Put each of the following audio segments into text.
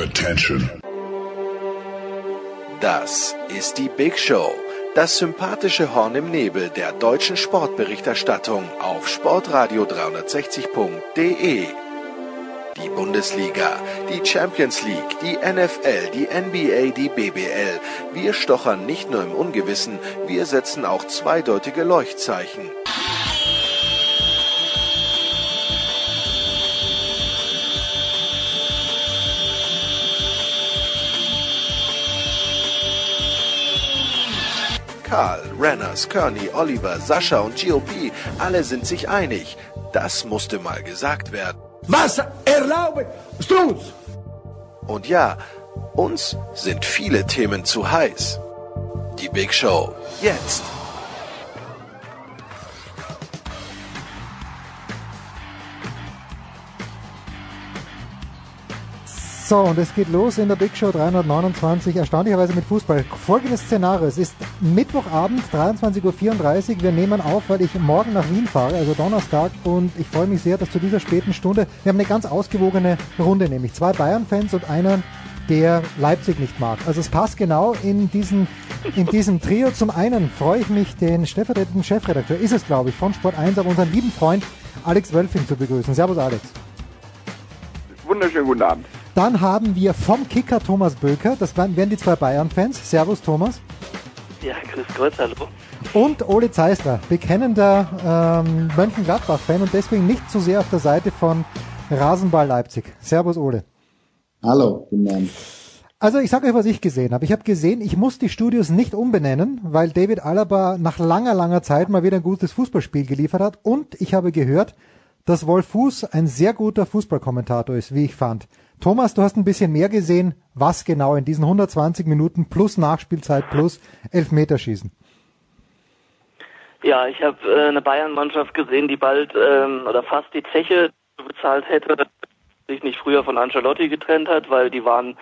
Attention. Das ist die Big Show. Das sympathische Horn im Nebel der deutschen Sportberichterstattung auf sportradio360.de. Die Bundesliga, die Champions League, die NFL, die NBA, die BBL. Wir stochern nicht nur im Ungewissen, wir setzen auch zweideutige Leuchtzeichen. Karl, Renners, Kearney, Oliver, Sascha und GOP, alle sind sich einig. Das musste mal gesagt werden. Was erlauben Strunz? Und ja, uns sind viele Themen zu heiß. Die Big Show. Jetzt. So, und es geht los in der Big Show 329, erstaunlicherweise mit Fußball. Folgendes Szenario, es ist Mittwochabend, 23.34 Uhr. Wir nehmen auf, weil ich morgen nach Wien fahre, also Donnerstag, und ich freue mich sehr, dass zu dieser späten Stunde, wir haben eine ganz ausgewogene Runde, nämlich zwei Bayern-Fans und einen, der Leipzig nicht mag. Also es passt genau in diesen in diesem Trio. Zum einen freue ich mich, den stellvertretenden Chefredakteur, ist es glaube ich, von Sport 1, aber unseren lieben Freund Alex Wölfing zu begrüßen. Servus Alex. Wunderschönen guten Abend. Dann haben wir vom Kicker Thomas Böker, das wären die zwei Bayern-Fans. Servus Thomas. Ja, grüß Gott, hallo. Und Ole Zeisler, bekennender ähm, Mönchengladbach-Fan und deswegen nicht zu sehr auf der Seite von Rasenball Leipzig. Servus Ole. Hallo, guten Abend. Also ich sage euch, was ich gesehen habe. Ich habe gesehen, ich muss die Studios nicht umbenennen, weil David Alaba nach langer, langer Zeit mal wieder ein gutes Fußballspiel geliefert hat. Und ich habe gehört, dass Wolf Fuß ein sehr guter Fußballkommentator ist, wie ich fand. Thomas, du hast ein bisschen mehr gesehen. Was genau in diesen 120 Minuten plus Nachspielzeit plus Elfmeterschießen? Ja, ich habe äh, eine Bayern-Mannschaft gesehen, die bald ähm, oder fast die Zeche bezahlt hätte, sich nicht früher von Ancelotti getrennt hat, weil die waren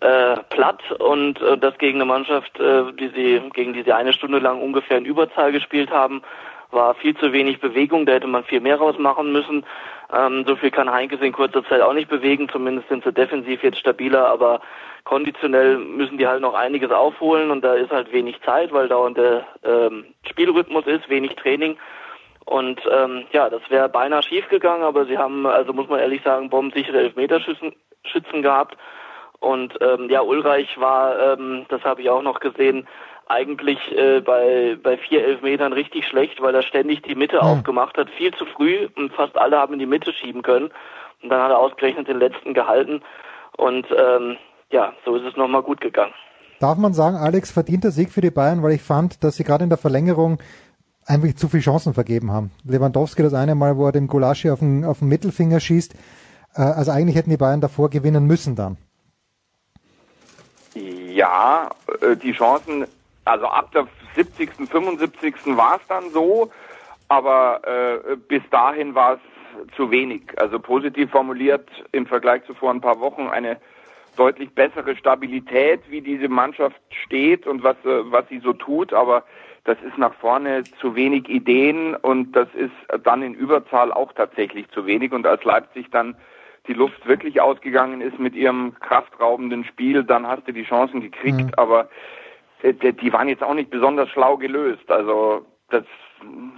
äh, platt und äh, das gegen eine Mannschaft, äh, die sie gegen die sie eine Stunde lang ungefähr in Überzahl gespielt haben, war viel zu wenig Bewegung. Da hätte man viel mehr rausmachen müssen. Ähm, so viel kann Heinkes in kurzer Zeit auch nicht bewegen. Zumindest sind sie defensiv jetzt stabiler, aber konditionell müssen die halt noch einiges aufholen und da ist halt wenig Zeit, weil dauernd der ähm, Spielrhythmus ist, wenig Training. Und ähm, ja, das wäre beinahe schief gegangen, aber sie haben, also muss man ehrlich sagen, bombensichere Elfmeterschützen Schützen gehabt. Und ähm, ja, Ulreich war, ähm, das habe ich auch noch gesehen, eigentlich äh, bei, bei vier Elfmetern richtig schlecht, weil er ständig die Mitte mhm. aufgemacht hat, viel zu früh und fast alle haben in die Mitte schieben können. Und dann hat er ausgerechnet den letzten gehalten. Und ähm, ja, so ist es nochmal gut gegangen. Darf man sagen, Alex, verdienter Sieg für die Bayern, weil ich fand, dass sie gerade in der Verlängerung einfach zu viele Chancen vergeben haben. Lewandowski das eine Mal, wo er dem Gulaschi auf den, auf den Mittelfinger schießt. Äh, also eigentlich hätten die Bayern davor gewinnen müssen dann. Ja, äh, die Chancen, also ab der 70., 75. war es dann so, aber äh, bis dahin war es zu wenig. Also positiv formuliert im Vergleich zu vor ein paar Wochen eine deutlich bessere Stabilität, wie diese Mannschaft steht und was, äh, was sie so tut, aber das ist nach vorne zu wenig Ideen und das ist dann in Überzahl auch tatsächlich zu wenig und als Leipzig dann die Luft wirklich ausgegangen ist mit ihrem kraftraubenden Spiel, dann hast du die Chancen gekriegt, mhm. aber die waren jetzt auch nicht besonders schlau gelöst. Also das,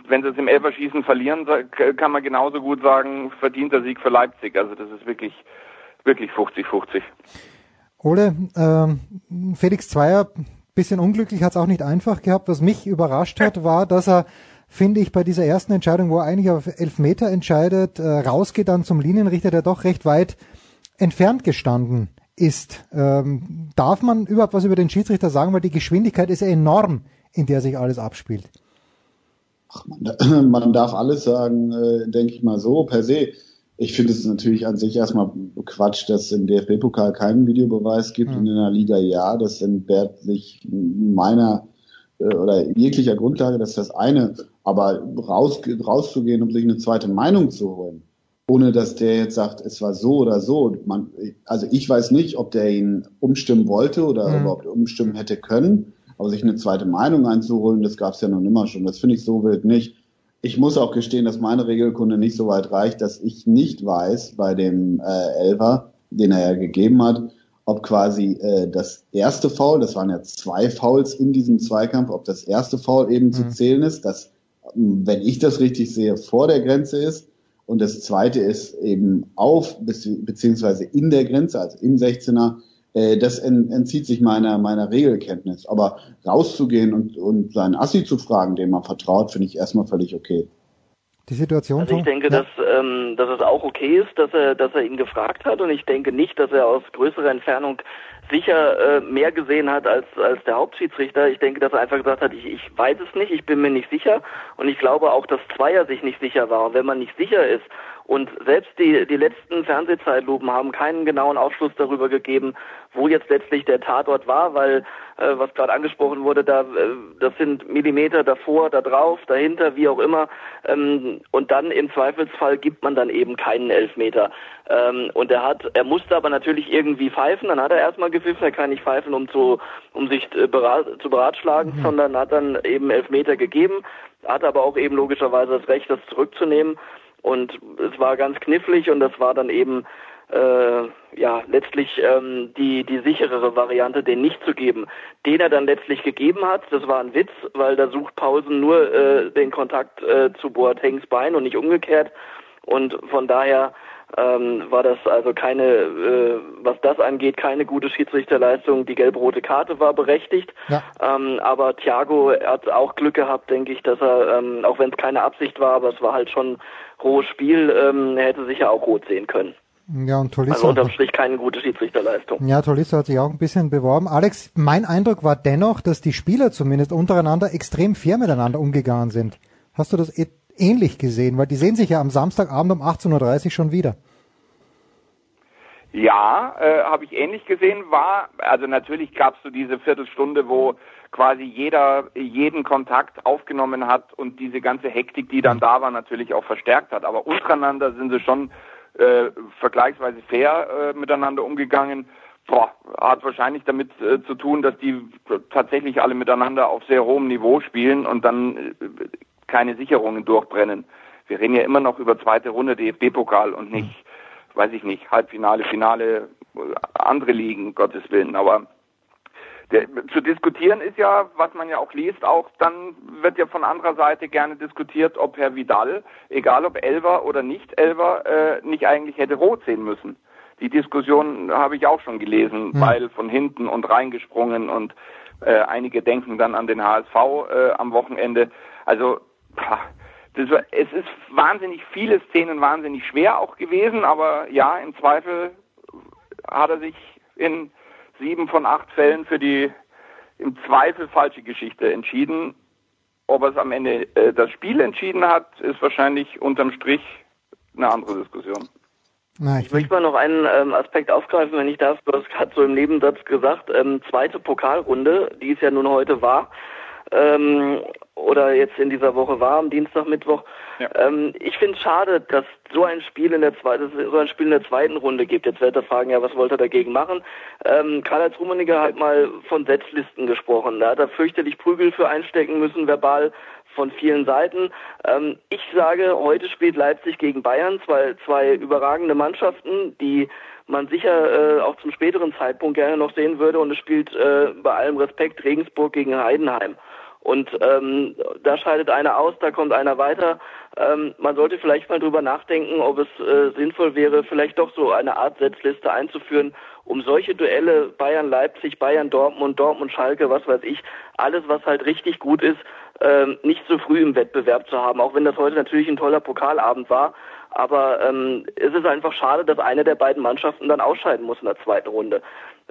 wenn sie es im Elferschießen verlieren, kann man genauso gut sagen, verdienter Sieg für Leipzig. Also das ist wirklich, wirklich 50-50. Ole, ähm, Felix Zweier, bisschen unglücklich, hat es auch nicht einfach gehabt. Was mich überrascht hat, war, dass er finde ich, bei dieser ersten Entscheidung, wo er eigentlich auf Elfmeter entscheidet, äh, rausgeht dann zum Linienrichter, der doch recht weit entfernt gestanden ist. Ähm, darf man überhaupt was über den Schiedsrichter sagen, weil die Geschwindigkeit ist ja enorm, in der sich alles abspielt? Ach, man, man darf alles sagen, äh, denke ich mal so, per se. Ich finde es natürlich an sich erstmal Quatsch, dass es im DFB-Pokal keinen Videobeweis gibt mhm. und in der Liga ja. Das entbehrt sich meiner äh, oder jeglicher Grundlage, dass das eine, aber raus, rauszugehen, um sich eine zweite Meinung zu holen, ohne dass der jetzt sagt, es war so oder so. Man, also ich weiß nicht, ob der ihn umstimmen wollte oder mhm. überhaupt umstimmen hätte können, aber sich eine zweite Meinung einzuholen, das gab es ja noch immer schon. Das finde ich so wild nicht. Ich muss auch gestehen, dass meine Regelkunde nicht so weit reicht, dass ich nicht weiß bei dem äh, Elfer, den er ja gegeben hat, ob quasi äh, das erste Foul, das waren ja zwei Fouls in diesem Zweikampf, ob das erste Foul eben mhm. zu zählen ist, das, wenn ich das richtig sehe, vor der Grenze ist. Und das zweite ist eben auf, beziehungsweise in der Grenze, also im 16er, äh, das entzieht sich meiner, meiner Regelkenntnis. Aber rauszugehen und, und seinen Assi zu fragen, dem man vertraut, finde ich erstmal völlig okay. Die Situation. Also ich denke, ja. dass, ähm, dass es auch okay ist, dass er, dass er ihn gefragt hat und ich denke nicht, dass er aus größerer Entfernung sicher äh, mehr gesehen hat als als der Hauptschiedsrichter. Ich denke, dass er einfach gesagt hat, ich, ich weiß es nicht, ich bin mir nicht sicher und ich glaube auch, dass Zweier sich nicht sicher war. Und wenn man nicht sicher ist und selbst die, die letzten Fernsehzeitlupen haben keinen genauen Aufschluss darüber gegeben, wo jetzt letztlich der Tatort war, weil, äh, was gerade angesprochen wurde, da, äh, das sind Millimeter davor, da drauf, dahinter, wie auch immer. Ähm, und dann im Zweifelsfall gibt man dann eben keinen Elfmeter. Ähm, und er hat, er musste aber natürlich irgendwie pfeifen, dann hat er erstmal gepfiffen, er kann nicht pfeifen, um zu, um sich äh, berat, zu beratschlagen, mhm. sondern hat dann eben Elfmeter gegeben, hat aber auch eben logischerweise das Recht, das zurückzunehmen. Und es war ganz knifflig und das war dann eben äh, ja letztlich ähm, die die sicherere Variante, den nicht zu geben. Den er dann letztlich gegeben hat, das war ein Witz, weil da sucht Pausen nur äh, den Kontakt äh, zu Boatengs Bein und nicht umgekehrt. Und von daher ähm, war das also keine, äh, was das angeht, keine gute Schiedsrichterleistung. Die gelb-rote Karte war berechtigt, ja. ähm, aber Thiago hat auch Glück gehabt, denke ich, dass er, ähm, auch wenn es keine Absicht war, aber es war halt schon rohes Spiel, ähm, er hätte sicher auch rot sehen können. Ja, und Tolisso. Also unterm Strich keine gute Schiedsrichterleistung. Ja, Tolisso hat sich auch ein bisschen beworben. Alex, mein Eindruck war dennoch, dass die Spieler zumindest untereinander extrem fair miteinander umgegangen sind. Hast du das ähnlich gesehen? Weil die sehen sich ja am Samstagabend um 18.30 Uhr schon wieder. Ja, äh, habe ich ähnlich gesehen. War also natürlich gab es so diese Viertelstunde, wo quasi jeder jeden Kontakt aufgenommen hat und diese ganze Hektik, die dann da war, natürlich auch verstärkt hat. Aber untereinander sind sie schon äh, vergleichsweise fair äh, miteinander umgegangen. Boah, hat wahrscheinlich damit äh, zu tun, dass die tatsächlich alle miteinander auf sehr hohem Niveau spielen und dann äh, keine Sicherungen durchbrennen. Wir reden ja immer noch über zweite Runde DFB-Pokal und nicht weiß ich nicht, Halbfinale, Finale, andere Ligen, Gottes Willen. Aber der, zu diskutieren ist ja, was man ja auch liest, auch dann wird ja von anderer Seite gerne diskutiert, ob Herr Vidal, egal ob Elver oder nicht Elver, äh, nicht eigentlich hätte rot sehen müssen. Die Diskussion habe ich auch schon gelesen, mhm. weil von hinten und reingesprungen und äh, einige denken dann an den HSV äh, am Wochenende. Also war, es ist wahnsinnig viele Szenen wahnsinnig schwer auch gewesen, aber ja, im Zweifel hat er sich in sieben von acht Fällen für die im Zweifel falsche Geschichte entschieden. Ob er es am Ende äh, das Spiel entschieden hat, ist wahrscheinlich unterm Strich eine andere Diskussion. Na, ich, ich möchte mal noch einen ähm, Aspekt aufgreifen, wenn ich darf. Du hast gerade so im Nebensatz gesagt, ähm, zweite Pokalrunde, die es ja nun heute war ähm, oder jetzt in dieser Woche war, am Dienstag, Mittwoch. Ja. Ähm, ich finde es schade, dass so ein Spiel in der zweiten, so ein Spiel in der zweiten Runde gibt. Jetzt werdet ihr fragen, ja, was wollte er dagegen machen? Ähm, Karl-Heinz Rummenigge hat mal von Setzlisten gesprochen. Da hat er fürchterlich Prügel für einstecken müssen, verbal von vielen Seiten. Ähm, ich sage, heute spielt Leipzig gegen Bayern, zwei, zwei überragende Mannschaften, die man sicher äh, auch zum späteren Zeitpunkt gerne noch sehen würde. Und es spielt äh, bei allem Respekt Regensburg gegen Heidenheim. Und ähm, da scheidet einer aus, da kommt einer weiter. Ähm, man sollte vielleicht mal drüber nachdenken, ob es äh, sinnvoll wäre, vielleicht doch so eine Art Setzliste einzuführen, um solche Duelle Bayern Leipzig, Bayern Dortmund, Dortmund Schalke, was weiß ich, alles was halt richtig gut ist, ähm, nicht so früh im Wettbewerb zu haben. Auch wenn das heute natürlich ein toller Pokalabend war, aber ähm, es ist einfach schade, dass eine der beiden Mannschaften dann ausscheiden muss in der zweiten Runde.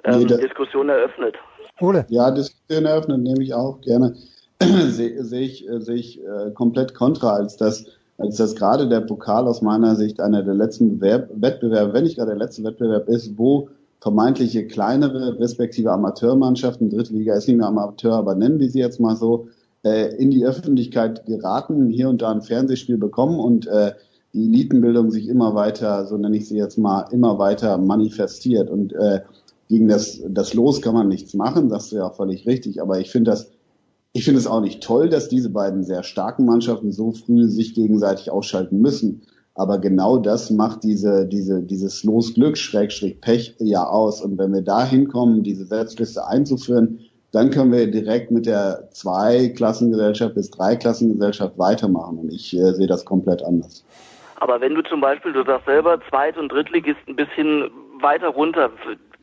Ähm, nee, Diskussion eröffnet. Ole. Ja, Diskussion eröffnet, nehme ich auch gerne. sehe seh ich, äh, seh ich äh, komplett kontra, als dass als das gerade der Pokal aus meiner Sicht einer der letzten Bewerb Wettbewerbe, wenn nicht gerade der letzte Wettbewerb ist, wo vermeintliche kleinere, respektive Amateurmannschaften, dritte Liga ist nicht mehr Amateur, aber nennen wir sie jetzt mal so, äh, in die Öffentlichkeit geraten, hier und da ein Fernsehspiel bekommen und äh, die Elitenbildung sich immer weiter, so nenne ich sie jetzt mal, immer weiter manifestiert. Und äh, gegen das, das Los kann man nichts machen, sagst du ja auch völlig richtig, aber ich finde das ich finde es auch nicht toll, dass diese beiden sehr starken Mannschaften so früh sich gegenseitig ausschalten müssen. Aber genau das macht diese, diese, dieses Losglück, Schrägstrich Pech ja aus. Und wenn wir da hinkommen, diese Setzliste einzuführen, dann können wir direkt mit der Zwei-Klassengesellschaft bis Drei-Klassengesellschaft weitermachen. Und ich äh, sehe das komplett anders. Aber wenn du zum Beispiel, du sagst selber, Zweit- und Drittligist ein bisschen weiter runter,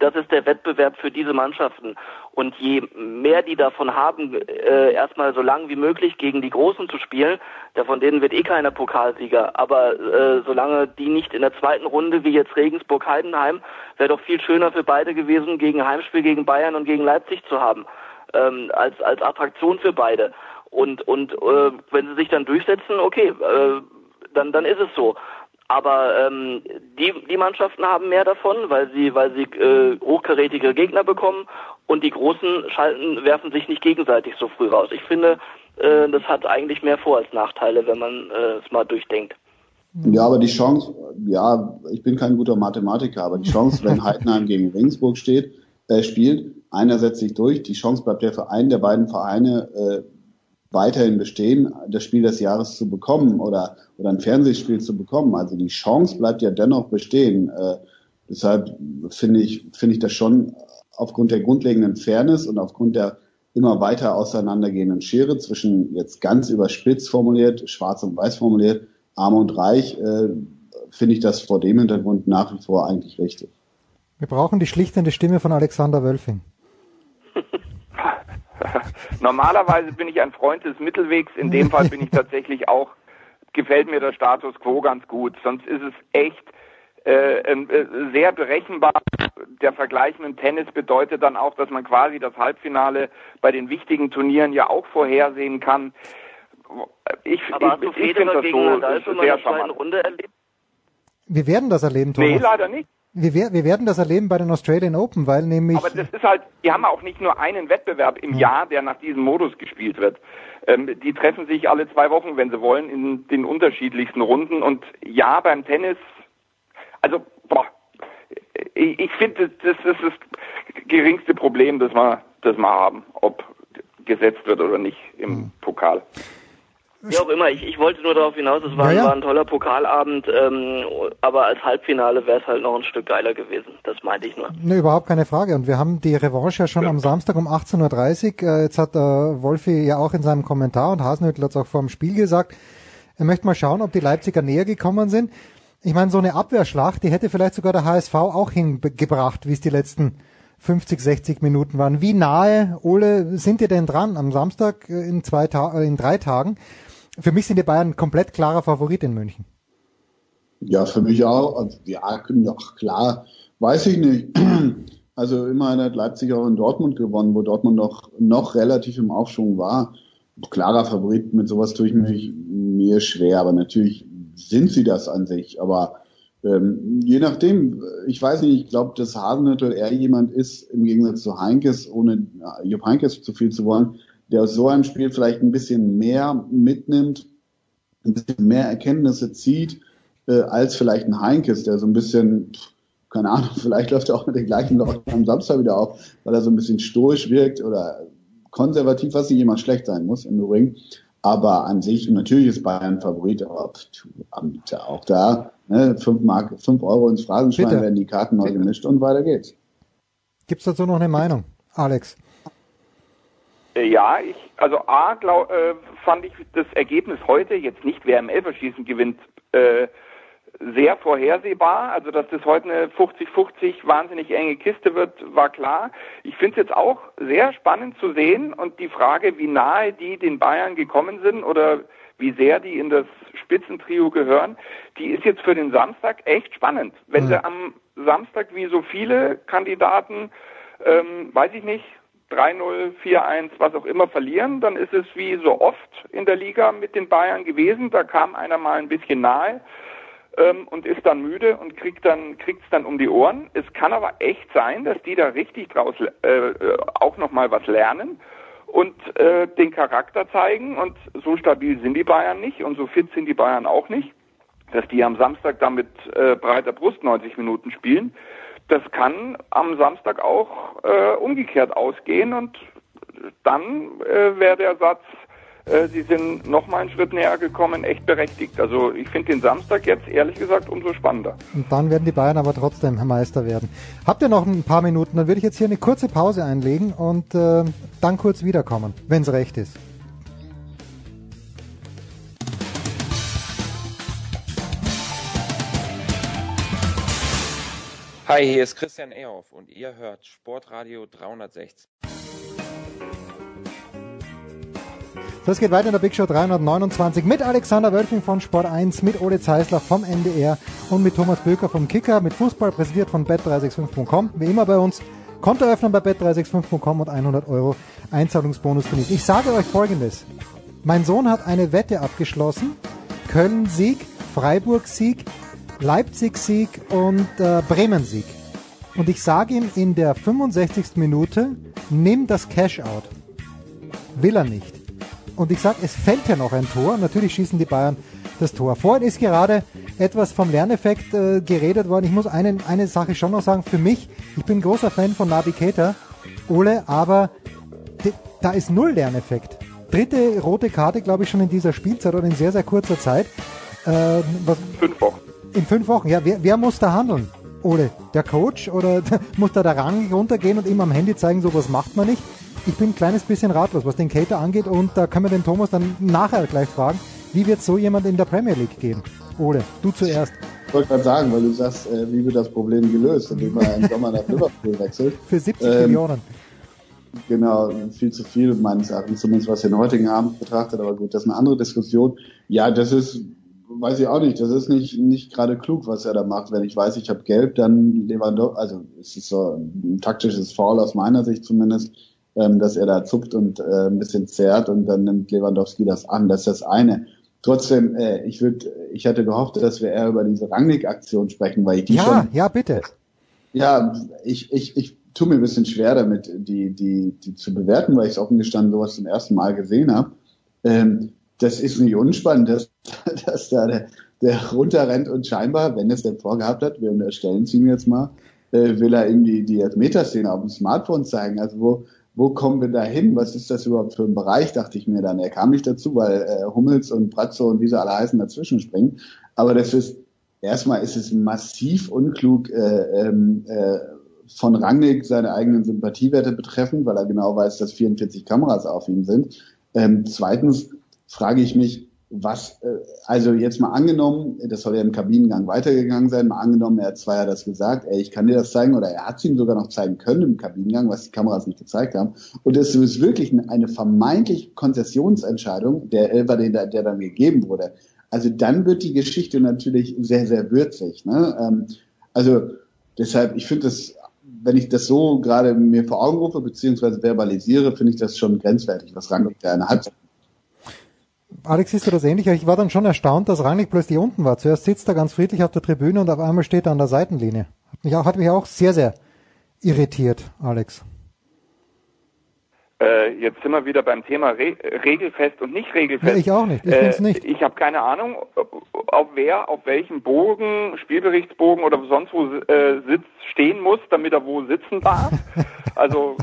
das ist der Wettbewerb für diese Mannschaften. Und je mehr die davon haben, äh, erstmal so lang wie möglich gegen die Großen zu spielen, der von denen wird eh keiner Pokalsieger. Aber äh, solange die nicht in der zweiten Runde, wie jetzt Regensburg-Heidenheim, wäre doch viel schöner für beide gewesen, gegen Heimspiel gegen Bayern und gegen Leipzig zu haben, ähm, als, als Attraktion für beide. Und, und äh, wenn sie sich dann durchsetzen, okay, äh, dann, dann ist es so. Aber ähm, die, die Mannschaften haben mehr davon, weil sie, weil sie äh, hochkarätige Gegner bekommen und die Großen schalten, werfen sich nicht gegenseitig so früh raus. Ich finde, äh, das hat eigentlich mehr Vor- als Nachteile, wenn man äh, es mal durchdenkt. Ja, aber die Chance, ja, ich bin kein guter Mathematiker, aber die Chance, wenn Heidenheim gegen Regensburg steht, äh, spielt, einer setzt sich durch, die Chance bleibt der für einen der beiden Vereine äh, weiterhin bestehen, das Spiel des Jahres zu bekommen oder, oder ein Fernsehspiel zu bekommen. Also die Chance bleibt ja dennoch bestehen. Äh, deshalb finde ich, finde ich das schon aufgrund der grundlegenden Fairness und aufgrund der immer weiter auseinandergehenden Schere zwischen jetzt ganz überspitzt formuliert, schwarz und weiß formuliert, arm und reich, äh, finde ich das vor dem Hintergrund nach wie vor eigentlich richtig. Wir brauchen die schlichtende Stimme von Alexander Wölfing. Normalerweise bin ich ein Freund des Mittelwegs. In dem Fall bin ich tatsächlich auch, gefällt mir der Status quo ganz gut. Sonst ist es echt äh, äh, sehr berechenbar. Der Vergleich mit dem Tennis bedeutet dann auch, dass man quasi das Halbfinale bei den wichtigen Turnieren ja auch vorhersehen kann. Ich, Aber ich, ich finde das so sehr charmant. Runde erlebt? Wir werden das erleben, Thomas. Nee, leider nicht. Wir, wir werden das erleben bei den Australian Open, weil nämlich Aber das ist halt, die haben auch nicht nur einen Wettbewerb im Jahr, der nach diesem Modus gespielt wird. Ähm, die treffen sich alle zwei Wochen, wenn sie wollen, in den unterschiedlichsten Runden. Und ja, beim Tennis, also, boah, ich, ich finde, das, das ist das geringste Problem, das wir, das wir haben, ob gesetzt wird oder nicht im Pokal. Wie auch immer, ich, ich wollte nur darauf hinaus, es war, Ja, ja. war ein toller Pokalabend, ähm, aber als Halbfinale wäre es halt noch ein Stück geiler gewesen. Das meinte ich nur. Ne, überhaupt keine Frage. Und wir haben die Revanche ja schon am Samstag um 18.30 Uhr. Äh, jetzt hat äh, Wolfi ja auch in seinem Kommentar und Hasenhüttl hat es auch vor dem Spiel gesagt, er möchte mal schauen, ob die Leipziger näher gekommen sind. Ich meine, so eine Abwehrschlacht, die hätte vielleicht sogar der HSV auch hingebracht, wie es die letzten 50, 60 Minuten waren. Wie nahe, Ole, sind ihr denn dran am Samstag äh, in, zwei Ta äh, in drei Tagen? Für mich sind die Bayern komplett klarer Favorit in München. Ja, für mich auch. Also, ja, ach, klar, weiß ich nicht. Also immerhin hat Leipzig auch in Dortmund gewonnen, wo Dortmund noch, noch relativ im Aufschwung war. Klarer Favorit, mit sowas tue ich mich mir schwer, aber natürlich sind sie das an sich. Aber ähm, je nachdem, ich weiß nicht, ich glaube, dass Hasenhüttl eher jemand ist, im Gegensatz zu Heinkes, ohne Jupp Heinkes zu viel zu wollen, der aus so einem Spiel vielleicht ein bisschen mehr mitnimmt, ein bisschen mehr Erkenntnisse zieht, äh, als vielleicht ein Heinkes, der so ein bisschen, keine Ahnung, vielleicht läuft er auch mit den gleichen Leuten am Samstag wieder auf, weil er so ein bisschen stoisch wirkt oder konservativ, was nicht immer schlecht sein muss im Übrigen. Aber an sich, natürlich ist Bayern Favorit, aber auch da, ne, fünf Mark, fünf Euro ins Phrasenschwein Bitte. werden die Karten neu gemischt und weiter geht's. Gibt's dazu noch eine Meinung, Alex? Äh, Ja, ich, also A, glaub, äh, fand ich das Ergebnis heute jetzt nicht, wer im Elferschießen gewinnt, äh, sehr vorhersehbar. Also, dass das heute eine 50-50 wahnsinnig enge Kiste wird, war klar. Ich finde es jetzt auch sehr spannend zu sehen und die Frage, wie nahe die den Bayern gekommen sind oder wie sehr die in das Spitzentrio gehören, die ist jetzt für den Samstag echt spannend. Wenn sie am Samstag wie so viele Kandidaten, ähm, weiß ich nicht, 3-0, 4-1, was auch immer verlieren, dann ist es wie so oft in der Liga mit den Bayern gewesen. Da kam einer mal ein bisschen nahe ähm, und ist dann müde und kriegt dann kriegt's dann um die Ohren. Es kann aber echt sein, dass die da richtig draus äh, äh, auch noch mal was lernen und äh, den Charakter zeigen. Und so stabil sind die Bayern nicht und so fit sind die Bayern auch nicht, dass die am Samstag dann mit äh, breiter Brust 90 Minuten spielen. Das kann am Samstag auch äh, umgekehrt ausgehen und dann äh, wäre der Satz, äh, sie sind noch mal einen Schritt näher gekommen, echt berechtigt. Also ich finde den Samstag jetzt ehrlich gesagt umso spannender. Und dann werden die Bayern aber trotzdem Meister werden. Habt ihr noch ein paar Minuten? Dann würde ich jetzt hier eine kurze Pause einlegen und äh, dann kurz wiederkommen, wenn es recht ist. Hi, hier ist Christian Ehoff und ihr hört Sportradio 360. So, es geht weiter in der Big Show 329 mit Alexander Wölfing von Sport 1, mit Ole Zeisler vom NDR und mit Thomas Böker vom Kicker, mit Fußball präsentiert von bet365.com. Wie immer bei uns, Konto öffnen bei bet365.com und 100 Euro Einzahlungsbonus genießen. Ich sage euch Folgendes. Mein Sohn hat eine Wette abgeschlossen. Köln-Sieg, Freiburg-Sieg, Leipzig-Sieg und äh, Bremen-Sieg. Und ich sage ihm in der 65. Minute, nimm das Cash-Out. Will er nicht. Und ich sage, es fällt ja noch ein Tor. Natürlich schießen die Bayern das Tor. Vorhin ist gerade etwas vom Lerneffekt äh, geredet worden. Ich muss eine, eine Sache schon noch sagen. Für mich, ich bin großer Fan von Nabi Keita, Ole, aber da ist null Lerneffekt. Dritte rote Karte, glaube ich, schon in dieser Spielzeit oder in sehr, sehr kurzer Zeit. Äh, was, Fünf Wochen. In fünf Wochen, ja. Wer, wer muss da handeln? Ole, der Coach oder muss da der Rang runtergehen und ihm am Handy zeigen, sowas macht man nicht? Ich bin ein kleines bisschen ratlos, was den Cater angeht und da können wir den Thomas dann nachher gleich fragen, wie wird so jemand in der Premier League gehen? Ole, du zuerst. Ich wollte gerade sagen, weil du sagst, äh, wie wird das Problem gelöst, indem er im Sommer nach Liverpool wechselt. Für 70 ähm, Millionen. Genau, viel zu viel meines Erachtens, zumindest was den heutigen Abend betrachtet, aber gut, das ist eine andere Diskussion. Ja, das ist weiß ich auch nicht. Das ist nicht, nicht gerade klug, was er da macht. Wenn ich weiß, ich habe gelb, dann Lewandowski, also es ist so ein taktisches Foul aus meiner Sicht zumindest, ähm, dass er da zupft und äh, ein bisschen zerrt und dann nimmt Lewandowski das an. Das ist das eine. Trotzdem, äh, ich würde, ich hätte gehofft, dass wir eher über diese Rangnick-Aktion sprechen, weil ich die ja, schon. Ja, bitte. Ja, ich, ich, ich tue mir ein bisschen schwer damit, die, die, die zu bewerten, weil ich es offen gestanden sowas zum ersten Mal gesehen habe. Ähm, das ist nicht unspannend, dass, dass da der, der runterrennt und scheinbar, wenn es denn vorgehabt hat, wir unterstellen es ihm jetzt mal, äh, will er ihm die, die Elfmeterszene auf dem Smartphone zeigen. Also wo, wo kommen wir da hin? Was ist das überhaupt für ein Bereich, dachte ich mir dann. Er kam nicht dazu, weil äh, Hummels und Bratzo und wie sie alle heißen dazwischen springen. Aber das ist, erstmal ist es massiv unklug, äh, ähm, äh, von Rangnick seine eigenen Sympathiewerte betreffen, weil er genau weiß, dass 44 Kameras auf ihm sind. Ähm, zweitens frage ich mich, was, äh, also jetzt mal angenommen, das soll ja im Kabinengang weitergegangen sein, mal angenommen, er hat zwar ja das gesagt, ey, ich kann dir das zeigen, oder er hat es ihm sogar noch zeigen können im Kabinengang, was die Kameras nicht gezeigt haben. Und es ist wirklich eine vermeintliche Konzessionsentscheidung, der Elfer, der, der dann gegeben wurde. Also dann wird die Geschichte natürlich sehr, sehr würzig. Ne? Ähm, also deshalb, ich finde das, wenn ich das so gerade mir vor Augen rufe, beziehungsweise verbalisiere, finde ich das schon grenzwertig, was Rangnick da in der Halbzeit Alex, siehst du das ähnlich? Ich war dann schon erstaunt, dass Rangnick plötzlich unten war. Zuerst sitzt er ganz friedlich auf der Tribüne und auf einmal steht er an der Seitenlinie. Hat mich auch, hat mich auch sehr, sehr irritiert, Alex. Äh, jetzt sind wir wieder beim Thema Re regelfest und nicht regelfest. Ja, ich auch nicht. Ich äh, nicht. Ich habe keine Ahnung, auf wer auf welchem Bogen, Spielberichtsbogen oder sonst wo äh, sitzt, stehen muss, damit er wo sitzen darf. also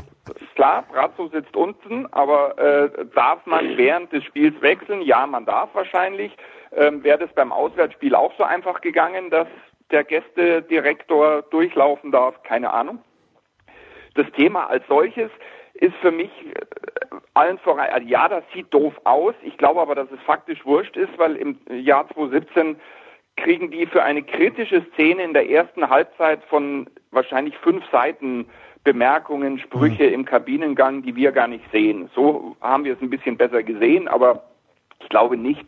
Klar, Brazzo sitzt unten, aber äh, darf man während des Spiels wechseln? Ja, man darf wahrscheinlich. Ähm, Wäre das beim Auswärtsspiel auch so einfach gegangen, dass der Gästedirektor durchlaufen darf? Keine Ahnung. Das Thema als solches ist für mich äh, allen voran, also ja, das sieht doof aus. Ich glaube aber, dass es faktisch wurscht ist, weil im Jahr 2017 kriegen die für eine kritische Szene in der ersten Halbzeit von wahrscheinlich fünf Seiten Bemerkungen, Sprüche mhm. im Kabinengang, die wir gar nicht sehen. So haben wir es ein bisschen besser gesehen, aber ich glaube nicht,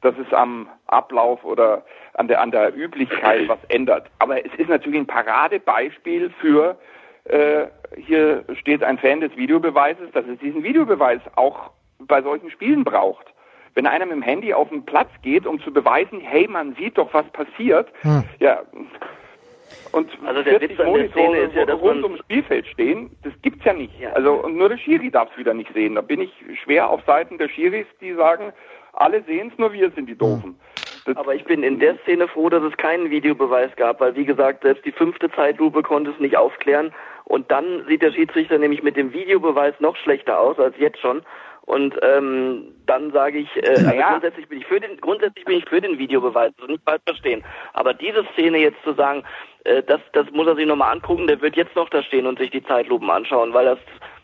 dass es am Ablauf oder an der, an der Üblichkeit was ändert. Aber es ist natürlich ein Paradebeispiel für, äh, hier steht ein Fan des Videobeweises, dass es diesen Videobeweis auch bei solchen Spielen braucht. Wenn einer mit dem Handy auf den Platz geht, um zu beweisen, hey, man sieht doch, was passiert, hm. ja, und also der 40 Witz Monitore ist ja, dass rund ums Spielfeld stehen, das gibt's ja nicht. Ja. Also und nur der Schiri darf es wieder nicht sehen. Da bin ich schwer auf Seiten der Schiris, die sagen, alle sehen es, nur wir sind die Doofen. Das Aber ich bin in der Szene froh, dass es keinen Videobeweis gab, weil wie gesagt, selbst die fünfte Zeitlupe konnte es nicht aufklären. Und dann sieht der Schiedsrichter nämlich mit dem Videobeweis noch schlechter aus als jetzt schon. Und ähm, dann sage ich, äh, also Naja. grundsätzlich bin ich für den grundsätzlich bin ich für den Videobeweis, also nicht falsch verstehen. Aber diese Szene jetzt zu sagen, äh, das das muss er sich nochmal angucken, der wird jetzt noch da stehen und sich die Zeitlupen anschauen, weil es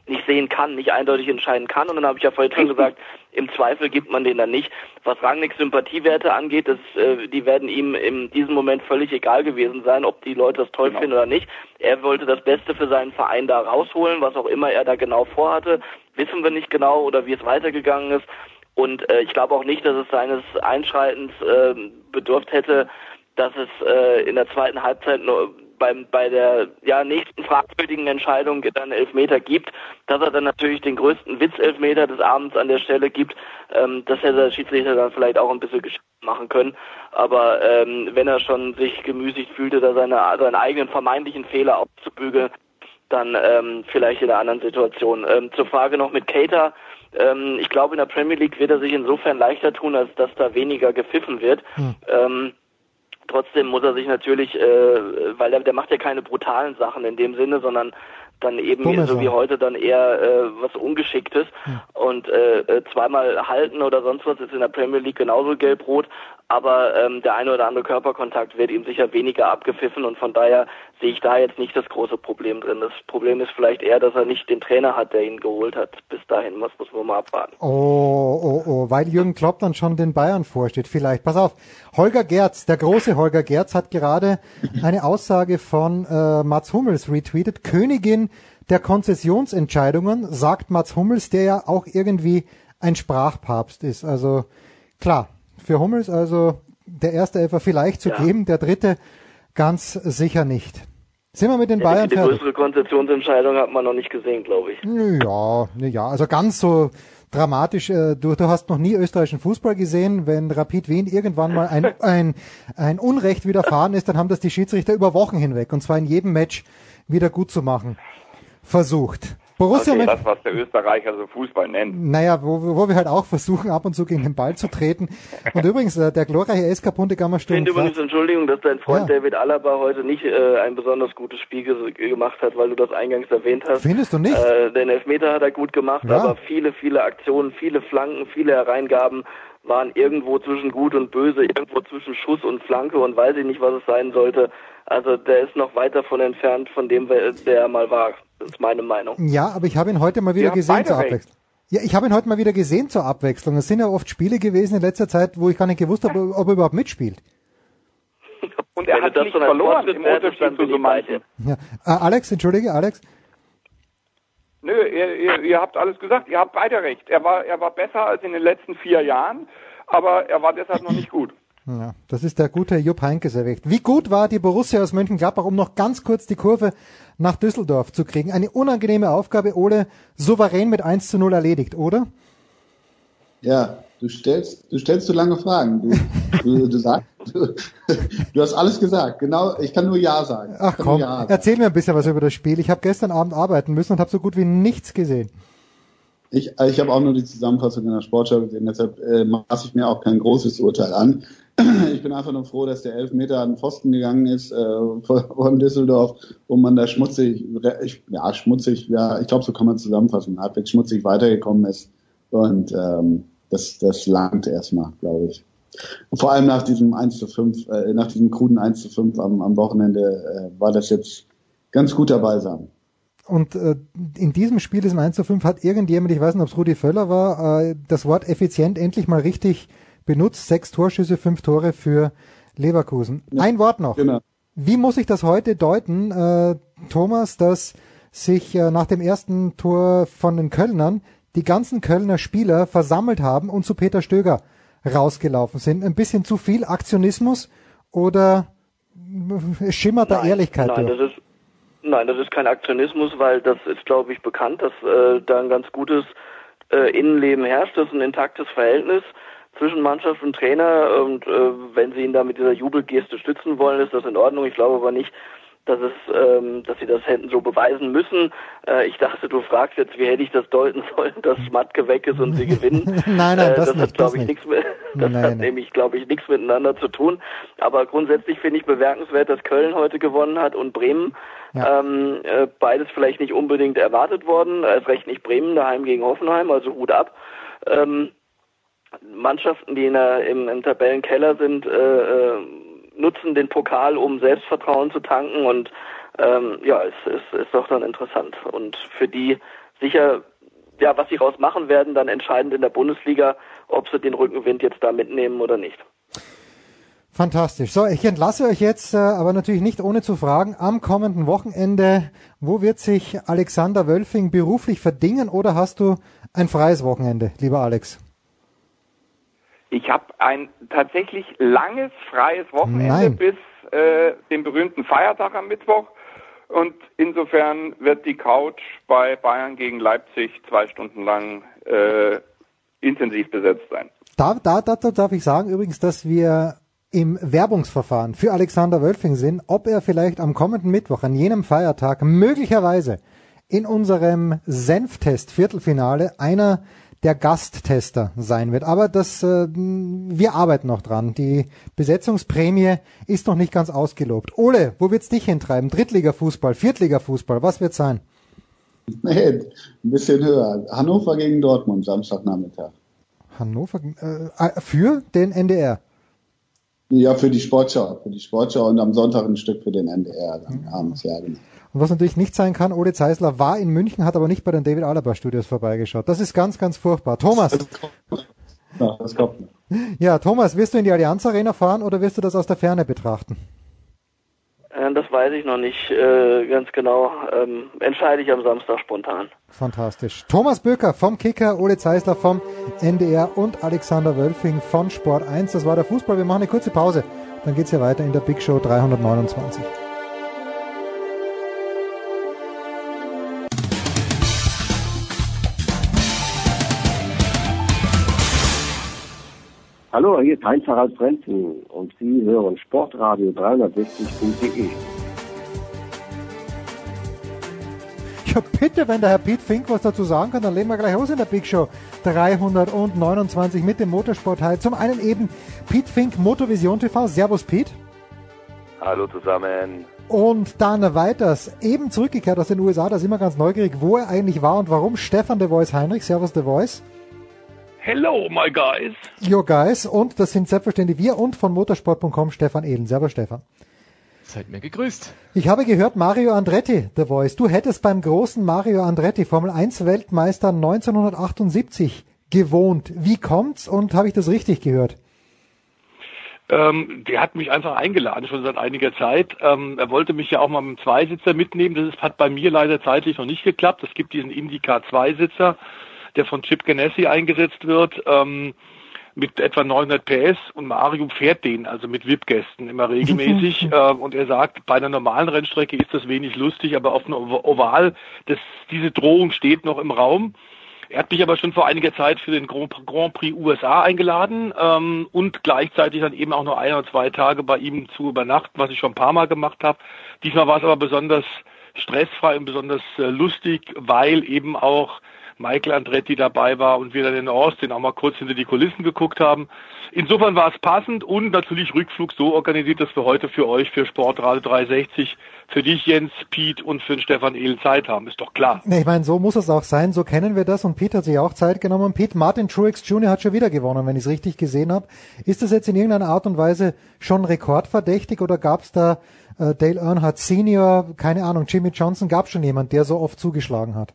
nicht sehen kann, nicht eindeutig entscheiden kann. Und dann habe ich ja vorhin schon gesagt, im Zweifel gibt man den dann nicht. Was Rangnicks Sympathiewerte angeht, das, äh, die werden ihm in diesem Moment völlig egal gewesen sein, ob die Leute das toll Genau. finden oder nicht. Er wollte das Beste für seinen Verein da rausholen, was auch immer er da genau vorhatte. Wissen wir nicht genau oder wie es weitergegangen ist. Und äh, ich glaube auch nicht, dass es seines Einschreitens äh, bedurft hätte, dass es äh, in der zweiten Halbzeit nur beim, bei der ja, nächsten fragwürdigen Entscheidung dann Elfmeter gibt, dass er dann natürlich den größten Witzelfmeter des Abends an der Stelle gibt, ähm, das hätte der Schiedsrichter dann vielleicht auch ein bisschen geschickt machen können. Aber ähm, wenn er schon sich gemüßigt fühlte, da seine, seinen eigenen vermeintlichen Fehler aufzubügeln, dann ähm, vielleicht in einer anderen Situation. Ähm, zur Frage noch mit Cater. Ähm, ich glaube, in der Premier League wird er sich insofern leichter tun, als dass da weniger gepfiffen wird. Ähm, trotzdem muss er sich natürlich, äh, weil der, der macht ja keine brutalen Sachen in dem Sinne, sondern dann eben Dumme so wie heute dann eher äh, was Ungeschicktes. Und äh, äh, zweimal halten oder sonst was ist in der Premier League genauso gelb-rot, aber ähm, der eine oder andere Körperkontakt wird ihm sicher weniger abgepfiffen und von daher sehe ich da jetzt nicht das große Problem drin. Das Problem ist vielleicht eher, dass er nicht den Trainer hat, der ihn geholt hat. Bis dahin muss, muss man mal abwarten. Oh, oh, oh, weil Jürgen Klopp dann schon den Bayern vorsteht. Vielleicht. Pass auf. Holger Gerz, der große Holger Gerz, hat gerade eine Aussage von äh, Mats Hummels retweetet. Königin der Konzessionsentscheidungen, sagt Mats Hummels, der ja auch irgendwie ein Sprachpapst ist. Also klar, für Hummels also der erste Elfer vielleicht zu Ja. geben, der dritte ganz sicher nicht. Sind wir mit den Ja, Bayern die fertig? größere Konzessionsentscheidung hat man noch nicht gesehen, glaube ich. Ja, ja, also ganz so dramatisch. Äh, du, du hast noch nie österreichischen Fußball gesehen. Wenn Rapid Wien irgendwann mal ein, ein, ein Unrecht widerfahren ist, dann haben das die Schiedsrichter über Wochen hinweg und zwar in jedem Match wieder gut zu machen versucht. Borussia Mönch- das, was der Österreicher so Fußball nennt. naja, wo, wo wir halt auch versuchen, ab und zu gegen den Ball zu treten. Und übrigens, äh, der glorreiche SK Puntigammer Ich finde übrigens, Entschuldigung, dass dein Freund Ja. David Alaba heute nicht äh, ein besonders gutes Spiel ge gemacht hat, weil du das eingangs erwähnt hast. Findest du nicht? Äh, den Elfmeter hat er gut gemacht, Ja. aber viele, viele Aktionen, viele Flanken, viele Hereingaben waren irgendwo zwischen gut und böse, irgendwo zwischen Schuss und Flanke und weiß ich nicht, was es sein sollte. Also der ist noch weit davon entfernt, von dem wer- der er mal war. Das ist meine Meinung. Ja, aber ich habe ihn heute mal wieder gesehen zur. Abwechslung. Ja, ich habe ihn heute mal wieder gesehen zur Abwechslung. Es sind ja oft Spiele gewesen in letzter Zeit, wo ich gar nicht gewusst habe, ob er überhaupt mitspielt. Und er Wenn hat das nicht verloren im Unterschied dann zu so manchen. Ja. Äh, Alex, entschuldige, Alex. Nö, ihr, ihr, ihr habt alles gesagt. Ihr habt beide recht. Er war, er war besser als in den letzten vier Jahren, aber er war deshalb noch nicht gut. Ja, das ist der gute Jupp Heynckes erweckt. Wie gut war die Borussia aus Mönchengladbach, um noch ganz kurz die Kurve nach Düsseldorf zu kriegen? Eine unangenehme Aufgabe, Ole, souverän mit 1 zu 0 erledigt, oder? Ja, du stellst, du stellst zu lange Fragen. Du, du, du sagst, du, du hast alles gesagt. Genau, ich kann nur Ja sagen. Ach komm, ja sagen. erzähl mir ein bisschen was über das Spiel. Ich habe gestern Abend arbeiten müssen und habe so gut wie nichts gesehen. Ich, ich habe auch nur die Zusammenfassung in der Sportschau gesehen, deshalb äh, maße ich mir auch kein großes Urteil an. Ich bin einfach nur froh, dass der Elfmeter an den Pfosten gegangen ist äh, von Düsseldorf, wo man da schmutzig, ja schmutzig, ja, ich glaube, so kann man zusammenfassen, halbwegs schmutzig weitergekommen ist. Und ähm, das, das langt erstmal, glaube ich. Und vor allem nach diesem 1 zu 5, äh, nach diesem kruden 1 zu 5 am, am Wochenende äh, war das jetzt ganz guter Balsam. Und äh, in diesem Spiel, diesem 1 zu 5, hat irgendjemand, ich weiß nicht, ob es Rudi Völler war, äh, das Wort effizient endlich mal richtig benutzt. Sechs Torschüsse, fünf Tore für Leverkusen. Ein Wort noch. Genau. Wie muss ich das heute deuten, äh, Thomas, dass sich äh, nach dem ersten Tor von den Kölnern die ganzen Kölner Spieler versammelt haben und zu Peter Stöger rausgelaufen sind? Ein bisschen zu viel Aktionismus oder schimmert da Ehrlichkeit nein, durch? das ist Nein, das ist kein Aktionismus, weil das ist, glaube ich, bekannt, dass äh, da ein ganz gutes äh, Innenleben herrscht, das ist ein intaktes Verhältnis zwischen Mannschaft und Trainer und äh, wenn sie ihn da mit dieser Jubelgeste stützen wollen, ist das in Ordnung. Ich glaube aber nicht, dass es, ähm, dass sie das hätten so beweisen müssen. Äh, ich dachte, du fragst jetzt, wie hätte ich das deuten sollen, dass Schmatke weg ist und sie gewinnen. nein, nein, äh, das, das nicht, hat, glaube ich, nicht. nichts mit, das Nein, hat nein. nämlich, glaube ich, nichts miteinander zu tun. Aber grundsätzlich finde ich bemerkenswert, dass Köln heute gewonnen hat und Bremen. Ja. Ähm, äh, beides vielleicht nicht unbedingt erwartet worden. Erst recht nicht Bremen daheim gegen Hoffenheim, also Hut ab. Ähm, Mannschaften, die in der, im, im Tabellenkeller sind, äh, äh, nutzen den Pokal, um Selbstvertrauen zu tanken und ähm, ja, es ist, ist doch dann interessant. Und für die sicher, ja, was sie raus machen werden, dann entscheidend in der Bundesliga, ob sie den Rückenwind jetzt da mitnehmen oder nicht. Fantastisch. So, ich entlasse euch jetzt, äh, aber natürlich nicht ohne zu fragen, am kommenden Wochenende, wo wird sich Alexander Wölfing beruflich verdingen oder hast du ein freies Wochenende, lieber Alex? Ich habe ein tatsächlich langes freies Wochenende Nein. bis äh, dem berühmten Feiertag am Mittwoch. Und insofern wird die Couch bei Bayern gegen Leipzig zwei Stunden lang äh, intensiv besetzt sein. Da, da, da, da darf ich sagen übrigens, dass wir im Werbungsverfahren für Alexander Wölfing sind, ob er vielleicht am kommenden Mittwoch, an jenem Feiertag, möglicherweise in unserem Senftest Viertelfinale einer der Gasttester sein wird. Aber das, äh, wir arbeiten noch dran. Die Besetzungsprämie ist noch nicht ganz ausgelobt. Ole, wo wird's dich hintreiben? Drittliga-Fußball, Viertliga-Fußball, was wird's sein? Nee, ein bisschen höher. Hannover gegen Dortmund, Samstagnachmittag. Hannover, äh, für den NDR. Ja, für die Sportschau, für die Sportschau und am Sonntag ein Stück für den NDR dann abends, ja genau. Und was natürlich nicht sein kann, Ole Zeisler war in München, hat aber nicht bei den David Alaba Studios vorbeigeschaut. Das ist ganz, ganz furchtbar. Thomas, Ja, das kommt noch. ja, Thomas, wirst du in die Allianz Arena fahren oder wirst du das aus der Ferne betrachten? Äh, das weiß ich noch nicht äh, ganz genau. Ähm, entscheide ich am Samstag spontan. Fantastisch. Thomas Böker vom Kicker, Ole Zeisler vom NDR und Alexander Wölfing von Sport 1. Das war der Fußball. Wir machen eine kurze Pause. Dann geht's hier weiter in der Big Show 329. Hallo, hier ist Heinz-Harald Frenzen und Sie hören Sportradio 360.de. Ja, bitte, wenn der Herr Piet Fink was dazu sagen kann, dann legen wir gleich los in der Big Show 329 mit dem Motorsportteil. Zum einen eben Piet Fink Motorvision TV. Servus Piet. Hallo zusammen. Und dann weiters, eben zurückgekehrt aus den USA, da sind wir ganz neugierig, wo er eigentlich war und warum. Stefan de Voice Heinrich, Servus de Voice. Hello, my guys. Your Guys und das sind selbstverständlich wir und von motorsport.com Stefan Ehlen. Servus Stefan. Seid mir gegrüßt. Ich habe gehört, Mario Andretti, The Voice, du hättest beim großen Mario Andretti, Formel 1 Weltmeister 1978 gewohnt. Wie kommt's und habe ich das richtig gehört? Ähm, der hat mich einfach eingeladen, schon seit einiger Zeit. Ähm, er wollte mich ja auch mal mit dem Zweisitzer mitnehmen. Das hat bei mir leider zeitlich noch nicht geklappt. Es gibt diesen Indycar Zweisitzer, der von Chip Ganassi eingesetzt wird. Ähm, mit etwa 900 PS und Mario fährt den, also mit VIP-Gästen immer regelmäßig. äh, und er sagt, bei einer normalen Rennstrecke ist das wenig lustig, aber auf einer Oval, das, diese Drohung steht noch im Raum. Er hat mich aber schon vor einiger Zeit für den Grand, Prix USA eingeladen ähm, und gleichzeitig dann eben auch noch ein oder zwei Tage bei ihm zu übernachten, was ich schon ein paar Mal gemacht habe. Diesmal war es aber besonders stressfrei und besonders äh, lustig, weil eben auch Michael Andretti dabei war und wir dann in Austin auch mal kurz hinter die Kulissen geguckt haben. Insofern war es passend und natürlich Rückflug so organisiert, dass wir heute für euch, für Sportradio 360, für dich Jens, Piet und für den Stefan Ehl Zeit haben. Ist doch klar. Ich meine, so muss es auch sein, so kennen wir das und Pete hat sich auch Zeit genommen. Pete, Martin Truex Jr. hat schon wieder gewonnen, wenn ich es richtig gesehen habe. Ist das jetzt in irgendeiner Art und Weise schon rekordverdächtig oder gab es da äh, Dale Earnhardt Senior, keine Ahnung, Jimmy Johnson, gab es schon jemand, der so oft zugeschlagen hat?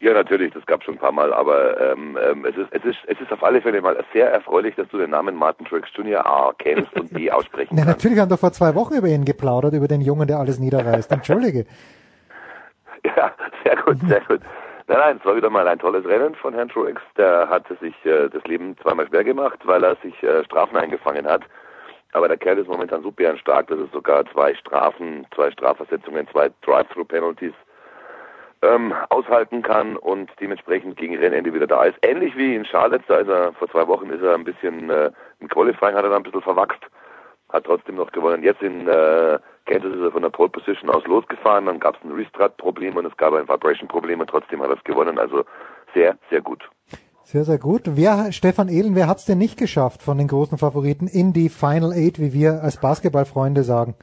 Ja, natürlich, das gab schon ein paar Mal, aber ähm, ähm, es, ist, es, ist, es ist auf alle Fälle mal sehr erfreulich, dass du den Namen Martin Truex Jr. A kennst und B aussprechen Na, kannst. natürlich haben wir vor zwei Wochen über ihn geplaudert, über den Jungen, der alles niederreißt. Entschuldige. Ja, sehr gut, sehr gut. Nein, nein, es war wieder mal ein tolles Rennen von Herrn Truex. Der hatte sich äh, das Leben zweimal schwer gemacht, weil er sich äh, Strafen eingefangen hat. Aber der Kerl ist momentan so stark, dass es sogar zwei Strafen, zwei Strafversetzungen, zwei Drive-Through-Penalties ähm, aushalten kann und dementsprechend gegen Rennende wieder da ist. Ähnlich wie in Charlotte, da ist er vor zwei Wochen ist er ein bisschen äh, im Qualifying hat er dann ein bisschen verwachst, hat trotzdem noch gewonnen. Jetzt in äh, Kansas ist er von der Pole Position aus losgefahren, dann gab es ein Restart-Problem und es gab ein Vibration-Problem und trotzdem hat er es gewonnen. Also sehr, sehr gut. Sehr, sehr gut. Wer, Stefan Ehlen, wer hat's denn nicht geschafft von den großen Favoriten in die Final Eight, wie wir als Basketballfreunde sagen?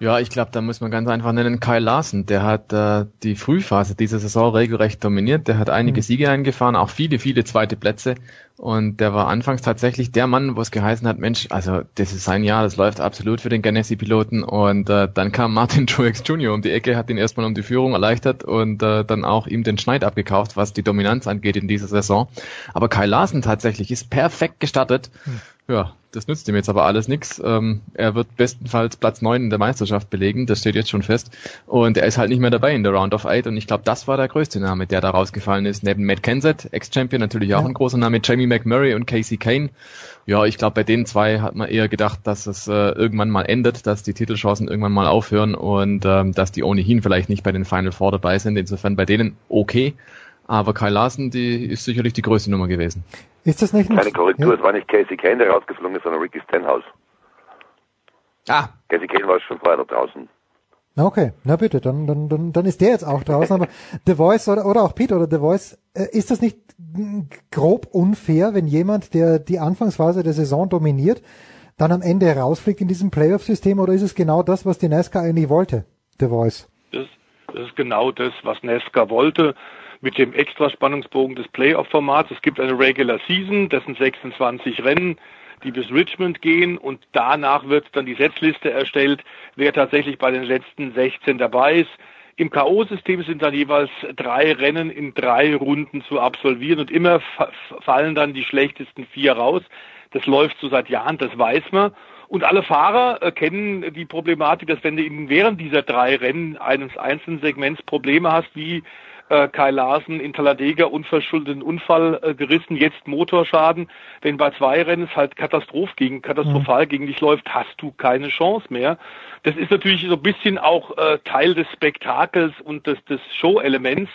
Ja, ich glaube, da muss man ganz einfach nennen Kyle Larsen. Der hat äh, die Frühphase dieser Saison regelrecht dominiert. Der hat einige mhm. Siege eingefahren, auch viele, viele zweite Plätze. Und der war anfangs tatsächlich der Mann, wo es geheißen hat, Mensch, also das ist sein Jahr, das läuft absolut für den Ganassi-Piloten. Und äh, dann kam Martin Truex Jr. um die Ecke, hat ihn erstmal um die Führung erleichtert und äh, dann auch ihm den Schneid abgekauft, was die Dominanz angeht in dieser Saison. Aber Kyle Larsen tatsächlich ist perfekt gestartet. Hm. Ja, das nützt ihm jetzt aber alles nichts. Ähm, er wird bestenfalls Platz neun in der Meisterschaft belegen, das steht jetzt schon fest. Und er ist halt nicht mehr dabei in der Round of Eight. Und ich glaube, das war der größte Name, der da rausgefallen ist. Neben Matt Kenseth, Ex-Champion, natürlich auch ja. ein großer Name, Jamie McMurray und Casey Kane. Ja, ich glaube, bei den zwei hat man eher gedacht, dass es äh, irgendwann mal endet, dass die Titelchancen irgendwann mal aufhören und ähm, dass die ohnehin vielleicht nicht bei den Final Four dabei sind. Insofern bei denen okay. Aber Kyle Larsen, die ist sicherlich die größte Nummer gewesen. Ist das nicht Keine Korrektur, ja. es war nicht Casey Kane, der rausgeflogen ist, sondern Ricky Stenhouse. Ah. Casey Kane war schon vorher noch draußen. Okay, na bitte, dann, dann, dann, dann ist der jetzt auch draußen. Aber The Voice oder, oder auch Pete oder The Voice, äh, ist das nicht grob unfair, wenn jemand, der die Anfangsphase der Saison dominiert, dann am Ende rausfliegt in diesem Playoff-System oder ist es genau das, was die NASCAR eigentlich wollte, The Voice? Das, das ist genau das, was NASCAR wollte mit dem Extraspannungsbogen des Playoff-Formats. Es gibt eine Regular Season, das sind 26 Rennen die bis Richmond gehen und danach wird dann die Setzliste erstellt, wer tatsächlich bei den letzten 16 dabei ist. Im K.O.-System sind dann jeweils drei Rennen in drei Runden zu absolvieren und immer fallen dann die schlechtesten vier raus. Das läuft so seit Jahren, das weiß man. Und alle Fahrer äh, kennen die Problematik, dass wenn du eben während dieser drei Rennen eines einzelnen Segments Probleme hast, wie äh, Kai Larsen in Talladega unverschuldeten Unfall äh, gerissen, jetzt Motorschaden. Wenn bei zwei Rennen es halt Katastroph gegen, katastrophal mhm. gegen dich läuft, hast du keine Chance mehr. Das ist natürlich so ein bisschen auch äh, Teil des Spektakels und des, des Show-Elements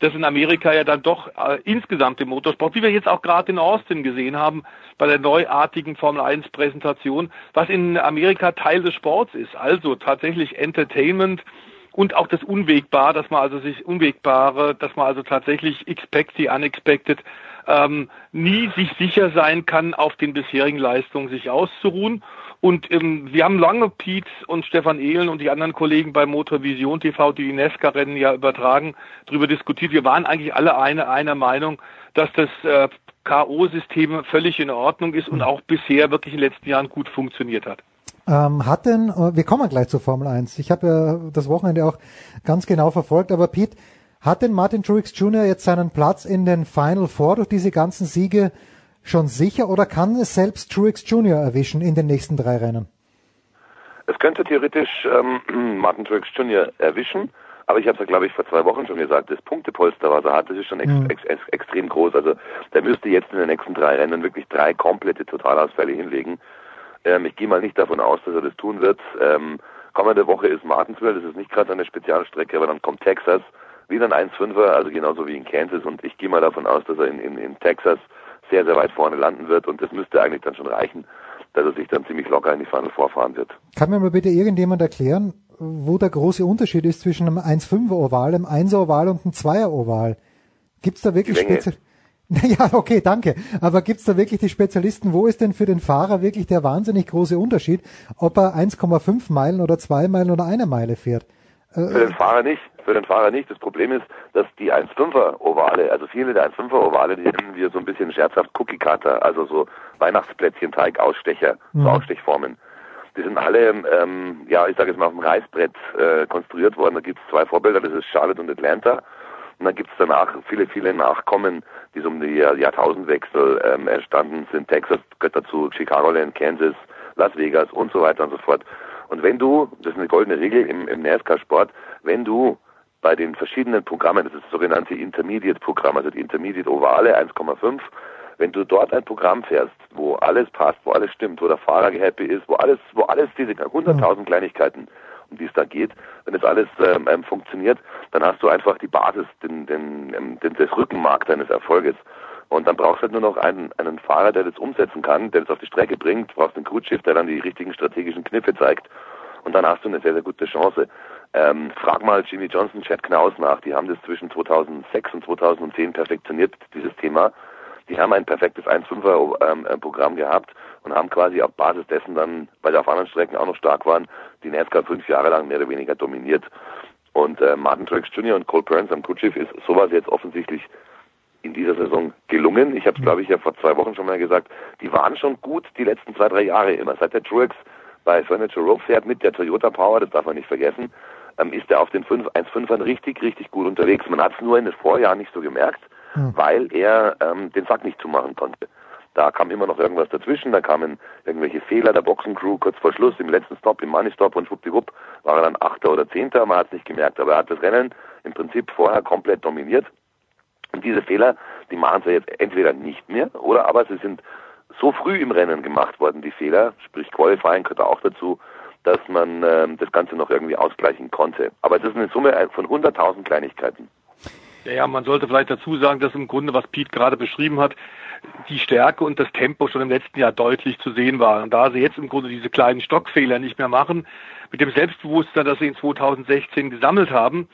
das in Amerika ja dann doch äh, insgesamt im Motorsport, wie wir jetzt auch gerade in Austin gesehen haben, bei der neuartigen Formel 1 Präsentation, was in Amerika Teil des Sports ist. Also tatsächlich Entertainment, und auch das Unwegbar, dass man also sich Unwegbare, dass man also tatsächlich expect the unexpected ähm, nie sich sicher sein kann, auf den bisherigen Leistungen sich auszuruhen. Und ähm, wir haben lange Piet und Stefan Ehlen und die anderen Kollegen bei Motorvision TV, die die Nesca-Rennen ja übertragen, darüber diskutiert. Wir waren eigentlich alle eine, einer Meinung, dass das äh, K.O.-System völlig in Ordnung ist und auch bisher wirklich in den letzten Jahren gut funktioniert hat. Ähm, hat denn, äh, wir kommen gleich zur Formel 1. Ich habe ja das Wochenende auch ganz genau verfolgt, aber Pete, hat denn Martin Truex Jr. jetzt seinen Platz in den Final Four durch diese ganzen Siege schon sicher oder kann es selbst Truex Jr. erwischen in den nächsten drei Rennen? Es könnte theoretisch ähm, Martin Truex Jr. erwischen, aber ich habe es ja, glaube ich, vor zwei Wochen schon gesagt, das Punktepolster, was er hat, das ist schon ex mhm. ex ex extrem groß. Also der müsste jetzt in den nächsten drei Rennen wirklich drei komplette Totalausfälle hinlegen. Ähm, ich gehe mal nicht davon aus, dass er das tun wird. Ähm, kommende Woche ist Martinsville, das ist nicht gerade eine Spezialstrecke, aber dann kommt Texas, wieder ein 1,5er, also genauso wie in Kansas und ich gehe mal davon aus, dass er in, in, in Texas sehr, sehr weit vorne landen wird und das müsste eigentlich dann schon reichen, dass er sich dann ziemlich locker in die Final vorfahren wird. Kann mir mal bitte irgendjemand erklären, wo der große Unterschied ist zwischen einem 1,5er Oval, einem 1er Oval und einem 2er Oval? Gibt es da wirklich speziell? Naja, okay, danke. Aber gibt's da wirklich die Spezialisten? Wo ist denn für den Fahrer wirklich der wahnsinnig große Unterschied, ob er 1,5 Meilen oder 2 Meilen oder eine Meile fährt? Äh, für den Fahrer nicht. Für den Fahrer nicht. Das Problem ist, dass die 1,5er Ovale, also viele der 1,5er Ovale, die nennen wir so ein bisschen scherzhaft Cookie Cutter, also so Weihnachtsplätzchen, Teig, Ausstecher, mhm. so Ausstechformen. Die sind alle, ähm, ja, ich sage jetzt mal auf dem Reißbrett äh, konstruiert worden. Da gibt's zwei Vorbilder, das ist Charlotte und Atlanta. Und dann gibt's danach viele, viele Nachkommen, die so um die Jahrtausendwechsel ähm, entstanden sind. Texas gehört dazu, Chicagoland, Kansas, Las Vegas und so weiter und so fort. Und wenn du, das ist eine goldene Regel im, im NASCAR-Sport, wenn du bei den verschiedenen Programmen, das ist das sogenannte Intermediate-Programm, also die Intermediate-Ovale 1,5, wenn du dort ein Programm fährst, wo alles passt, wo alles stimmt, wo der Fahrer happy ist, wo alles, wo alles diese 100.000 Kleinigkeiten um die es da geht. Wenn das alles ähm, ähm, funktioniert, dann hast du einfach die Basis, den, den, ähm, den, das Rückenmark deines Erfolges. Und dann brauchst du halt nur noch einen, einen Fahrer, der das umsetzen kann, der das auf die Strecke bringt. Du brauchst einen Crewschiff, der dann die richtigen strategischen Kniffe zeigt. und dann hast du eine sehr, sehr gute Chance. Ähm, frag mal Jimmy Johnson, Chad Knaus nach, die haben das zwischen 2006 und 2010 perfektioniert, dieses Thema. Die haben ein perfektes 1-5er-Programm ähm, gehabt und haben quasi auf Basis dessen dann, weil sie auf anderen Strecken auch noch stark waren, die NASCAR fünf Jahre lang mehr oder weniger dominiert. Und äh, Martin Truex Jr. und Cole Burns am Kutschiff ist sowas jetzt offensichtlich in dieser Saison gelungen. Ich habe es, glaube ich, ja vor zwei Wochen schon mal gesagt. Die waren schon gut die letzten zwei, drei Jahre immer. Seit der Truex bei Furniture Row fährt mit der Toyota Power, das darf man nicht vergessen, ähm, ist er auf den 1.5ern richtig, richtig gut unterwegs. Man hat es nur in den Vorjahren nicht so gemerkt, hm. weil er ähm, den Sack nicht zumachen konnte. Da kam immer noch irgendwas dazwischen, da kamen irgendwelche Fehler der Boxencrew kurz vor Schluss im letzten Stop, im Money Stop und schwuppdiwupp war er dann Achter oder Zehnter, man hat es nicht gemerkt, aber er hat das Rennen im Prinzip vorher komplett dominiert. Und diese Fehler, die machen sie jetzt entweder nicht mehr, oder aber sie sind so früh im Rennen gemacht worden, die Fehler, sprich Qualifying gehört auch dazu, dass man ähm, das Ganze noch irgendwie ausgleichen konnte. Aber es ist eine Summe von 100.000 Kleinigkeiten. Ja, ja, man sollte vielleicht dazu sagen, dass im Grunde, was Pete gerade beschrieben hat, die Stärke und das Tempo schon im letzten Jahr deutlich zu sehen waren. Und da sie jetzt im Grunde diese kleinen Stockfehler nicht mehr machen, mit dem Selbstbewusstsein, das sie in 2016 gesammelt haben,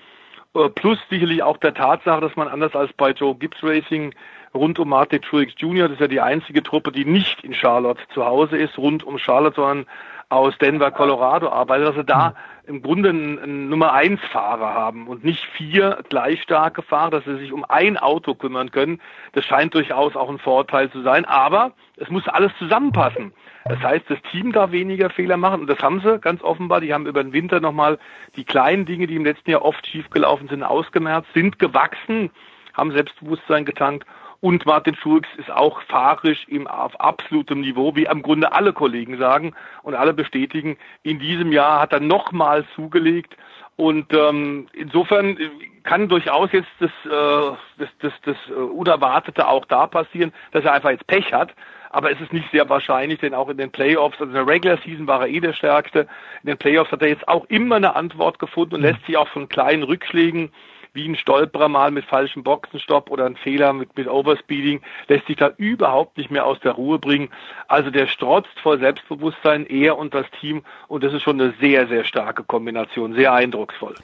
äh, plus sicherlich auch der Tatsache, dass man anders als bei Joe Gibbs Racing rund um Martin Truex Jr., das ist ja die einzige Truppe, die nicht in Charlotte zu Hause ist, rund um Charlotte, sondern aus Denver, Colorado arbeitet, dass sie da im Grunde einen, einen Nummer eins Fahrer haben und nicht vier gleich starke Fahrer, dass sie sich um ein Auto kümmern können. Das scheint durchaus auch ein Vorteil zu sein, aber es muss alles zusammenpassen. Das heißt, das Team darf weniger Fehler machen und das haben sie ganz offenbar. Die haben über den Winter nochmal die kleinen Dinge, die im letzten Jahr oft schiefgelaufen sind, ausgemerzt, sind gewachsen, haben Selbstbewusstsein getankt und Martin Schulz ist auch fahrisch im, auf absolutem Niveau, wie im Grunde alle Kollegen sagen und alle bestätigen. In diesem Jahr hat er nochmal zugelegt. Und ähm, insofern kann durchaus jetzt das, äh, das, das, das äh, Unerwartete auch da passieren, dass er einfach jetzt Pech hat. Aber es ist nicht sehr wahrscheinlich, denn auch in den Playoffs, also in der Regular Season war er eh der Stärkste. In den Playoffs hat er jetzt auch immer eine Antwort gefunden und lässt sich auch von kleinen Rückschlägen wie ein Stolperer mal mit falschem Boxenstopp oder ein Fehler mit, mit Overspeeding, lässt sich da überhaupt nicht mehr aus der Ruhe bringen. Also der strotzt voll Selbstbewusstsein, er und das Team und das ist schon eine sehr, sehr starke Kombination, sehr eindrucksvoll.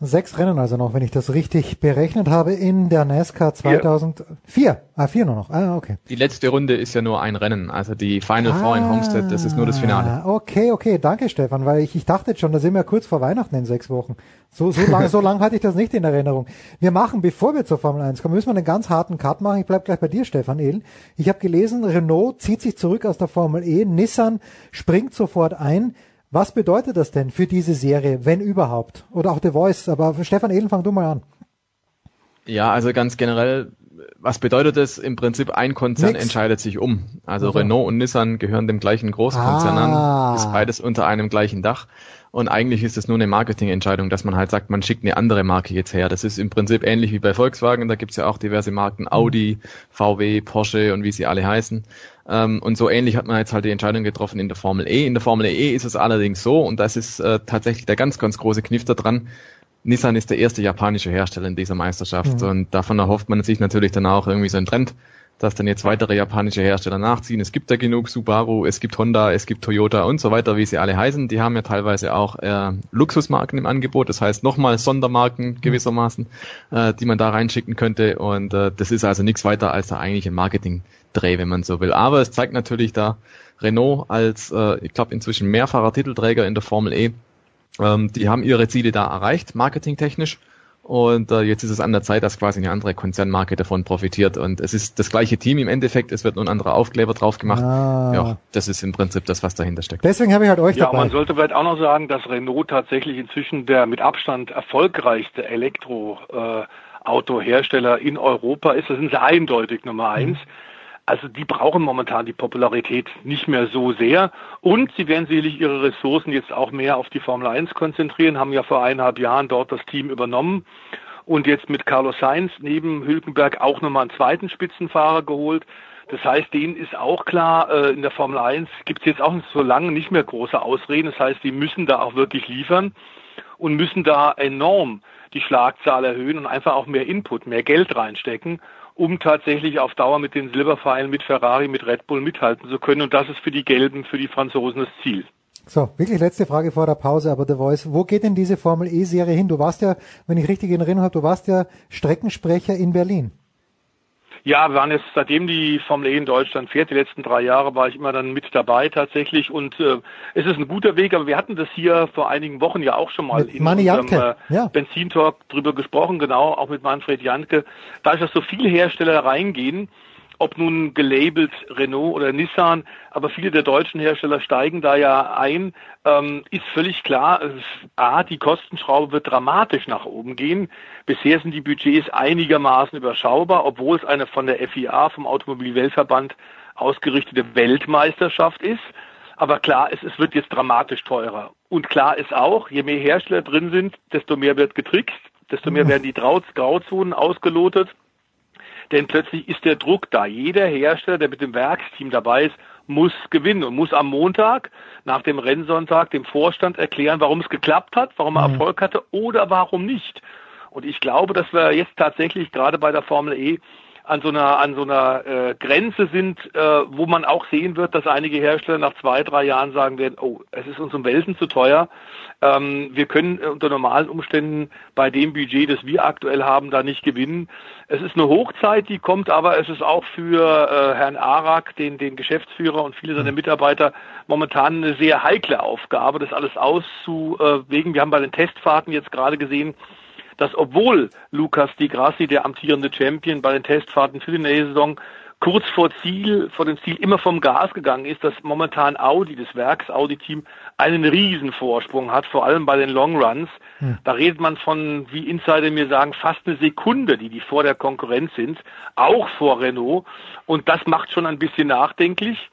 Sechs Rennen also noch, wenn ich das richtig berechnet habe, in der NASCAR 2004. Ah, vier nur noch. Ah, okay. Die letzte Runde ist ja nur ein Rennen. Also die Final ah, Four in Homestead, das ist nur das Finale. Okay, okay. Danke, Stefan, weil ich, ich dachte jetzt schon, da sind wir kurz vor Weihnachten in sechs Wochen. So, so lange, so lang hatte ich das nicht in Erinnerung. Wir machen, bevor wir zur Formel 1 kommen, müssen wir einen ganz harten Cut machen. Ich bleib gleich bei dir, Stefan Edel. Ich habe gelesen, Renault zieht sich zurück aus der Formel E. Nissan springt sofort ein. Was bedeutet das denn für diese Serie, wenn überhaupt? Oder auch The Voice, aber Stefan Ehlen, fang du mal an. Ja, also ganz generell, was bedeutet das? Im Prinzip ein Konzern Nix. entscheidet sich um. Also okay. Renault und Nissan gehören dem gleichen Großkonzern ah. an, ist beides unter einem gleichen Dach. Und eigentlich ist es nur eine Marketingentscheidung, dass man halt sagt, man schickt eine andere Marke jetzt her. Das ist im Prinzip ähnlich wie bei Volkswagen. Da gibt's ja auch diverse Marken, Audi, VW, Porsche und wie sie alle heißen. Ähm, und so ähnlich hat man jetzt halt die Entscheidung getroffen in der Formel E. In der Formel E ist es allerdings so, und das ist äh, tatsächlich der ganz, ganz große Kniff da dran, Nissan ist der erste japanische Hersteller in dieser Meisterschaft mhm. und davon erhofft man sich natürlich dann auch irgendwie so einen Trend, dass dann jetzt weitere japanische Hersteller nachziehen. Es gibt ja genug Subaru, es gibt Honda, es gibt Toyota und so weiter, wie sie alle heißen. Die haben ja teilweise auch äh, Luxusmarken im Angebot, das heißt nochmal Sondermarken mhm. gewissermaßen, äh, die man da reinschicken könnte. Und äh, das ist also nichts weiter als der eigentliche Marketing Dreh, wenn man so will. Aber es zeigt natürlich da Renault als, äh, ich glaube, inzwischen mehrfacher Titelträger in der Formel E. Ähm, die haben ihre Ziele da erreicht, marketingtechnisch. Und äh, jetzt ist es an der Zeit, dass quasi eine andere Konzernmarke davon profitiert. Und es ist das gleiche Team im Endeffekt, es wird nur ein anderer Aufkleber drauf gemacht. Ah. Ja, das ist im Prinzip das, was dahinter steckt. Deswegen habe ich halt euch ja, dabei. Ja, man sollte vielleicht auch noch sagen, dass Renault tatsächlich inzwischen der mit Abstand erfolgreichste Elektroautohersteller äh, in Europa ist. Das sind sie eindeutig Nummer eins. Mhm. Also die brauchen momentan die Popularität nicht mehr so sehr. Und sie werden sicherlich ihre Ressourcen jetzt auch mehr auf die Formel 1 konzentrieren, haben ja vor eineinhalb Jahren dort das Team übernommen und jetzt mit Carlos Sainz neben Hülkenberg auch nochmal einen zweiten Spitzenfahrer geholt. Das heißt, denen ist auch klar, äh, in der Formel 1 gibt es jetzt auch so lange nicht mehr große Ausreden. Das heißt, die müssen da auch wirklich liefern und müssen da enorm die Schlagzahl erhöhen und einfach auch mehr Input, mehr Geld reinstecken um tatsächlich auf Dauer mit den Silbervereinen, mit Ferrari, mit Red Bull mithalten zu können. Und das ist für die Gelben, für die Franzosen das Ziel. So, wirklich letzte Frage vor der Pause, aber The Voice, wo geht denn diese Formel E-Serie hin? Du warst ja, wenn ich richtig in Erinnerung habe, du warst ja Streckensprecher in Berlin. Ja, wir waren jetzt, seitdem die Formel E in Deutschland fährt, die letzten drei Jahre war ich immer dann mit dabei tatsächlich und äh, es ist ein guter Weg, aber wir hatten das hier vor einigen Wochen ja auch schon mal mit in unserem äh, ja. Benzintalk drüber gesprochen, genau, auch mit Manfred Janke. Da ist dass so viele Hersteller reingehen, ob nun gelabelt Renault oder Nissan, aber viele der deutschen Hersteller steigen da ja ein, ähm, ist völlig klar, ist, A, die Kostenschraube wird dramatisch nach oben gehen. Bisher sind die Budgets einigermaßen überschaubar, obwohl es eine von der FIA, vom Automobilweltverband, ausgerichtete Weltmeisterschaft ist. Aber klar, es, es wird jetzt dramatisch teurer. Und klar ist auch, je mehr Hersteller drin sind, desto mehr wird getrickst, desto mehr werden die Grauzonen ausgelotet. Denn plötzlich ist der Druck da. Jeder Hersteller, der mit dem Werksteam dabei ist, muss gewinnen und muss am Montag nach dem Rennsonntag dem Vorstand erklären, warum es geklappt hat, warum er mhm. Erfolg hatte oder warum nicht. Und ich glaube, dass wir jetzt tatsächlich gerade bei der Formel E an so einer an so einer äh, Grenze sind, äh, wo man auch sehen wird, dass einige Hersteller nach zwei, drei Jahren sagen werden, oh, es ist uns um Welten zu teuer. Ähm, wir können unter normalen Umständen bei dem Budget, das wir aktuell haben, da nicht gewinnen. Es ist eine Hochzeit, die kommt, aber es ist auch für äh, Herrn Arak, den, den Geschäftsführer und viele seiner Mitarbeiter momentan eine sehr heikle Aufgabe, das alles auszuwägen. Wir haben bei den Testfahrten jetzt gerade gesehen, dass obwohl Lukas Di Grassi, der amtierende Champion, bei den Testfahrten für die nächste Saison kurz vor Ziel, vor dem Ziel immer vom Gas gegangen ist, dass momentan Audi, das Werks Audi-Team, einen riesen Vorsprung hat, vor allem bei den Long Runs. Hm. Da redet man von, wie Insider mir sagen, fast eine Sekunde, die die vor der Konkurrenz sind, auch vor Renault. Und das macht schon ein bisschen nachdenklich.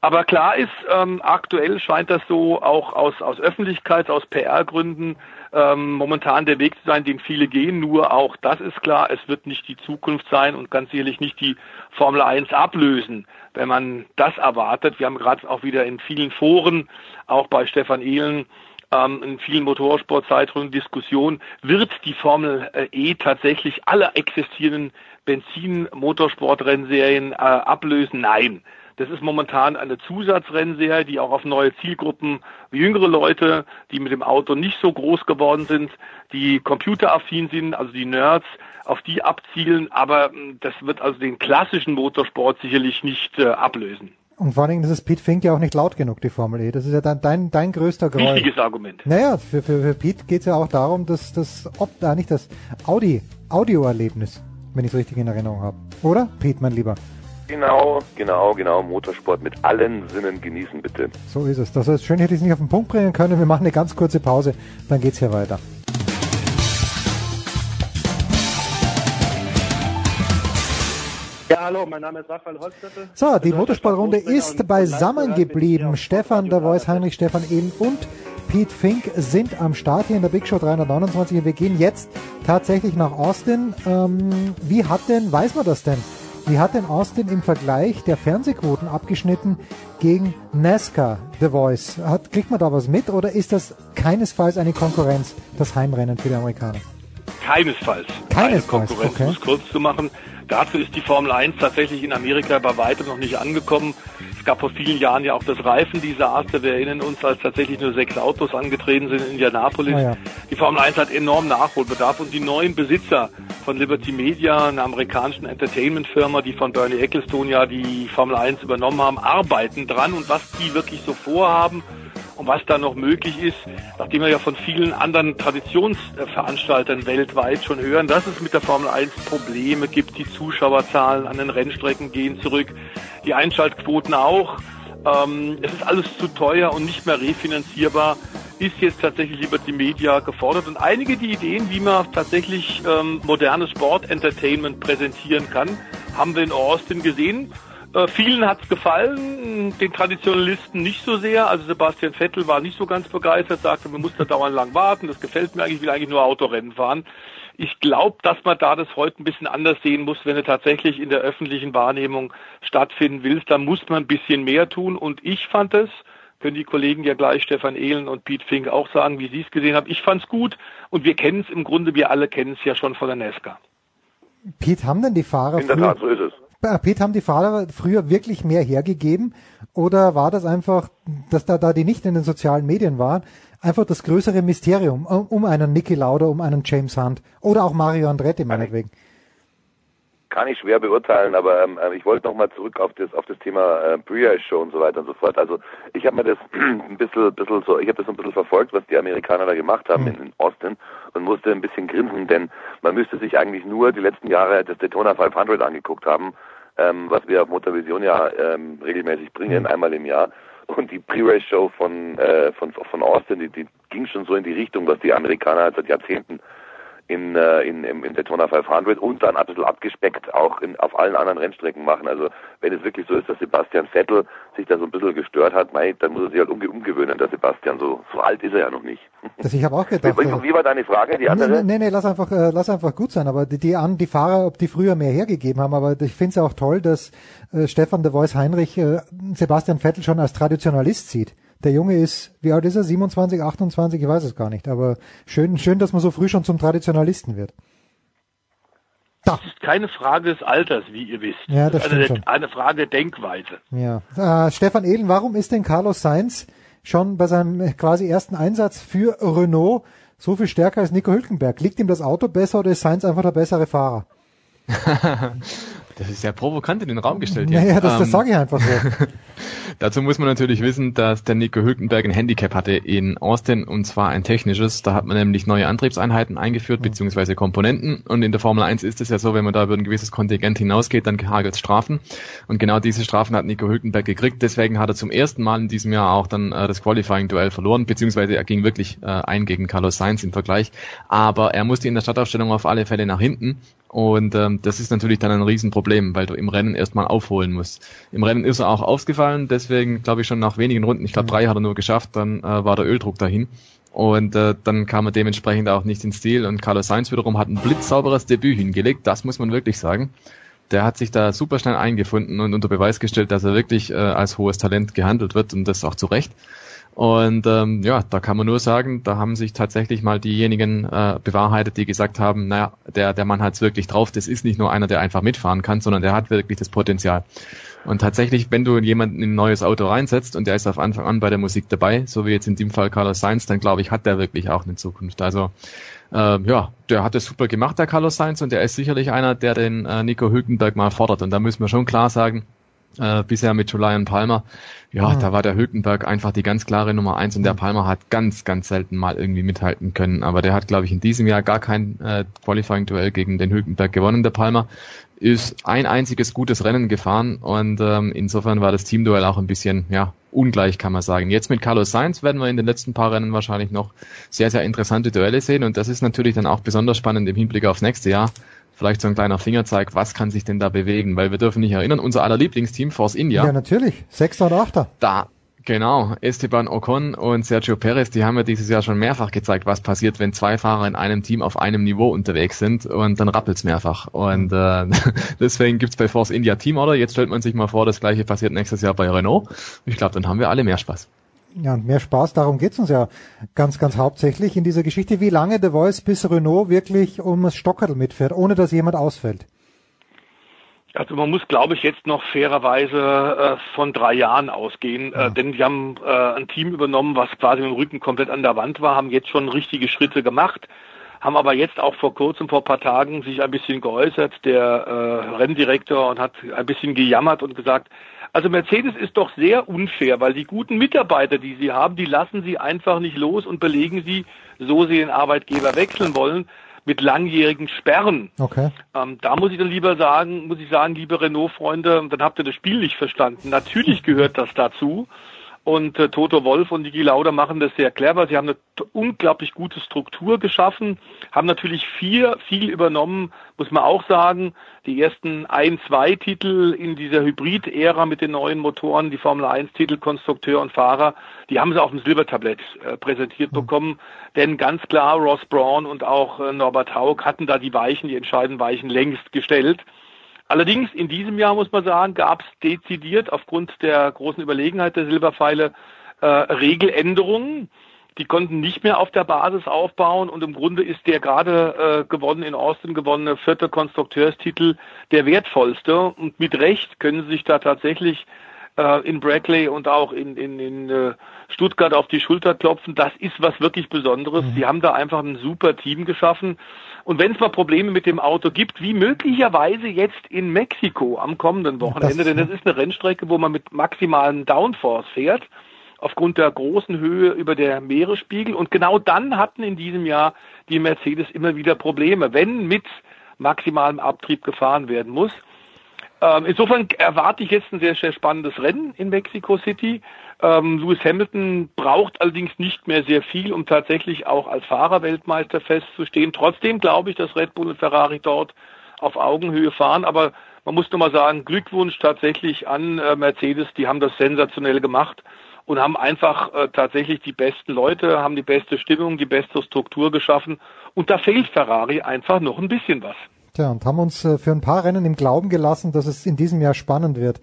Aber klar ist, ähm, aktuell scheint das so auch aus, aus Öffentlichkeits-, aus PR-Gründen ähm, momentan der Weg zu sein, den viele gehen. Nur auch das ist klar, es wird nicht die Zukunft sein und ganz sicherlich nicht die Formel 1 ablösen, wenn man das erwartet. Wir haben gerade auch wieder in vielen Foren, auch bei Stefan Ehlen, ähm, in vielen Motorsportzeitungen Diskussion, wird die Formel äh, E tatsächlich alle existierenden Benzin-Motorsportrennserien äh, ablösen? Nein. Das ist momentan eine Zusatzrennserie, die auch auf neue Zielgruppen, wie jüngere Leute, die mit dem Auto nicht so groß geworden sind, die computeraffin sind, also die Nerds, auf die abzielen. Aber hm, das wird also den klassischen Motorsport sicherlich nicht äh, ablösen. Und vor allen Dingen, das ist Pete Fink ja auch nicht laut genug, die Formel E. Das ist ja dein, dein, dein größter Groll. Wichtiges Argument. Naja, für, für, für Pete geht es ja auch darum, dass das, ob, äh, nicht das Audi, Audioerlebnis, wenn ich es richtig in Erinnerung habe. Oder, Pete, mein Lieber? Genau, genau, genau. Motorsport mit allen Sinnen genießen, bitte. So ist es. Das ist schön, hätte ich es nicht auf den Punkt bringen können. Wir machen eine ganz kurze Pause, dann geht's hier weiter. Ja, hallo, mein Name ist Raphael Holzzettel. So, die Motorsportrunde ist beisammen geblieben. Stefan, der Voice, Heinrich, Stefan Ehlen und Pete Fink sind am Start hier in der Big Show 329 und wir gehen jetzt tatsächlich nach Austin. Ähm, wie hat denn, weiß man das denn? Wie hat denn Austin im Vergleich der Fernsehquoten abgeschnitten gegen NASCAR, The Voice? Hat, kriegt man da was mit oder ist das keinesfalls eine Konkurrenz, das Heimrennen für die Amerikaner? Keinesfalls. Keinesfalls. Eine Konkurrenz, okay. um es kurz zu machen. Dazu ist die Formel 1 tatsächlich in Amerika bei weitem noch nicht angekommen. Es gab vor vielen Jahren ja auch das Reifendesaster. Wir erinnern uns, als tatsächlich nur sechs Autos angetreten sind in Indianapolis. Oh ja. Die Formel 1 hat enorm Nachholbedarf und die neuen Besitzer von Liberty Media, einer amerikanischen Entertainment-Firma, die von Bernie Ecclestone ja die Formel 1 übernommen haben, arbeiten dran und was die wirklich so vorhaben und was da noch möglich ist, nachdem wir ja von vielen anderen Traditionsveranstaltern weltweit schon hören, dass es mit der Formel 1 Probleme gibt, die Zuschauerzahlen an den Rennstrecken gehen zurück, die Einschaltquoten auch. Ähm, es ist alles zu teuer und nicht mehr refinanzierbar, ist jetzt tatsächlich Liberty Media gefordert. Und einige die Ideen, wie man tatsächlich ähm, modernes Sport-Entertainment präsentieren kann, haben wir in Austin gesehen. Äh, vielen hat's gefallen, den Traditionalisten nicht so sehr. Also Sebastian Vettel war nicht so ganz begeistert, sagte, man muss da dauernd lang warten, das gefällt mir eigentlich, ich will eigentlich nur Autorennen fahren. Ich glaube, dass man da das heute ein bisschen anders sehen muss, wenn du tatsächlich in der öffentlichen Wahrnehmung stattfinden willst, dann muss man ein bisschen mehr tun. Und ich fand es, können die Kollegen ja gleich Stefan Ehlen und Pete Fink auch sagen, wie sie es gesehen haben. Ich fand es gut und wir kennen es im Grunde, wir alle kennen es ja schon von der Nesca. Pete, haben denn die Fahrer In der Tat, so ist es Äh, Pete, haben die Fahrer früher wirklich mehr hergegeben oder war das einfach, dass da, da die nicht in den sozialen Medien waren, einfach das größere Mysterium um, um einen Niki Lauda, um einen James Hunt oder auch Mario Andretti meinetwegen? kann ich schwer beurteilen, aber ähm, äh, ich wollte nochmal zurück auf das auf das Thema äh, Pre-Show und so weiter und so fort. Also ich habe mir das ein bisschen, bisschen so, ich habe das ein bisschen verfolgt, was die Amerikaner da gemacht haben mhm. in, in Austin und musste ein bisschen grinsen, denn man müsste sich eigentlich nur die letzten Jahre das Daytona 500 angeguckt haben, ähm, was wir auf Motorvision ja ähm, regelmäßig bringen, mhm. einmal im Jahr. Und die Pre-Race-Show von, äh, von, von Austin, die, die ging schon so in die Richtung, was die Amerikaner seit Jahrzehnten in, äh, in, in, in Daytona 500 und dann ein bisschen abgespeckt auch in, auf allen anderen Rennstrecken machen. Also wenn es wirklich so ist, dass Sebastian Vettel sich da so ein bisschen gestört hat, mei, dann muss er sich halt umge umgewöhnen, der Sebastian. So, so alt ist er ja noch nicht. Das ich habe auch gedacht. Wie, wie war deine Frage, die andere? Nee, nee, nee lass einfach, äh, lass einfach gut sein. Aber die, die, an, die Fahrer, ob die früher mehr hergegeben haben, aber ich finde es ja auch toll, dass äh, Stefan de Vois Heinrich äh, Sebastian Vettel schon als Traditionalist sieht. Der Junge ist, wie alt ist er? 27, 28? Ich weiß es gar nicht. Aber schön, schön, dass man so früh schon zum Traditionalisten wird. Da. Das ist keine Frage des Alters, wie ihr wisst. Ja, das, das ist eine, eine Frage der Denkweise. Ja. Äh, Stefan Ehlen, warum ist denn Carlos Sainz schon bei seinem quasi ersten Einsatz für Renault so viel stärker als Nico Hülkenberg? Liegt ihm das Auto besser oder ist Sainz einfach der bessere Fahrer? Das ist ja provokant in den Raum gestellt. Naja, das, ähm, das sage ich einfach so. dazu muss man natürlich wissen, dass der Nico Hülkenberg ein Handicap hatte in Austin und zwar ein technisches. Da hat man nämlich neue Antriebseinheiten eingeführt, mhm. beziehungsweise Komponenten. Und in der Formel 1 ist es ja so, wenn man da über ein gewisses Kontingent hinausgeht, dann hagelt Strafen. Und genau diese Strafen hat Nico Hülkenberg gekriegt. Deswegen hat er zum ersten Mal in diesem Jahr auch dann äh, das Qualifying-Duell verloren, beziehungsweise er ging wirklich äh, ein gegen Carlos Sainz im Vergleich. Aber er musste in der Startaufstellung auf alle Fälle nach hinten. Und ähm, das ist natürlich dann ein Riesenproblem, weil du im Rennen erstmal aufholen musst. Im Rennen ist er auch ausgefallen, deswegen glaube ich schon nach wenigen Runden, ich glaube mhm. drei hat er nur geschafft, dann äh, war der Öldruck dahin. Und äh, dann kam er dementsprechend auch nicht ins Stil. Und Carlos Sainz wiederum hat ein blitzsauberes Debüt hingelegt, das muss man wirklich sagen. Der hat sich da super schnell eingefunden und unter Beweis gestellt, dass er wirklich äh, als hohes Talent gehandelt wird und das auch zu Recht. Und ähm, ja, da kann man nur sagen, da haben sich tatsächlich mal diejenigen äh, bewahrheitet, die gesagt haben, naja, der, der Mann hat es wirklich drauf, das ist nicht nur einer, der einfach mitfahren kann, sondern der hat wirklich das Potenzial. Und tatsächlich, wenn du jemanden in ein neues Auto reinsetzt und der ist auf Anfang an bei der Musik dabei, so wie jetzt in dem Fall Carlos Sainz, dann glaube ich, hat der wirklich auch eine Zukunft. Also äh, ja, der hat es super gemacht, der Carlos Sainz, und der ist sicherlich einer, der den äh, Nico Hülkenberg mal fordert. Und da müssen wir schon klar sagen, äh, bisher mit Julian Palmer, ja, mhm. da war der Hülkenberg einfach die ganz klare Nummer eins und der. Palmer hat ganz, ganz selten mal irgendwie mithalten können. Aber der hat, glaube ich, in diesem Jahr gar kein äh, Qualifying-Duell gegen den Hülkenberg gewonnen, der Palmer. Ist ein einziges gutes Rennen gefahren und ähm, insofern war das Teamduell auch ein bisschen, ja, ungleich, kann man sagen. Jetzt mit Carlos Sainz werden wir in den letzten paar Rennen wahrscheinlich noch sehr, sehr interessante Duelle sehen und das ist natürlich dann auch besonders spannend im Hinblick aufs nächste Jahr vielleicht so ein kleiner Fingerzeig, was kann sich denn da bewegen? Weil wir dürfen nicht erinnern, unser aller Lieblingsteam, Force India. Ja, natürlich. Sechster und Achter. Da, genau. Esteban Ocon und Sergio Perez, die haben ja dieses Jahr schon mehrfach gezeigt, was passiert, wenn zwei Fahrer in einem Team auf einem Niveau unterwegs sind und dann rappelt's mehrfach. Und äh, deswegen gibt's bei Force India Teamorder. Jetzt stellt man sich mal vor, das gleiche passiert nächstes Jahr bei Renault. Ich glaube, dann haben wir alle mehr Spaß. Ja, und mehr Spaß, darum geht's uns ja ganz, ganz hauptsächlich in dieser Geschichte. Wie lange The Voice bis Renault wirklich um das Stockerl mitfährt, ohne dass jemand ausfällt? Also man muss, glaube ich, jetzt noch fairerweise äh, von drei Jahren ausgehen, äh, äh, denn die haben äh, ein Team übernommen, was quasi mit dem Rücken komplett an der Wand war, haben jetzt schon richtige Schritte gemacht, haben aber jetzt auch vor kurzem, vor paar Tagen sich ein bisschen geäußert, der äh, Renndirektor, und hat ein bisschen gejammert und gesagt, also Mercedes ist doch sehr unfair, weil die guten Mitarbeiter, die sie haben, die lassen sie einfach nicht los und belegen sie, so sie den Arbeitgeber wechseln wollen, mit langjährigen Sperren. Okay. Ähm, da muss ich dann lieber sagen, muss ich sagen, liebe Renault-Freunde, dann habt ihr das Spiel nicht verstanden. Natürlich gehört das dazu. Und äh, Toto Wolf und Niki Lauda machen das sehr clever. Sie haben eine unglaublich gute Struktur geschaffen, haben natürlich vier, viel übernommen, muss man auch sagen. Die ersten ein, zwei Titel in dieser Hybrid-Ära mit den neuen Motoren, die Formel 1-Titel, Konstrukteur und Fahrer, die haben sie auf dem Silbertablett äh, präsentiert mhm. bekommen. Denn ganz klar, Ross Braun und auch äh, Norbert Haug hatten da die Weichen, die entscheidenden Weichen längst gestellt. Allerdings in diesem Jahr muss man sagen, gab es dezidiert aufgrund der großen Überlegenheit der Silberpfeile äh, Regeländerungen. die konnten nicht mehr auf der Basis aufbauen und im Grunde ist der gerade äh, gewonnen in Austin gewonnene vierte Konstrukteurstitel der wertvollste und mit Recht können sie sich da tatsächlich äh, in Brackley und auch in, in, in äh, Stuttgart auf die Schulter klopfen. Das ist was wirklich Besonderes. Mhm. Sie haben da einfach ein super Team geschaffen. Und wenn es mal Probleme mit dem Auto gibt, wie möglicherweise jetzt in Mexiko am kommenden Wochenende, das, denn das ist eine Rennstrecke, wo man mit maximalen Downforce fährt, aufgrund der großen Höhe über der Meeresspiegel. Und genau dann hatten in diesem Jahr die Mercedes immer wieder Probleme, wenn mit maximalem Abtrieb gefahren werden muss. Ähm, insofern erwarte ich jetzt ein sehr, sehr spannendes Rennen in Mexico City. Ähm, Lewis Hamilton braucht allerdings nicht mehr sehr viel, um tatsächlich auch als Fahrerweltmeister festzustehen. Trotzdem glaube ich, dass Red Bull und Ferrari dort auf Augenhöhe fahren. Aber man muss nur mal sagen, Glückwunsch tatsächlich an äh, Mercedes. Die haben das sensationell gemacht und haben einfach äh, tatsächlich die besten Leute, haben die beste Stimmung, die beste Struktur geschaffen. Und da fehlt Ferrari einfach noch ein bisschen was. Tja, und haben uns äh, für ein paar Rennen im Glauben gelassen, dass es in diesem Jahr spannend wird.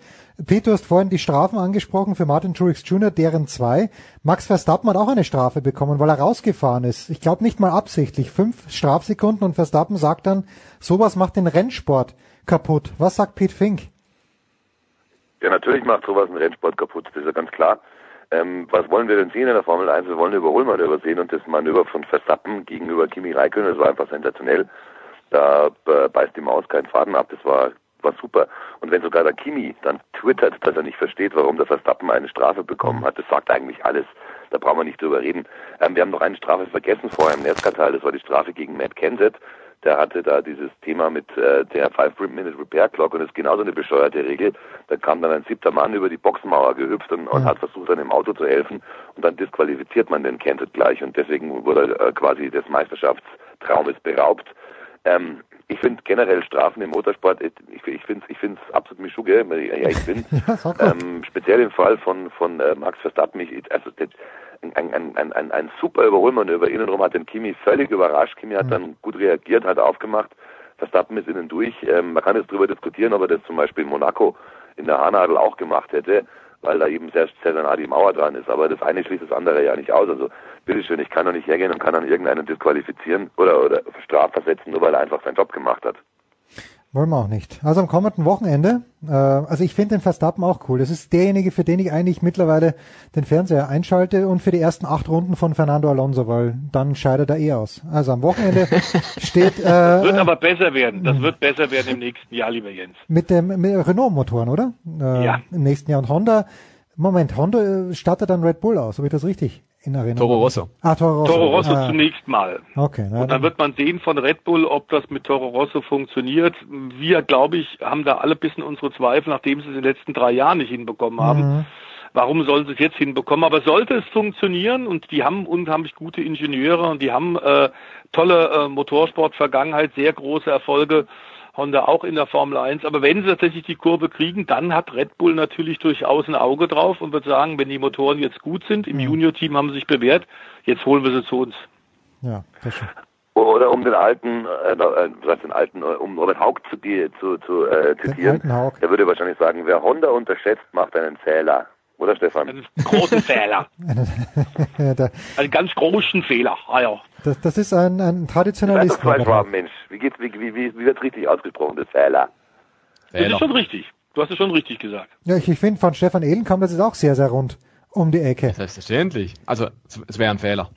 Pete, du hast vorhin die Strafen angesprochen für Martin Truex Jr., deren zwei. Max Verstappen hat auch eine Strafe bekommen, weil er rausgefahren ist. Ich glaube nicht mal absichtlich. Fünf Strafsekunden und Verstappen sagt dann, sowas macht den Rennsport kaputt. Was sagt Pete Fink? Ja, natürlich macht sowas einen Rennsport kaputt, das ist ja ganz klar. Ähm, was wollen wir denn sehen in der Formel 1? Wir wollen eine Überholmanöver sehen und das Manöver von Verstappen gegenüber Kimi Räikkönen, das war einfach sensationell. Da äh, beißt die Maus keinen Faden ab. Das war, war super. Und wenn sogar der Kimi dann twittert, dass er nicht versteht, warum der Verstappen eine Strafe bekommen hat, das sagt eigentlich alles. Da brauchen wir nicht drüber reden. Ähm, wir haben noch eine Strafe vergessen vorher im Netzkarteil. Das war die Strafe gegen Matt Kenseth. Der hatte da dieses Thema mit äh, der Five-Minute Repair Clock und das ist genauso eine bescheuerte Regel. Da kam dann ein siebter Mann über die Boxenmauer gehüpft und, und hat versucht, seinem Auto zu helfen und dann disqualifiziert man den Kenseth gleich und deswegen wurde er äh, quasi des Meisterschaftstraumes beraubt. Ähm, ich finde generell Strafen im Motorsport, ich, ich finde es ich find's absolut Mischuge, ja, ich bin. ähm, speziell im Fall von, von äh, Max Verstappen, ich, also das, ein, ein, ein, ein, ein super Überholmanöver innenrum hat den Kimi völlig überrascht. Kimi hat mhm. dann gut reagiert, hat aufgemacht. Verstappen ist innen durch. Ähm, man kann jetzt darüber diskutieren, ob er das zum Beispiel in Monaco in der Haarnadel auch gemacht hätte weil da eben sehr, sehr nah die Mauer dran ist. Aber das eine schließt das andere ja nicht aus. Also bitteschön, ich kann doch nicht hergehen und kann dann irgendeinen disqualifizieren oder, oder strafversetzen, nur weil er einfach seinen Job gemacht hat. Wollen wir auch nicht. Also am kommenden Wochenende, äh, also ich finde den Verstappen auch cool. Das ist derjenige, für den ich eigentlich mittlerweile den Fernseher einschalte und für die ersten acht Runden von Fernando Alonso, weil dann scheidet er eh aus. Also am Wochenende steht... Äh, das wird aber besser werden. Das wird besser werden im nächsten Jahr, lieber Jens. Mit dem mit Renault-Motoren, oder? Äh, ja. Im nächsten Jahr. Und Honda, Moment, Honda startet dann Red Bull aus, habe ich das richtig? In Erinnerung? Toro Rosso. Ah, Toro Rosso. Toro Rosso ah. zunächst mal. Okay. Na, und dann wird man sehen von Red Bull, ob das mit Toro Rosso funktioniert. Wir, glaube ich, haben da alle bisschen unsere Zweifel, nachdem sie es in den letzten drei Jahren nicht hinbekommen haben. Mhm. Warum sollen sie es jetzt hinbekommen? Aber sollte es funktionieren und die haben unheimlich gute Ingenieure und die haben äh, tolle äh, Motorsport-Vergangenheit, sehr große Erfolge, Honda auch in der Formel 1. Aber wenn sie tatsächlich die Kurve kriegen, dann hat Red Bull natürlich durchaus ein Auge drauf und wird sagen, wenn die Motoren jetzt gut sind, im Junior-Team haben sie sich bewährt, jetzt holen wir sie zu uns. Ja, stimmt. Oder um den alten, äh, äh was den alten, äh, um Robert Haug zu, zu, zu äh, zitieren, der würde wahrscheinlich sagen, wer Honda unterschätzt, macht einen Fehler. Oder Stefan? Einen großen Fehler. einen ganz großen Fehler. Ah, ja. das, das ist ein, ein Traditionalist. Das ist ein Mensch. Wie, geht's, wie, wie, wie, wie wird richtig ausgesprochen, das Fehler? Das ist schon richtig. Du hast es schon richtig gesagt. Ja, ich, ich finde, von Stefan Ehlen kam das jetzt auch sehr, sehr rund um die Ecke. Selbstverständlich. Also, es wäre ein Fehler.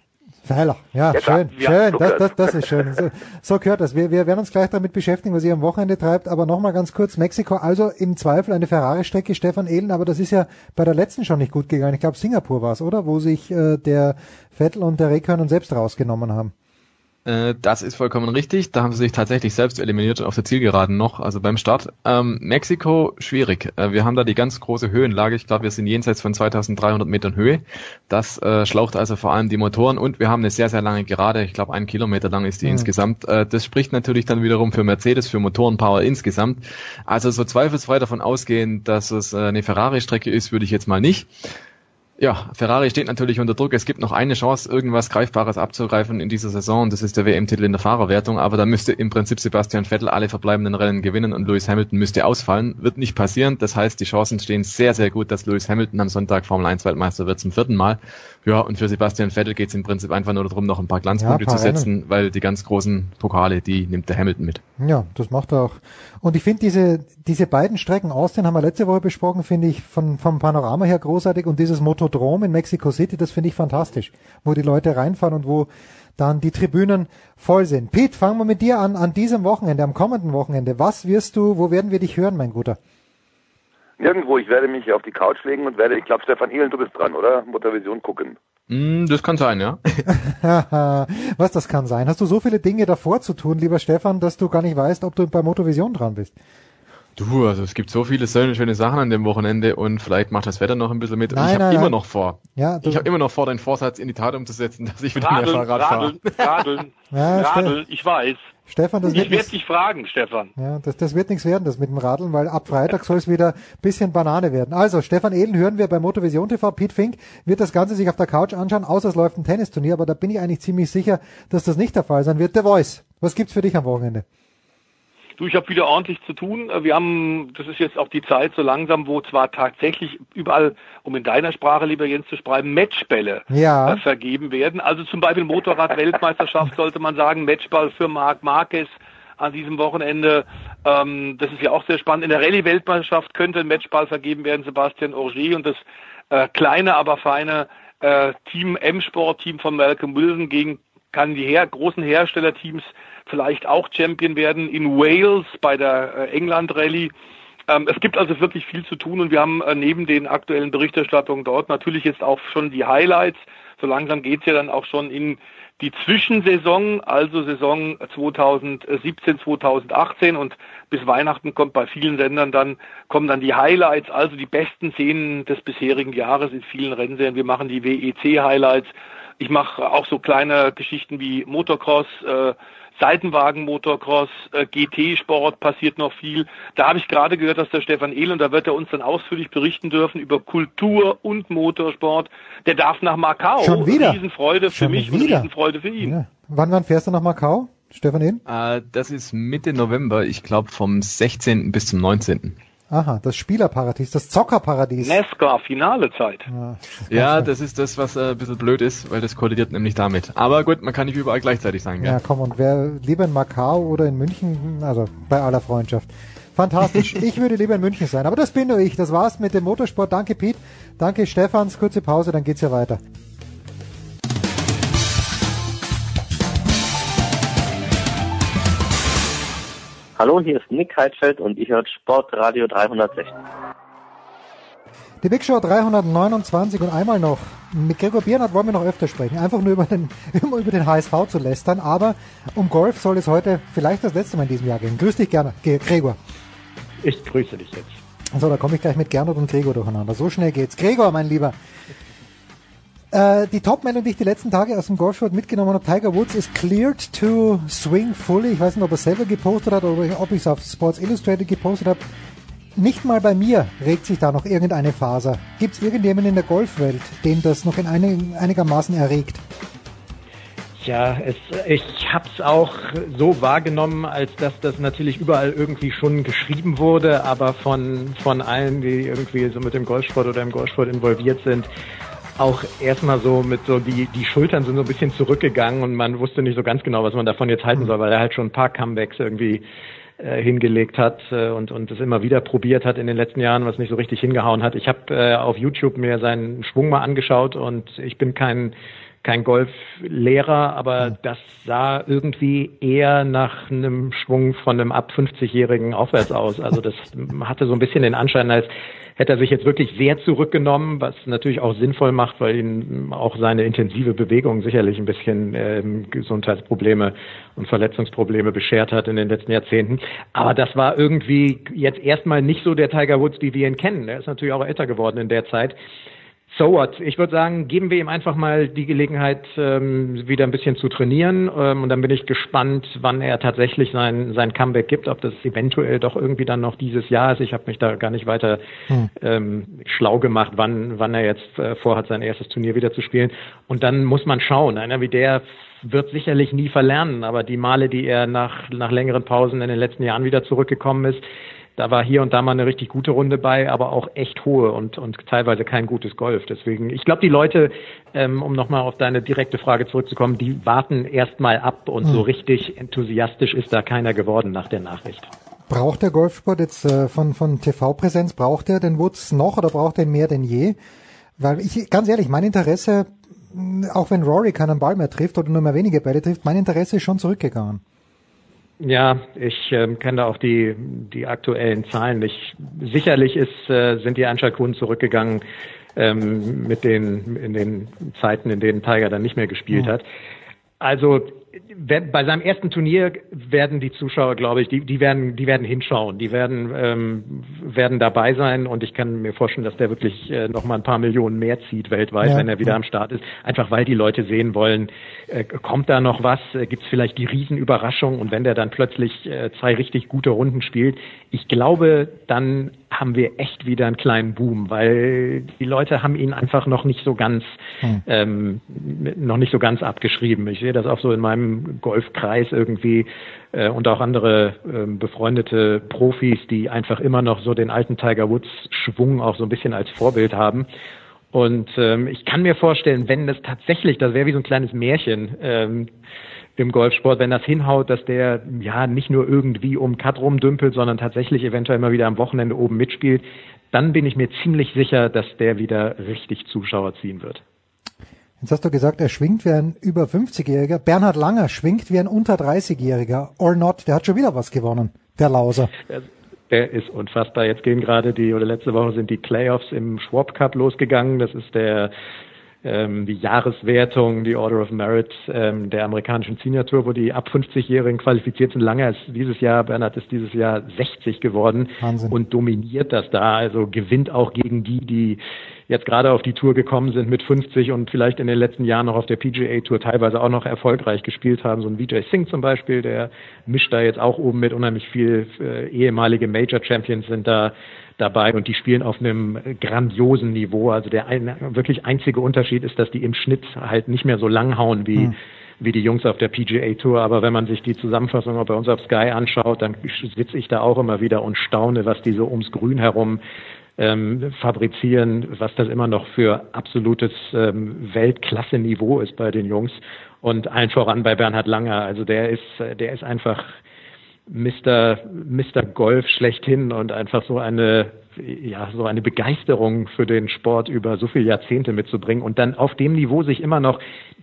Feiler, ja, ja schön, ja, schön, das, das, das ist schön. So, so gehört das. Wir, wir werden uns gleich damit beschäftigen, was ihr am Wochenende treibt, aber nochmal ganz kurz, Mexiko, also im Zweifel eine Ferrari-Strecke, Stefan Ehlen, aber das ist ja bei der letzten schon nicht gut gegangen. Ich glaube, Singapur war es, oder? Wo sich äh, der Vettel und der Räikkönen selbst rausgenommen haben. Äh, das ist vollkommen richtig. Da haben sie sich tatsächlich selbst eliminiert auf der Zielgeraden noch, also beim Start. Ähm, Mexiko, schwierig. Äh, wir haben da die ganz große Höhenlage. Ich glaube, wir sind jenseits von 2300 Metern Höhe. Das äh, schlaucht also vor allem die Motoren und wir haben eine sehr, sehr lange Gerade. Ich glaube, ein Kilometer lang ist die mhm. insgesamt. Äh, das spricht natürlich dann wiederum für Mercedes, für Motorenpower insgesamt. Also so zweifelsfrei davon ausgehen, dass es äh, eine Ferrari-Strecke ist, würde ich jetzt mal nicht. Ja, Ferrari steht natürlich unter Druck. Es gibt noch eine Chance, irgendwas Greifbares abzugreifen in dieser Saison. Das ist der WM-Titel in der Fahrerwertung. Aber da müsste im Prinzip Sebastian Vettel alle verbleibenden Rennen gewinnen und Lewis Hamilton müsste ausfallen. Wird nicht passieren. Das heißt, die Chancen stehen sehr, sehr gut, dass Lewis Hamilton am Sonntag Formel 1 Weltmeister wird zum vierten Mal. Ja, und für Sebastian Vettel geht es im Prinzip einfach nur darum, noch ein paar Glanzpunkte ja, paar zu setzen, Rennen. weil die ganz großen Pokale, die nimmt der Hamilton mit. Ja, das macht er auch. Und ich finde diese, diese beiden Strecken, Austin haben wir letzte Woche besprochen, finde ich von, vom Panorama her großartig und dieses Motodrom in Mexico City, das finde ich fantastisch, wo die Leute reinfahren und wo dann die Tribünen voll sind. Pete, fangen wir mit dir an, an diesem Wochenende, am kommenden Wochenende. Was wirst du, wo werden wir dich hören, mein Guter? Nirgendwo, ich werde mich auf die Couch legen und werde, ich glaube, Stefan Ehlen, du bist dran, oder? Motorvision gucken. Mm, das kann sein, ja. Was das kann sein? Hast du so viele Dinge davor zu tun, lieber Stefan, dass du gar nicht weißt, ob du bei Motorvision dran bist? Du, also es gibt so viele schöne, schöne Sachen an dem Wochenende und vielleicht macht das Wetter noch ein bisschen mit. Nein, und ich habe immer nein. noch vor. Ja, ich habe immer noch vor, deinen Vorsatz in die Tat umzusetzen, dass ich wieder radeln, mehr Fahrrad radeln, fahre. Radeln, ja, radeln, ich weiß. Stefan, das ich werde dich fragen, Stefan. Ja, das, das wird nichts werden, das mit dem Radeln, weil ab Freitag soll es wieder bisschen Banane werden. Also, Stefan Ehlen hören wir bei Motorvision TV. Pete Fink wird das Ganze sich auf der Couch anschauen, außer es läuft ein Tennisturnier, aber da bin ich eigentlich ziemlich sicher, dass das nicht der Fall sein wird. The Voice, was gibt's für dich am Wochenende? Du, ich habe wieder ordentlich zu tun. Wir haben, das ist jetzt auch die Zeit so langsam, wo zwar tatsächlich überall, um in deiner Sprache, lieber Jens, zu schreiben, Matchbälle ja. äh, vergeben werden. Also zum Beispiel Motorrad-Weltmeisterschaft sollte man sagen, Matchball für Marc Marquez an diesem Wochenende. Ähm, das ist ja auch sehr spannend. In der Rallye-Weltmeisterschaft könnte ein Matchball vergeben werden, Sebastian Auger und das äh, kleine, aber feine äh, Team M-Sport-Team von Malcolm Wilson gegen kann die her großen Herstellerteams vielleicht auch Champion werden in Wales bei der äh, England Rallye. Ähm, es gibt also wirklich viel zu tun und wir haben äh, neben den aktuellen Berichterstattungen dort natürlich jetzt auch schon die Highlights. So langsam geht's ja dann auch schon in die Zwischensaison, also Saison 2017, 2018 und bis Weihnachten kommt bei vielen Ländern dann, kommen dann die Highlights, also die besten Szenen des bisherigen Jahres in vielen Rennserien. Wir machen die WEC Highlights. Ich mache auch so kleine Geschichten wie Motocross, äh, Seitenwagen, Motocross, äh, GT-Sport passiert noch viel. Da habe ich gerade gehört, dass der Stefan Ehl, und da wird er uns dann ausführlich berichten dürfen über Kultur und Motorsport. Der darf nach Macau. Schon wieder? Riesenfreude für Schon mich wieder? und Riesenfreude für ihn. Ja. Wann, wann fährst du nach Macau, Stefan Ehl? Äh, das ist Mitte November, ich glaube vom 16. bis zum 19. Aha, das Spielerparadies, das Zockerparadies. NASCAR, Finalezeit. Ja, ja, das ist das, was äh, ein bisschen blöd ist, weil das kollidiert nämlich damit. Aber gut, man kann nicht überall gleichzeitig sein. Ja, ja komm, und wer lieber in Macau oder in München, also bei aller Freundschaft. Fantastisch. ich würde lieber in München sein, aber das bin nur ich. Das war's mit dem Motorsport. Danke Pete, danke Stefans. Kurze Pause, dann geht's ja weiter. Hallo, hier ist Nick Heidfeld und ich höre Sportradio 360. Die Big Show 329 und einmal noch. Mit Gregor Biernat wollen wir noch öfter sprechen. Einfach nur über den, über den HSV zu lästern. Aber um Golf soll es heute vielleicht das letzte Mal in diesem Jahr gehen. Grüß dich gerne, Gregor. Ich grüße dich jetzt. Also da komme ich gleich mit Gernot und Gregor durcheinander. So schnell geht's. Gregor, mein Lieber. Äh, die Top-Meldung, die ich die letzten Tage aus dem Golfsport mitgenommen habe, Tiger Woods ist cleared to swing fully. Ich weiß nicht, ob er selber gepostet hat oder ob ich es auf Sports Illustrated gepostet habe. Nicht mal bei mir regt sich da noch irgendeine Faser. Gibt es irgendjemanden in der Golfwelt, den das noch in einig, einigermaßen erregt? Ja, es, ich habe es auch so wahrgenommen, als dass das natürlich überall irgendwie schon geschrieben wurde, aber von, von allen, die irgendwie so mit dem Golfsport oder im Golfsport involviert sind, auch erstmal so mit so die, die Schultern sind so ein bisschen zurückgegangen und man wusste nicht so ganz genau, was man davon jetzt halten soll, weil er halt schon ein paar Comebacks irgendwie äh, hingelegt hat äh, und und es immer wieder probiert hat in den letzten Jahren, was nicht so richtig hingehauen hat. Ich habe äh, auf YouTube mir seinen Schwung mal angeschaut und ich bin kein kein Golflehrer, aber das sah irgendwie eher nach einem Schwung von einem ab 50-Jährigen aufwärts aus. Also das hatte so ein bisschen den Anschein, als hätte er sich jetzt wirklich sehr zurückgenommen, was natürlich auch sinnvoll macht, weil ihn auch seine intensive Bewegung sicherlich ein bisschen ähm, Gesundheitsprobleme und Verletzungsprobleme beschert hat in den letzten Jahrzehnten. Aber das war irgendwie jetzt erstmal nicht so der Tiger Woods, wie wir ihn kennen. Er ist natürlich auch älter geworden in der Zeit so what? Ich würde sagen, geben wir ihm einfach mal die Gelegenheit, ähm, wieder ein bisschen zu trainieren. Ähm, und dann bin ich gespannt, wann er tatsächlich sein, sein Comeback gibt, ob das eventuell doch irgendwie dann noch dieses Jahr ist. Ich habe mich da gar nicht weiter hm. ähm, schlau gemacht, wann, wann er jetzt äh, vorhat, sein erstes Turnier wieder zu spielen. Und dann muss man schauen. Einer wie der wird sicherlich nie verlernen, aber die Male, die er nach, nach längeren Pausen in den letzten Jahren wieder zurückgekommen ist, da war hier und da mal eine richtig gute Runde bei, aber auch echt hohe und, und teilweise kein gutes Golf. Deswegen, ich glaube, die Leute, ähm, um nochmal auf deine direkte Frage zurückzukommen, die warten erstmal ab und hm. so richtig enthusiastisch ist da keiner geworden nach der Nachricht. Braucht der Golfsport jetzt äh, von, von TV-Präsenz, braucht er den Woods noch oder braucht er ihn mehr denn je? Weil ich, ganz ehrlich, mein Interesse, auch wenn Rory keinen Ball mehr trifft oder nur mehr wenige Bälle trifft, mein Interesse ist schon zurückgegangen. Ja, ich ähm, kenne da auch die, die aktuellen Zahlen nicht. Sicherlich ist, äh, sind die Einschaltquoten zurückgegangen ähm, mit den, in den Zeiten, in denen Tiger dann nicht mehr gespielt ja. hat. Also bei seinem ersten Turnier werden die Zuschauer, glaube ich, die, die werden, die werden hinschauen, die werden, ähm, werden dabei sein und ich kann mir vorstellen, dass der wirklich äh, noch mal ein paar Millionen mehr zieht weltweit, ja, wenn er wieder am Start ist, einfach weil die Leute sehen wollen, äh, kommt da noch was, äh, gibt es vielleicht die Riesenüberraschung und wenn der dann plötzlich äh, zwei richtig gute Runden spielt, ich glaube, dann haben wir echt wieder einen kleinen Boom, weil die Leute haben ihn einfach noch nicht so ganz, hm. ähm, noch nicht so ganz abgeschrieben. Ich sehe das auch so in meinem Golfkreis irgendwie äh, und auch andere äh, befreundete Profis, die einfach immer noch so den alten Tiger Woods Schwung auch so ein bisschen als Vorbild haben. Und ähm, ich kann mir vorstellen, wenn das tatsächlich, das wäre wie so ein kleines Märchen, ähm, im Golfsport, wenn das hinhaut, dass der ja nicht nur irgendwie um Cut rumdümpelt, sondern tatsächlich eventuell immer wieder am Wochenende oben mitspielt, dann bin ich mir ziemlich sicher, dass der wieder richtig Zuschauer ziehen wird. Jetzt hast du gesagt, er schwingt wie ein über 50-Jähriger. Bernhard Langer schwingt wie ein unter 30-Jähriger. Or not, der hat schon wieder was gewonnen, der Lauser. Der ist unfassbar. Jetzt gehen gerade die, oder letzte Woche sind die Playoffs im Schwab Cup losgegangen. Das ist der ähm, die Jahreswertung, die Order of Merit ähm, der amerikanischen Senior Tour, wo die ab 50-Jährigen qualifiziert sind. Lange ist dieses Jahr, Bernhard ist dieses Jahr 60 geworden Wahnsinn. und dominiert das da. Also gewinnt auch gegen die, die jetzt gerade auf die Tour gekommen sind mit 50 und vielleicht in den letzten Jahren noch auf der PGA Tour teilweise auch noch erfolgreich gespielt haben. So ein Vijay Singh zum Beispiel, der mischt da jetzt auch oben mit unheimlich viel äh, ehemalige Major Champions sind da dabei und die spielen auf einem grandiosen Niveau. Also der ein, wirklich einzige Unterschied ist, dass die im Schnitt halt nicht mehr so lang hauen wie hm wie die Jungs auf der PGA Tour. Aber wenn man sich die Zusammenfassung auch bei uns auf Sky anschaut, dann sitze ich da auch immer wieder und staune, was die so ums Grün herum ähm, fabrizieren, was das immer noch für absolutes ähm, Weltklasse-Niveau ist bei den Jungs und allen voran bei Bernhard Langer. Also der ist, der ist einfach Mr. Mr. Golf schlechthin und einfach so eine ja so eine Begeisterung für den Sport über so viele Jahrzehnte mitzubringen und dann auf dem Niveau sich immer noch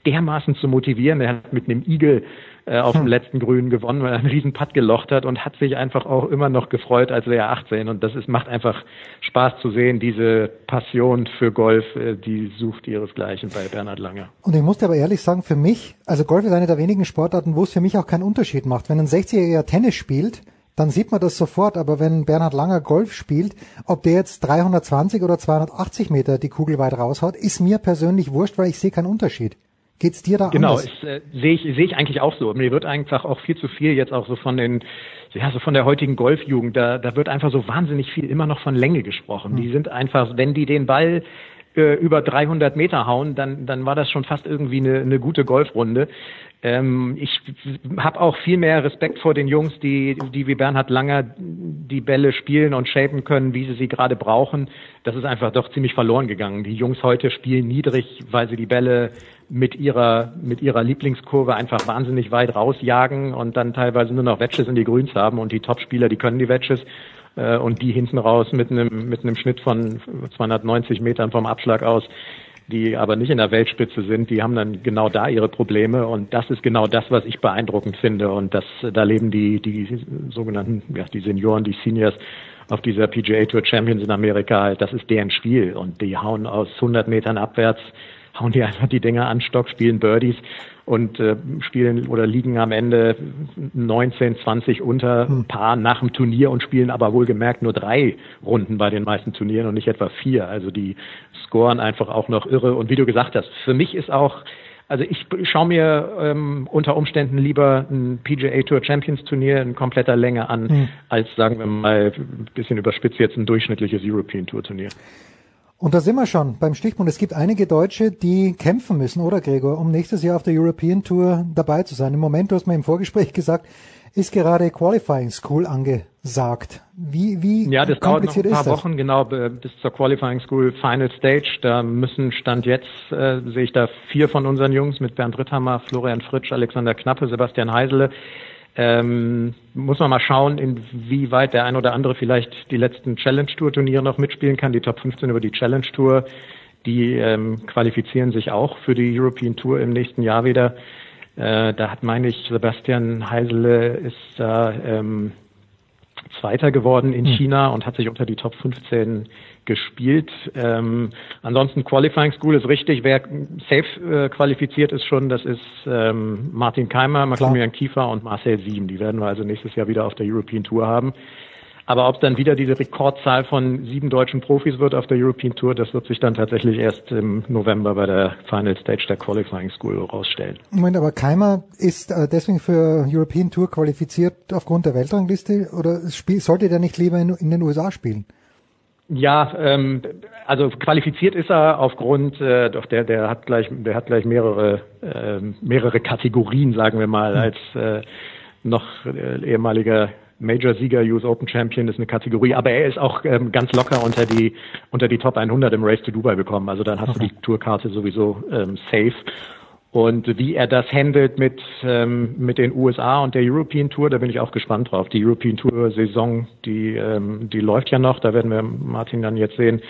dermaßen zu motivieren. Er hat mit einem Igel äh, auf dem hm. letzten Grün gewonnen, weil er einen riesen Putt gelocht hat und hat sich einfach auch immer noch gefreut, als wäre er 18. Und das ist, macht einfach Spaß zu sehen, diese Passion für Golf, äh, die sucht ihresgleichen bei Bernhard Langer. Und ich muss dir aber ehrlich sagen, für mich, also Golf ist eine der wenigen Sportarten, wo es für mich auch keinen Unterschied macht. Wenn ein 60-jähriger Tennis spielt, dann sieht man das sofort. Aber wenn Bernhard Langer Golf spielt, ob der jetzt 320 oder 280 Meter die Kugel weit raushaut, ist mir persönlich wurscht, weil ich sehe keinen Unterschied. Geht's dir da genau, anders? Genau, äh, sehe ich, sehe ich eigentlich auch so. Mir wird einfach auch viel zu viel jetzt auch so von den, ja, so von der heutigen Golfjugend, da, da wird einfach so wahnsinnig viel immer noch von Länge gesprochen. Hm. Die sind einfach, wenn die den Ball äh, über 300 Meter hauen, dann, dann war das schon fast irgendwie eine, eine gute Golfrunde. Ähm, ich habe auch viel mehr Respekt vor den Jungs, die, die wie Bernhard Langer die Bälle spielen und shapen können, wie sie sie gerade brauchen. Das ist einfach doch ziemlich verloren gegangen. Die Jungs heute spielen niedrig, weil sie die Bälle mit ihrer, mit ihrer Lieblingskurve einfach wahnsinnig weit rausjagen und dann teilweise nur noch Wedges in die Grüns haben und die Topspieler, die können die Wedges äh, und die hinten raus mit einem, mit einem Schnitt von 290 Metern vom Abschlag aus die aber nicht in der Weltspitze sind, die haben dann genau da ihre Probleme. Und das ist genau das, was ich beeindruckend finde. Und das, da leben die, die sogenannten, ja, die Senioren, die Seniors auf dieser PGA Tour Champions in Amerika, das ist deren Spiel. Und die hauen aus 100 Metern abwärts hauen die einfach die Dinger an Stock, spielen Birdies und äh, spielen oder liegen am Ende 19, 20 unter hm. Paar nach dem Turnier und spielen aber wohlgemerkt nur drei Runden bei den meisten Turnieren und nicht etwa vier. Also die scoren einfach auch noch irre. Und wie du gesagt hast, für mich ist auch also ich schaue mir ähm, unter Umständen lieber ein PGA Tour Champions Turnier in kompletter Länge an, mhm. als sagen wir mal ein bisschen überspitzt jetzt ein durchschnittliches European Tour Turnier. Und da sind wir schon beim Stichpunkt. Es gibt einige Deutsche, die kämpfen müssen, oder Gregor, um nächstes Jahr auf der European Tour dabei zu sein. Im Moment, du hast mir im Vorgespräch gesagt, ist gerade Qualifying School angesagt. Wie, wie ja, das kompliziert dauert noch ein paar Wochen, genau, bis zur Qualifying School Final Stage. Da müssen Stand jetzt, äh, sehe ich da vier von unseren Jungs mit Bernd Ritthammer, Florian Fritsch, Alexander Knappe, Sebastian Heisele. Ähm, muss man mal schauen, inwieweit der ein oder andere vielleicht die letzten Challenge Tour Turniere noch mitspielen kann. Die Top 15 über die Challenge Tour, die ähm, qualifizieren sich auch für die European Tour im nächsten Jahr wieder. Äh, da hat, meine ich, Sebastian Heisele ist da ähm, Zweiter geworden in hm. China und hat sich unter die Top 15 gespielt. Ähm, ansonsten Qualifying School ist richtig. Wer safe äh, qualifiziert ist schon, das ist ähm, Martin Keimer, Maximilian Kiefer und Marcel Sieben. Die werden wir also nächstes Jahr wieder auf der European Tour haben. Aber ob dann wieder diese Rekordzahl von sieben deutschen Profis wird auf der European Tour, das wird sich dann tatsächlich erst im November bei der Final Stage der Qualifying School rausstellen. Moment, aber Keimer ist äh, deswegen für European Tour qualifiziert aufgrund der Weltrangliste oder sollte der nicht lieber in, in den USA spielen? Ja, ähm, also qualifiziert ist er aufgrund, äh, doch der, der hat gleich, der hat gleich mehrere, äh, mehrere Kategorien, sagen wir mal, hm. als äh, noch äh, ehemaliger Major-Sieger, US Open Champion ist eine Kategorie, aber er ist auch ähm, ganz locker unter die unter die Top 100 im Race to Dubai bekommen. Also dann hast okay. du die Tourkarte sowieso ähm, safe. Und wie er das handelt mit ähm, mit den USA und der European Tour, da bin ich auch gespannt drauf. Die European Tour Saison, die ähm, die läuft ja noch. Da werden wir Martin dann jetzt sehen.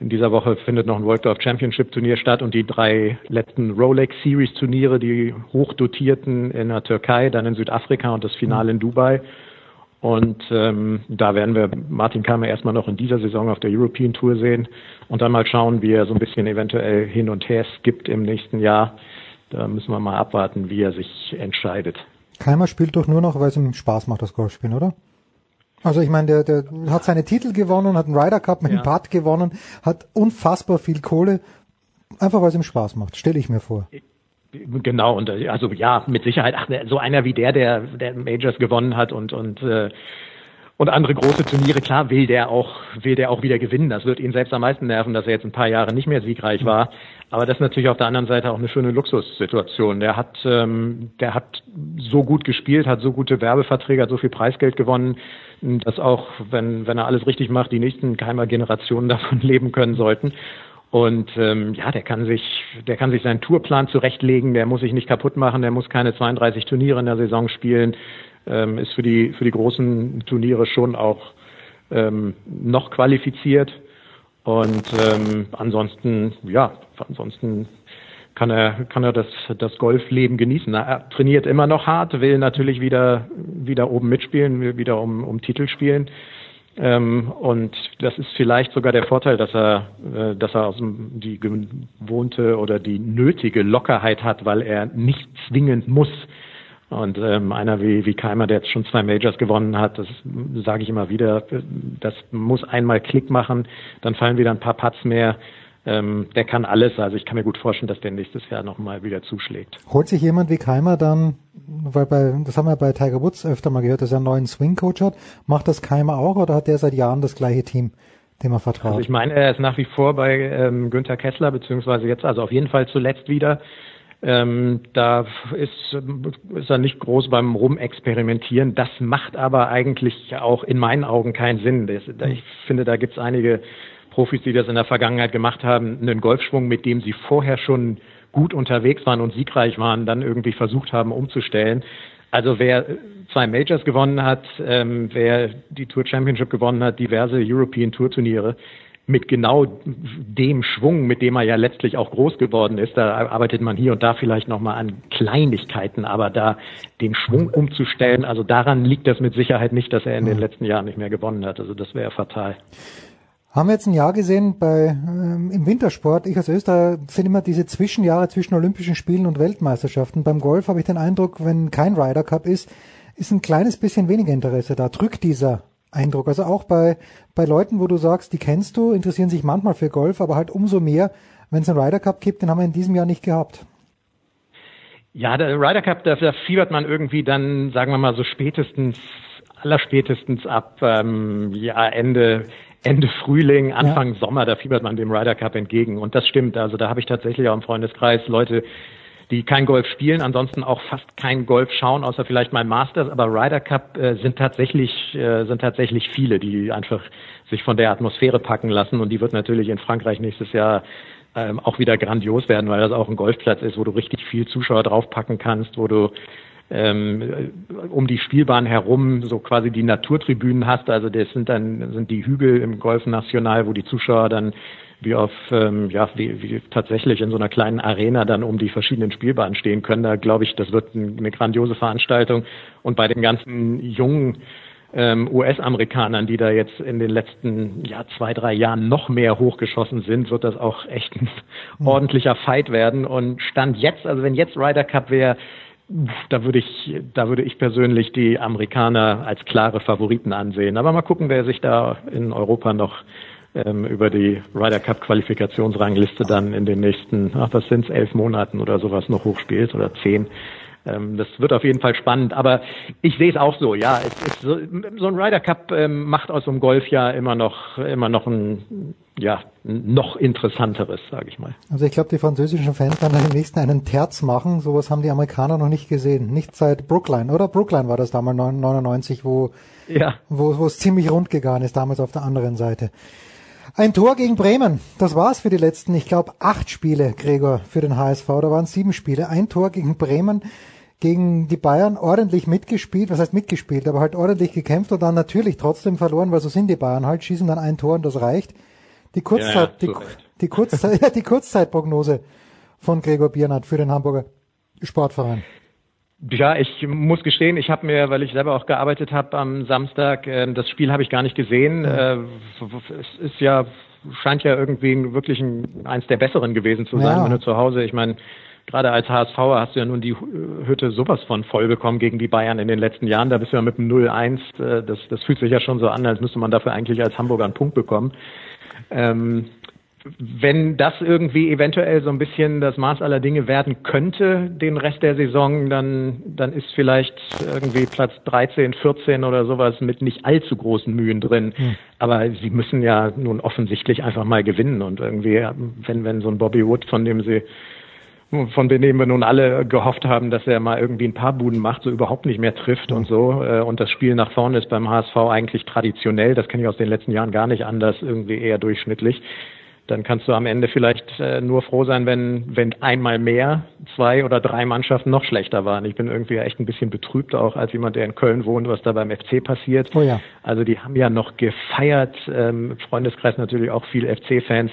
In dieser Woche findet noch ein World Golf Championship Turnier statt und die drei letzten Rolex Series Turniere, die hochdotierten in der Türkei, dann in Südafrika und das Finale in Dubai. Und ähm, da werden wir Martin Keimer erstmal noch in dieser Saison auf der European Tour sehen und dann mal schauen, wie er so ein bisschen eventuell hin und her skippt im nächsten Jahr. Da müssen wir mal abwarten, wie er sich entscheidet. Keimer spielt doch nur noch, weil es ihm Spaß macht, das Golfspielen, oder? Also ich meine, der, der hat seine Titel gewonnen, hat einen Ryder Cup mit ja. dem Putt gewonnen, hat unfassbar viel Kohle, einfach weil es ihm Spaß macht, stelle ich mir vor. Genau, und äh, also ja, mit Sicherheit, ach, so einer wie der, der, der Majors gewonnen hat und, und, äh, und andere große Turniere, klar will der auch, will der auch wieder gewinnen. Das wird ihn selbst am meisten nerven, dass er jetzt ein paar Jahre nicht mehr siegreich war. Aber das ist natürlich auf der anderen Seite auch eine schöne Luxussituation. Der hat, ähm, der hat so gut gespielt, hat so gute Werbeverträge, hat so viel Preisgeld gewonnen, dass auch, wenn, wenn er alles richtig macht, die nächsten Keimer Generationen davon leben können sollten. Und ähm, ja, der kann sich, der kann sich seinen Tourplan zurechtlegen, der muss sich nicht kaputt machen, der muss keine 32 Turniere in der Saison spielen, ähm, ist für die für die großen Turniere schon auch ähm, noch qualifiziert. Und ähm, ansonsten, ja, ansonsten kann er kann er das das Golfleben genießen. Er trainiert immer noch hart, will natürlich wieder wieder oben mitspielen, will wieder um um Titel spielen. Ähm, und das ist vielleicht sogar der Vorteil, dass er, äh, dass er aus dem, die gewohnte oder die nötige Lockerheit hat, weil er nicht zwingend muss. Und ähm, einer wie, wie Keimer, der jetzt schon zwei Majors gewonnen hat, das sage ich immer wieder, das muss einmal Klick machen, dann fallen wieder ein paar Putts mehr. Ähm, der kann alles, also ich kann mir gut vorstellen, dass der nächstes Jahr nochmal wieder zuschlägt. Holt sich jemand wie Keimer dann, weil bei, das haben wir bei Tiger Woods öfter mal gehört, dass er einen neuen Swing-Coach hat, macht das Keimer auch oder hat der seit Jahren das gleiche Team? dem er vertraut. Also ich meine, er ist nach wie vor bei ähm, Günther Kessler, beziehungsweise jetzt, also auf jeden Fall zuletzt wieder. Ähm, da ist, ist er nicht groß beim Rumexperimentieren. Das macht aber eigentlich auch in meinen Augen keinen Sinn. Das, ich finde, da gibt es einige Profis, die das in der Vergangenheit gemacht haben, einen Golfschwung, mit dem sie vorher schon gut unterwegs waren und siegreich waren, dann irgendwie versucht haben umzustellen. Also wer zwei Majors gewonnen hat, ähm, wer die Tour Championship gewonnen hat, diverse European Tour Turniere, mit genau dem Schwung, mit dem er ja letztlich auch groß geworden ist, da arbeitet man hier und da vielleicht nochmal an Kleinigkeiten, aber da den Schwung umzustellen, also daran liegt das mit Sicherheit nicht, dass er in den letzten Jahren nicht mehr gewonnen hat. Also das wäre fatal. Haben wir jetzt ein Jahr gesehen bei ähm, im Wintersport. Ich als Österreicher finde immer diese Zwischenjahre zwischen Olympischen Spielen und Weltmeisterschaften. Beim Golf habe ich den Eindruck, wenn kein Ryder Cup ist, ist ein kleines bisschen weniger Interesse da. Drückt dieser Eindruck. Also auch bei, bei Leuten, wo du sagst, die kennst du, interessieren sich manchmal für Golf, aber halt umso mehr, wenn es einen Ryder Cup gibt, den haben wir in diesem Jahr nicht gehabt. Ja, der Ryder Cup, da, da fiebert man irgendwie dann, sagen wir mal so spätestens, allerspätestens ab ähm, ja, Ende, Ende Frühling, Anfang ja. Sommer, da fiebert man dem Ryder Cup entgegen. Und das stimmt. Also da habe ich tatsächlich auch im Freundeskreis Leute, die kein Golf spielen, ansonsten auch fast kein Golf schauen, außer vielleicht mal Masters. Aber Ryder Cup äh, sind tatsächlich äh, sind tatsächlich viele, die einfach sich von der Atmosphäre packen lassen. Und die wird natürlich in Frankreich nächstes Jahr ähm, auch wieder grandios werden, weil das auch ein Golfplatz ist, wo du richtig viel Zuschauer draufpacken kannst, wo du ähm, um die Spielbahn herum so quasi die Naturtribünen hast. Also das sind dann sind die Hügel im Golf National, wo die Zuschauer dann wie auf ähm, ja wie, wie tatsächlich in so einer kleinen Arena dann um die verschiedenen Spielbahnen stehen können. Da glaube ich, das wird eine grandiose Veranstaltung. Und bei den ganzen jungen ähm, US-Amerikanern, die da jetzt in den letzten ja, zwei, drei Jahren noch mehr hochgeschossen sind, wird das auch echt ein mhm. ordentlicher Fight werden. Und Stand jetzt, also wenn jetzt Ryder Cup wäre, da würde ich, da würde ich persönlich die Amerikaner als klare Favoriten ansehen. Aber mal gucken, wer sich da in Europa noch ähm, über die Ryder Cup Qualifikationsrangliste dann in den nächsten, ach, was sind's, elf Monaten oder sowas noch hochspielt oder zehn. Ähm, das wird auf jeden Fall spannend, aber ich sehe es auch so, ja. So, so ein Ryder Cup ähm, macht aus so einem Golfjahr immer noch, immer noch ein, ja, noch interessanteres, sage ich mal. Also ich glaube, die französischen Fans werden im nächsten einen Terz machen. Sowas haben die Amerikaner noch nicht gesehen. Nicht seit Brookline, oder? Brookline war das damals 99, wo, ja. wo, wo es ziemlich rund gegangen ist, damals auf der anderen Seite. Ein Tor gegen Bremen. Das war's für die letzten, ich glaube, acht Spiele, Gregor, für den HSV. Da waren sieben Spiele. Ein Tor gegen Bremen, gegen die Bayern ordentlich mitgespielt. Was heißt mitgespielt? Aber halt ordentlich gekämpft und dann natürlich trotzdem verloren, weil so sind die Bayern halt. Schießen dann ein Tor und das reicht. Die Kurzzeit, ja, ja, die, die, Kurzzeit, ja, die Kurzzeitprognose von Gregor Biernat für den Hamburger Sportverein. Ja, ich muss gestehen, ich habe mir, weil ich selber auch gearbeitet habe am Samstag, äh, das Spiel habe ich gar nicht gesehen. Äh, es ist ja scheint ja irgendwie wirklich ein, eins der besseren gewesen zu sein, ja. wenn du zu Hause, ich meine, gerade als HSV hast du ja nun die Hütte sowas von voll bekommen gegen die Bayern in den letzten Jahren. Da bist du ja mit dem 0-1, äh, das, das fühlt sich ja schon so an, als müsste man dafür eigentlich als Hamburger einen Punkt bekommen. Ähm, wenn das irgendwie eventuell so ein bisschen das Maß aller Dinge werden könnte, den Rest der Saison, dann, dann ist vielleicht irgendwie Platz 13, 14 oder sowas mit nicht allzu großen Mühen drin. Hm. Aber sie müssen ja nun offensichtlich einfach mal gewinnen und irgendwie, wenn, wenn so ein Bobby Wood, von dem sie von dem wir nun alle gehofft haben, dass er mal irgendwie ein paar Buden macht, so überhaupt nicht mehr trifft und so. Äh, und das Spiel nach vorne ist beim HSV eigentlich traditionell, das kenne ich aus den letzten Jahren gar nicht anders, irgendwie eher durchschnittlich dann kannst du am Ende vielleicht äh, nur froh sein, wenn, wenn einmal mehr zwei oder drei Mannschaften noch schlechter waren. Ich bin irgendwie echt ein bisschen betrübt auch als jemand, der in Köln wohnt, was da beim FC passiert. Oh ja. Also die haben ja noch gefeiert, ähm, Freundeskreis natürlich auch viel FC-Fans,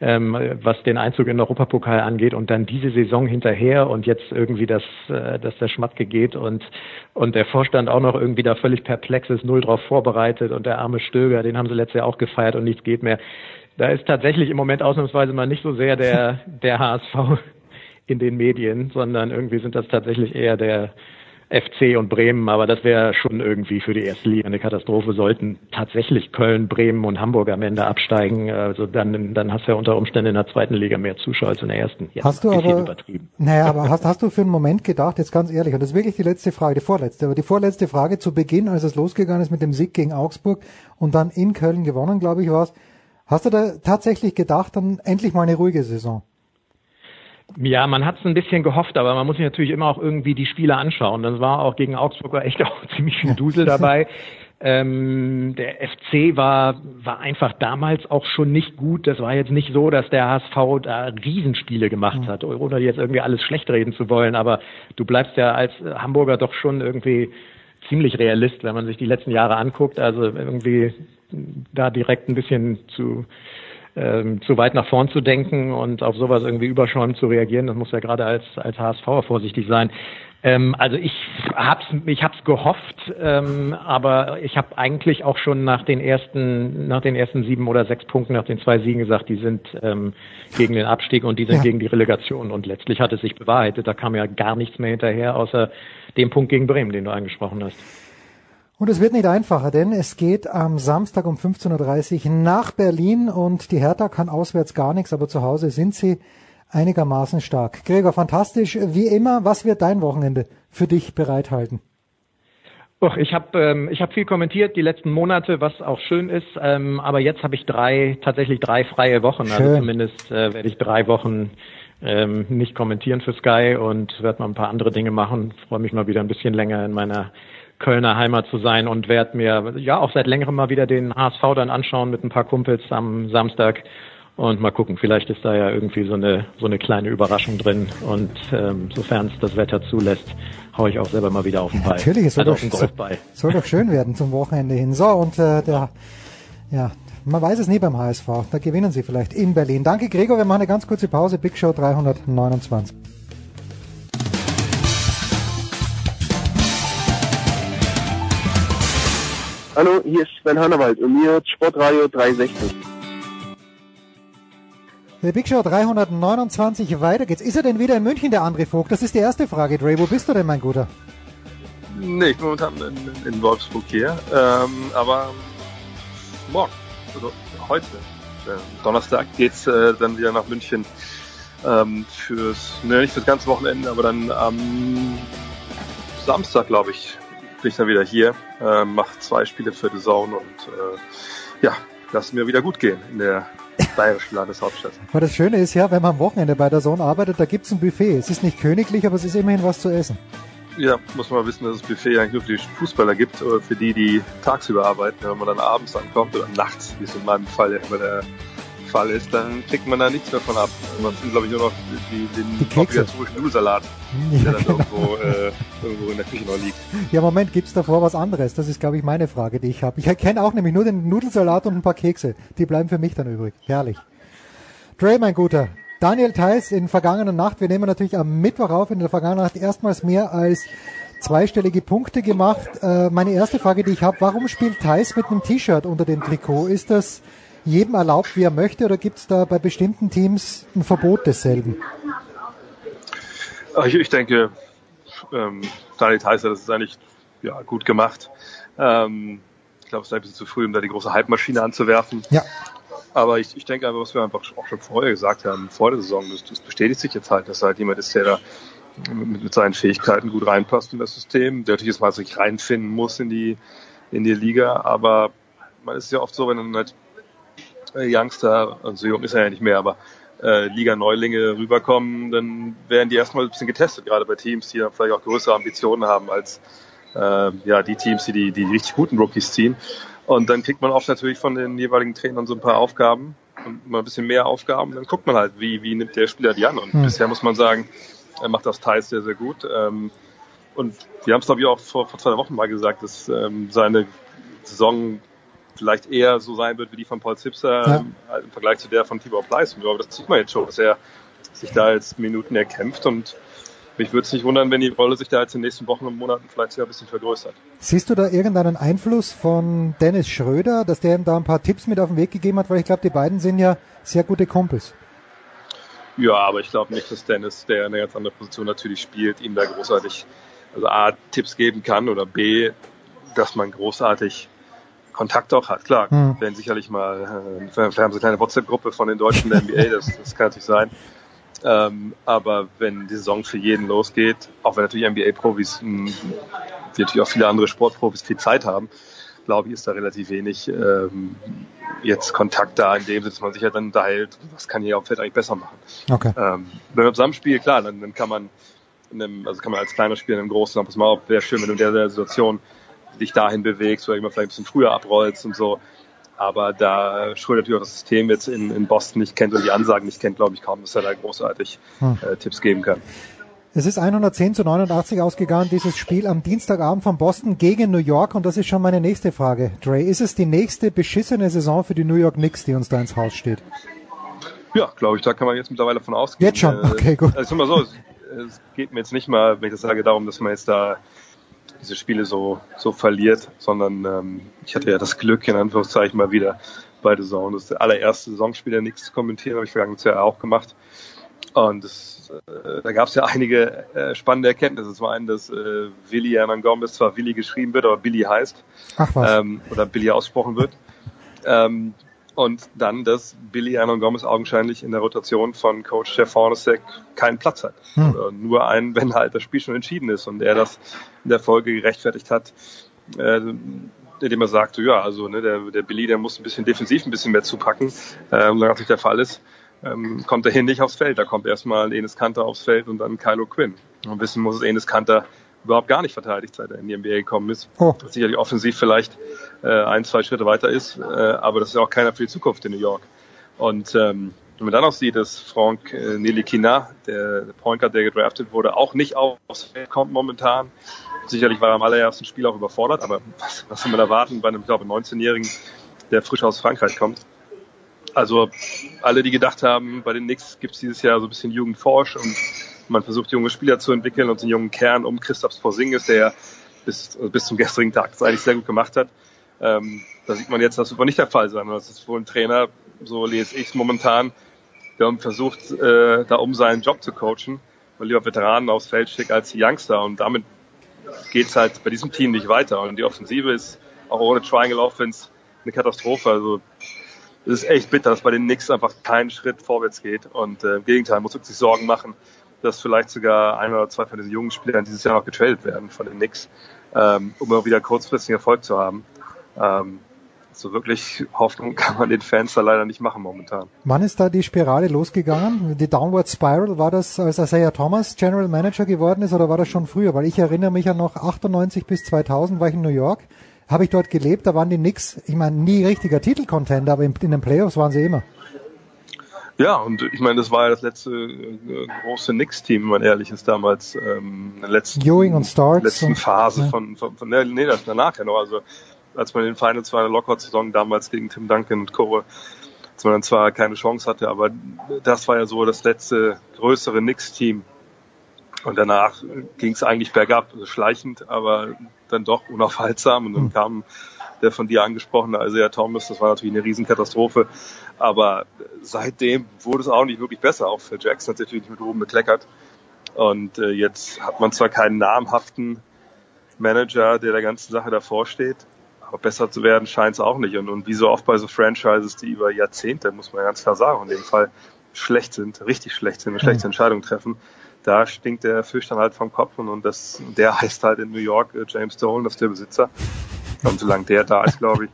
ähm, was den Einzug in den Europapokal angeht und dann diese Saison hinterher und jetzt irgendwie, dass, äh, dass der Schmatke geht und, und der Vorstand auch noch irgendwie da völlig perplexes Null drauf vorbereitet und der arme Stöger, den haben sie letztes Jahr auch gefeiert und nichts geht mehr da ist tatsächlich im Moment ausnahmsweise mal nicht so sehr der, der HSV in den Medien, sondern irgendwie sind das tatsächlich eher der FC und Bremen, aber das wäre schon irgendwie für die erste Liga eine Katastrophe, sollten tatsächlich Köln, Bremen und Hamburg am Ende absteigen. Also dann, dann hast du ja unter Umständen in der zweiten Liga mehr Zuschauer als in der ersten. Jetzt hast du aber, übertrieben. Naja, aber hast, hast du für einen Moment gedacht, jetzt ganz ehrlich, und das ist wirklich die letzte Frage, die vorletzte, aber die vorletzte Frage zu Beginn, als es losgegangen ist mit dem Sieg gegen Augsburg und dann in Köln gewonnen, glaube ich, war es, Hast du da tatsächlich gedacht, dann endlich mal eine ruhige Saison? Ja, man hat es ein bisschen gehofft, aber man muss sich natürlich immer auch irgendwie die Spiele anschauen. Das war auch gegen Augsburg echt auch ziemlich viel Dusel dabei. Ähm, der FC war, war einfach damals auch schon nicht gut. Das war jetzt nicht so, dass der HSV da Riesenspiele gemacht hat, ohne jetzt irgendwie alles schlecht reden zu wollen. Aber du bleibst ja als Hamburger doch schon irgendwie ziemlich Realist, wenn man sich die letzten Jahre anguckt. Also irgendwie da direkt ein bisschen zu ähm, zu weit nach vorn zu denken und auf sowas irgendwie überschäumend zu reagieren, das muss ja gerade als, als HSV vorsichtig sein. Ähm, also ich hab's, ich hab's gehofft, ähm, aber ich habe eigentlich auch schon nach den ersten, nach den ersten sieben oder sechs Punkten, nach den zwei Siegen gesagt, die sind ähm, gegen den Abstieg und die sind Ja. gegen die Relegation. Und letztlich hat es sich bewahrheitet. Da kam ja gar nichts mehr hinterher, außer dem Punkt gegen Bremen, den du angesprochen hast. Und es wird nicht einfacher, denn es geht am Samstag um 15.30 Uhr nach Berlin und die Hertha kann auswärts gar nichts, aber zu Hause sind sie einigermaßen stark. Gregor, fantastisch. Wie immer, was wird dein Wochenende für dich bereithalten? Och, ich habe ähm, ich hab viel kommentiert die letzten Monate, was auch schön ist. Ähm, aber jetzt habe ich drei tatsächlich drei freie Wochen. Also Schön. zumindest äh, werde ich drei Wochen ähm, nicht kommentieren für Sky und werde mal ein paar andere Dinge machen. Freue mich mal wieder ein bisschen länger in meiner Kölner Heimat zu sein und werde mir ja auch seit längerem mal wieder den HSV dann anschauen mit ein paar Kumpels am Samstag und mal gucken. Vielleicht ist da ja irgendwie so eine so eine kleine Überraschung drin und ähm, sofern es das Wetter zulässt, hau ich auch selber mal wieder auf den Ball. Natürlich, es soll, also doch, soll, soll doch schön werden zum Wochenende hin. So, und äh, der, ja, man weiß es nie beim HSV. Da gewinnen sie vielleicht in Berlin. Danke, Gregor. Wir machen eine ganz kurze Pause. Big Show 329. Hallo, hier ist Sven Hannawald und mir Sportradio 360. Der Big Show 329, weiter geht's. Ist er denn wieder in München, der André Vogt? Das ist die erste Frage, Dre. Wo bist du denn, mein Guter? Nee, ich bin momentan in, in Wolfsburg hier. Ähm, aber morgen, also heute, äh, Donnerstag, geht's äh, dann wieder nach München ähm, fürs, ne, nicht fürs ganze Wochenende, aber dann am Samstag, glaube ich, bin ich dann wieder hier, äh, mache zwei Spiele für die Zone und äh, ja, lass mir wieder gut gehen in der bayerischen Landeshauptstadt. Weil das Schöne ist ja, wenn man am Wochenende bei der Zone arbeitet, da gibt's ein Buffet. Es ist nicht königlich, aber es ist immerhin was zu essen. Ja, muss man wissen, dass es Buffet eigentlich nur für die Fußballer gibt oder für die, die tagsüber arbeiten. Wenn man dann abends ankommt oder nachts, wie es in meinem Fall ja immer der Fall ist, dann kriegt man da nichts mehr von ab. Man findet, glaube ich, nur noch die, den obligatorischen Nudelsalat, Ja, der dann genau. irgendwo, äh, irgendwo in der Küche noch liegt. Ja, Moment, gibt's davor was anderes? Das ist, glaube ich, meine Frage, die ich habe. Ich erkenne auch nämlich nur den Nudelsalat und ein paar Kekse. Die bleiben für mich dann übrig. Herrlich. Dre, mein Guter. Daniel Theiss in vergangener Nacht. Wir nehmen natürlich am Mittwoch auf. In der vergangenen Nacht erstmals mehr als zweistellige Punkte gemacht. Äh, meine erste Frage, die ich habe, warum spielt Theiss mit einem T-Shirt unter dem Trikot? Ist das jedem erlaubt, wie er möchte, oder gibt's da bei bestimmten Teams ein Verbot desselben? Aber Ich, ich denke, ähm, Daniel Theiser, das ist eigentlich ja, gut gemacht. Ähm, ich glaube, es ist ein bisschen zu früh, um da die große Hype-Maschine anzuwerfen. Ja. Aber ich, ich denke einfach, was wir einfach auch schon vorher gesagt haben, vor der Saison, das, das bestätigt sich jetzt halt, dass halt jemand ist, der da mit, mit seinen Fähigkeiten gut reinpasst in das System, der natürlich jetzt mal sich reinfinden muss in die, in die Liga, aber man ist ja oft so, wenn dann halt äh, Youngster, also so jung ist er ja nicht mehr, aber äh, Liga-Neulinge rüberkommen, dann werden die erstmal ein bisschen getestet, gerade bei Teams, die dann vielleicht auch größere Ambitionen haben als äh, ja, die Teams, die, die die richtig guten Rookies ziehen. Und dann kriegt man oft natürlich von den jeweiligen Trainern so ein paar Aufgaben und mal ein bisschen mehr Aufgaben. Dann guckt man halt, wie, wie nimmt der Spieler die an. Und Hm. bisher muss man sagen, er macht das Thais sehr, sehr gut. Ähm, und wir haben es, glaube ich, auch vor, vor zwei Wochen mal gesagt, dass ähm, seine Saison vielleicht eher so sein wird wie die von Paul Zipser Ja. ähm, im Vergleich zu der von Tibor Pleiss. Aber das sieht man jetzt schon, dass er sich da jetzt Minuten erkämpft und mich würde es nicht wundern, wenn die Rolle sich da jetzt in den nächsten Wochen und Monaten vielleicht sogar ein bisschen vergrößert. Siehst du da irgendeinen Einfluss von Dennis Schröder, dass der ihm da ein paar Tipps mit auf den Weg gegeben hat? Weil ich glaube, die beiden sind ja sehr gute Kumpels. Ja, aber ich glaube nicht, dass Dennis, der eine ganz andere Position natürlich spielt, ihm da großartig, also A, Tipps geben kann oder B, dass man großartig Kontakt auch hat. Klar, Hm. werden sicherlich mal, äh, vielleicht haben sie eine kleine WhatsApp-Gruppe von den Deutschen der NBA, das, das kann natürlich sein. Ähm, aber wenn die Saison für jeden losgeht, auch wenn natürlich NBA-Profis, wie natürlich auch viele andere Sportprofis viel Zeit haben, glaube ich, ist da relativ wenig ähm, jetzt Kontakt da, in dem dass man sich ja dann unterhält, was kann hier auf dem Feld eigentlich besser machen. Okay. Ähm, wenn man zusammenspielt, klar, dann, dann kann man in einem, also kann man als kleiner Spieler in einem großen, mal auf, wäre schön, wenn du in der, der Situation dich dahin bewegst oder vielleicht ein bisschen früher abrollst und so. Aber da Schröder natürlich auch das System jetzt in, in Boston nicht kennt oder die Ansagen nicht kennt, glaube ich kaum, dass er da großartig Hm. äh, Tipps geben kann. Es ist 110 zu 89 ausgegangen, dieses Spiel am Dienstagabend von Boston gegen New York. Und das ist schon meine nächste Frage. Dre, ist es die nächste beschissene Saison für die New York Knicks, die uns da ins Haus steht? Ja, glaube ich, da kann man jetzt mittlerweile von ausgehen. Jetzt schon? Äh, Okay, gut. Also ich sag mal so, es geht mir jetzt nicht mal, wenn ich das sage, darum, dass man jetzt da diese Spiele so, so verliert, sondern ähm, ich hatte ja das Glück, in Anführungszeichen mal wieder bei The Zone, das allererste Saisonspiel der Knicks zu kommentieren, habe ich vergangenes Jahr auch gemacht. Und das, äh, da gab es ja einige äh, spannende Erkenntnisse. Zum einen, dass äh, Willi Hernan Gomez zwar Willi geschrieben wird, aber Billy heißt. Ach was. Ähm, oder Billy ausgesprochen wird. Ähm, und dann, dass Billy Hernan Gomez augenscheinlich in der Rotation von Coach Jeff Hornacek keinen Platz hat. Hm. Nur einen, wenn halt das Spiel schon entschieden ist und er das in der Folge gerechtfertigt hat, äh, indem er sagte, ja, also ne, der, der Billy, der muss ein bisschen defensiv ein bisschen mehr zupacken. Äh, und dann nicht der Fall ist, ähm, kommt er hin nicht aufs Feld. Da kommt erstmal Enes Kanter aufs Feld und dann Kylo Quinn. Und wissen muss, dass Enes Kanter überhaupt gar nicht verteidigt, seit er in die NBA gekommen ist. Oh. Sicherlich offensiv vielleicht äh, ein, zwei Schritte weiter ist, äh, aber das ist auch keiner für die Zukunft in New York. Und ähm, wenn man dann auch sieht, dass Frank äh, Nelikina, der, der Point Guard, der gedraftet wurde, auch nicht aufs Feld kommt momentan. Sicherlich war er am allerersten Spiel auch überfordert, aber was, was soll man erwarten bei einem, ich glaube, 19-Jährigen, der frisch aus Frankreich kommt? Also alle, die gedacht haben, bei den Knicks gibt es dieses Jahr so ein bisschen Jugendforsch und man versucht junge Spieler zu entwickeln und den jungen Kern um Christoph Porzingis, der bis, bis zum gestrigen Tag das eigentlich sehr gut gemacht hat. Ähm, da sieht man jetzt, das wird nicht der Fall sein. Das ist wohl ein Trainer, so lese ich es momentan, der versucht, äh, da um seinen Job zu coachen und lieber Veteranen aufs Feld schickt als die Youngster. Und damit geht's halt bei diesem Team nicht weiter. Und die Offensive ist auch ohne Triangle Offense eine Katastrophe. Also es ist echt bitter, dass bei den Knicks einfach kein Schritt vorwärts geht. Und äh, im Gegenteil, muss sich Sorgen machen, dass vielleicht sogar ein oder zwei von diesen jungen Spielern dieses Jahr noch getradet werden von den Knicks, ähm, um auch wieder kurzfristigen Erfolg zu haben. Ähm, so wirklich Hoffnung kann man den Fans da leider nicht machen momentan. Wann ist da die Spirale losgegangen? Die Downward Spiral, war das, als Isaiah Thomas General Manager geworden ist oder war das schon früher? Weil ich erinnere mich ja noch 98 bis 2000 war ich in New York, habe ich dort gelebt, da waren die Knicks, ich meine, nie richtiger Titelcontender, aber in, in den Playoffs waren sie immer. Ja, und ich meine, das war ja das letzte äh, große Knicks-Team, wenn man ehrlich ist, damals ähm, in der letzten, Ewing und Starks letzten und- Phase ja. von, von, von nee, nee, das danach ja noch. Also als man in den Finals war in der Lockout-Saison damals gegen Tim Duncan und Co., als man dann zwar keine Chance hatte, aber das war ja so das letzte größere Knicks-Team. Und danach ging es eigentlich bergab, also schleichend, aber dann doch unaufhaltsam. Und dann kam der von dir angesprochene Isaiah Thomas, das war natürlich eine Riesenkatastrophe. Aber seitdem wurde es auch nicht wirklich besser. Auch für Jackson hat natürlich mit oben bekleckert. Und äh, jetzt hat man zwar keinen namhaften Manager, der der ganzen Sache davor steht, aber besser zu werden scheint es auch nicht. Und, und wie so oft bei so Franchises, die über Jahrzehnte, muss man ganz klar sagen, in dem Fall schlecht sind, richtig schlecht sind und schlechte Entscheidungen treffen, da stinkt der Fisch dann halt vom Kopf und, und das, der heißt halt in New York äh, James Dolan, das ist der Besitzer. Und solange der da ist, glaube ich,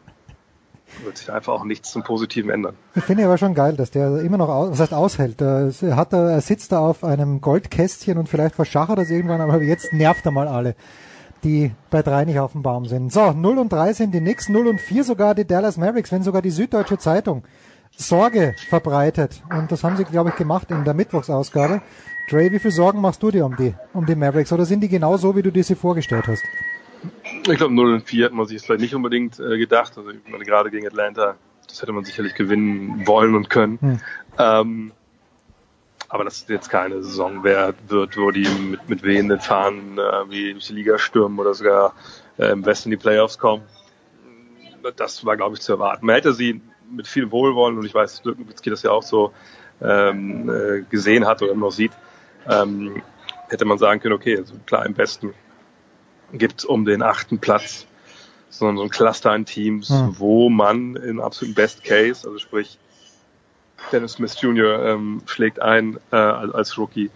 wird sich einfach auch nichts zum Positiven ändern. Ich finde aber schon geil, dass der immer noch aus, was heißt aushält. Er hat er sitzt da auf einem Goldkästchen und vielleicht verschachert er das irgendwann, aber jetzt nervt er mal alle, die bei drei nicht auf dem Baum sind. So, 0 und 3 sind die Knicks, 0 und 4 sogar die Dallas Mavericks, wenn sogar die Süddeutsche Zeitung Sorge verbreitet. Und das haben sie, glaube ich, gemacht in der Mittwochsausgabe. Dre, wie viel Sorgen machst du dir um die, um die Mavericks? Oder sind die genau so, wie du dir sie vorgestellt hast? Ich glaube, 0 und 4 hat man sich jetzt vielleicht nicht unbedingt äh, gedacht. Also ich meine, gerade gegen Atlanta, das hätte man sicherlich gewinnen wollen und können. Hm. Ähm, aber das ist jetzt keine Saison wer wird, wo die mit, mit wehenden Fahnen äh, wie durch die Liga stürmen oder sogar äh, im Westen in die Playoffs kommen. Das war, glaube ich, zu erwarten. Man hätte sie mit viel Wohlwollen, und ich weiß, Dirk Nowitzki das ja auch so ähm, äh, gesehen hat oder immer noch sieht, ähm, hätte man sagen können, okay, also klar, im Besten gibt um den achten Platz sondern so ein Cluster an Teams, Hm. wo man im absoluten Best Case, also sprich Dennis Smith Jr. Ähm, schlägt ein äh, als, Rookie,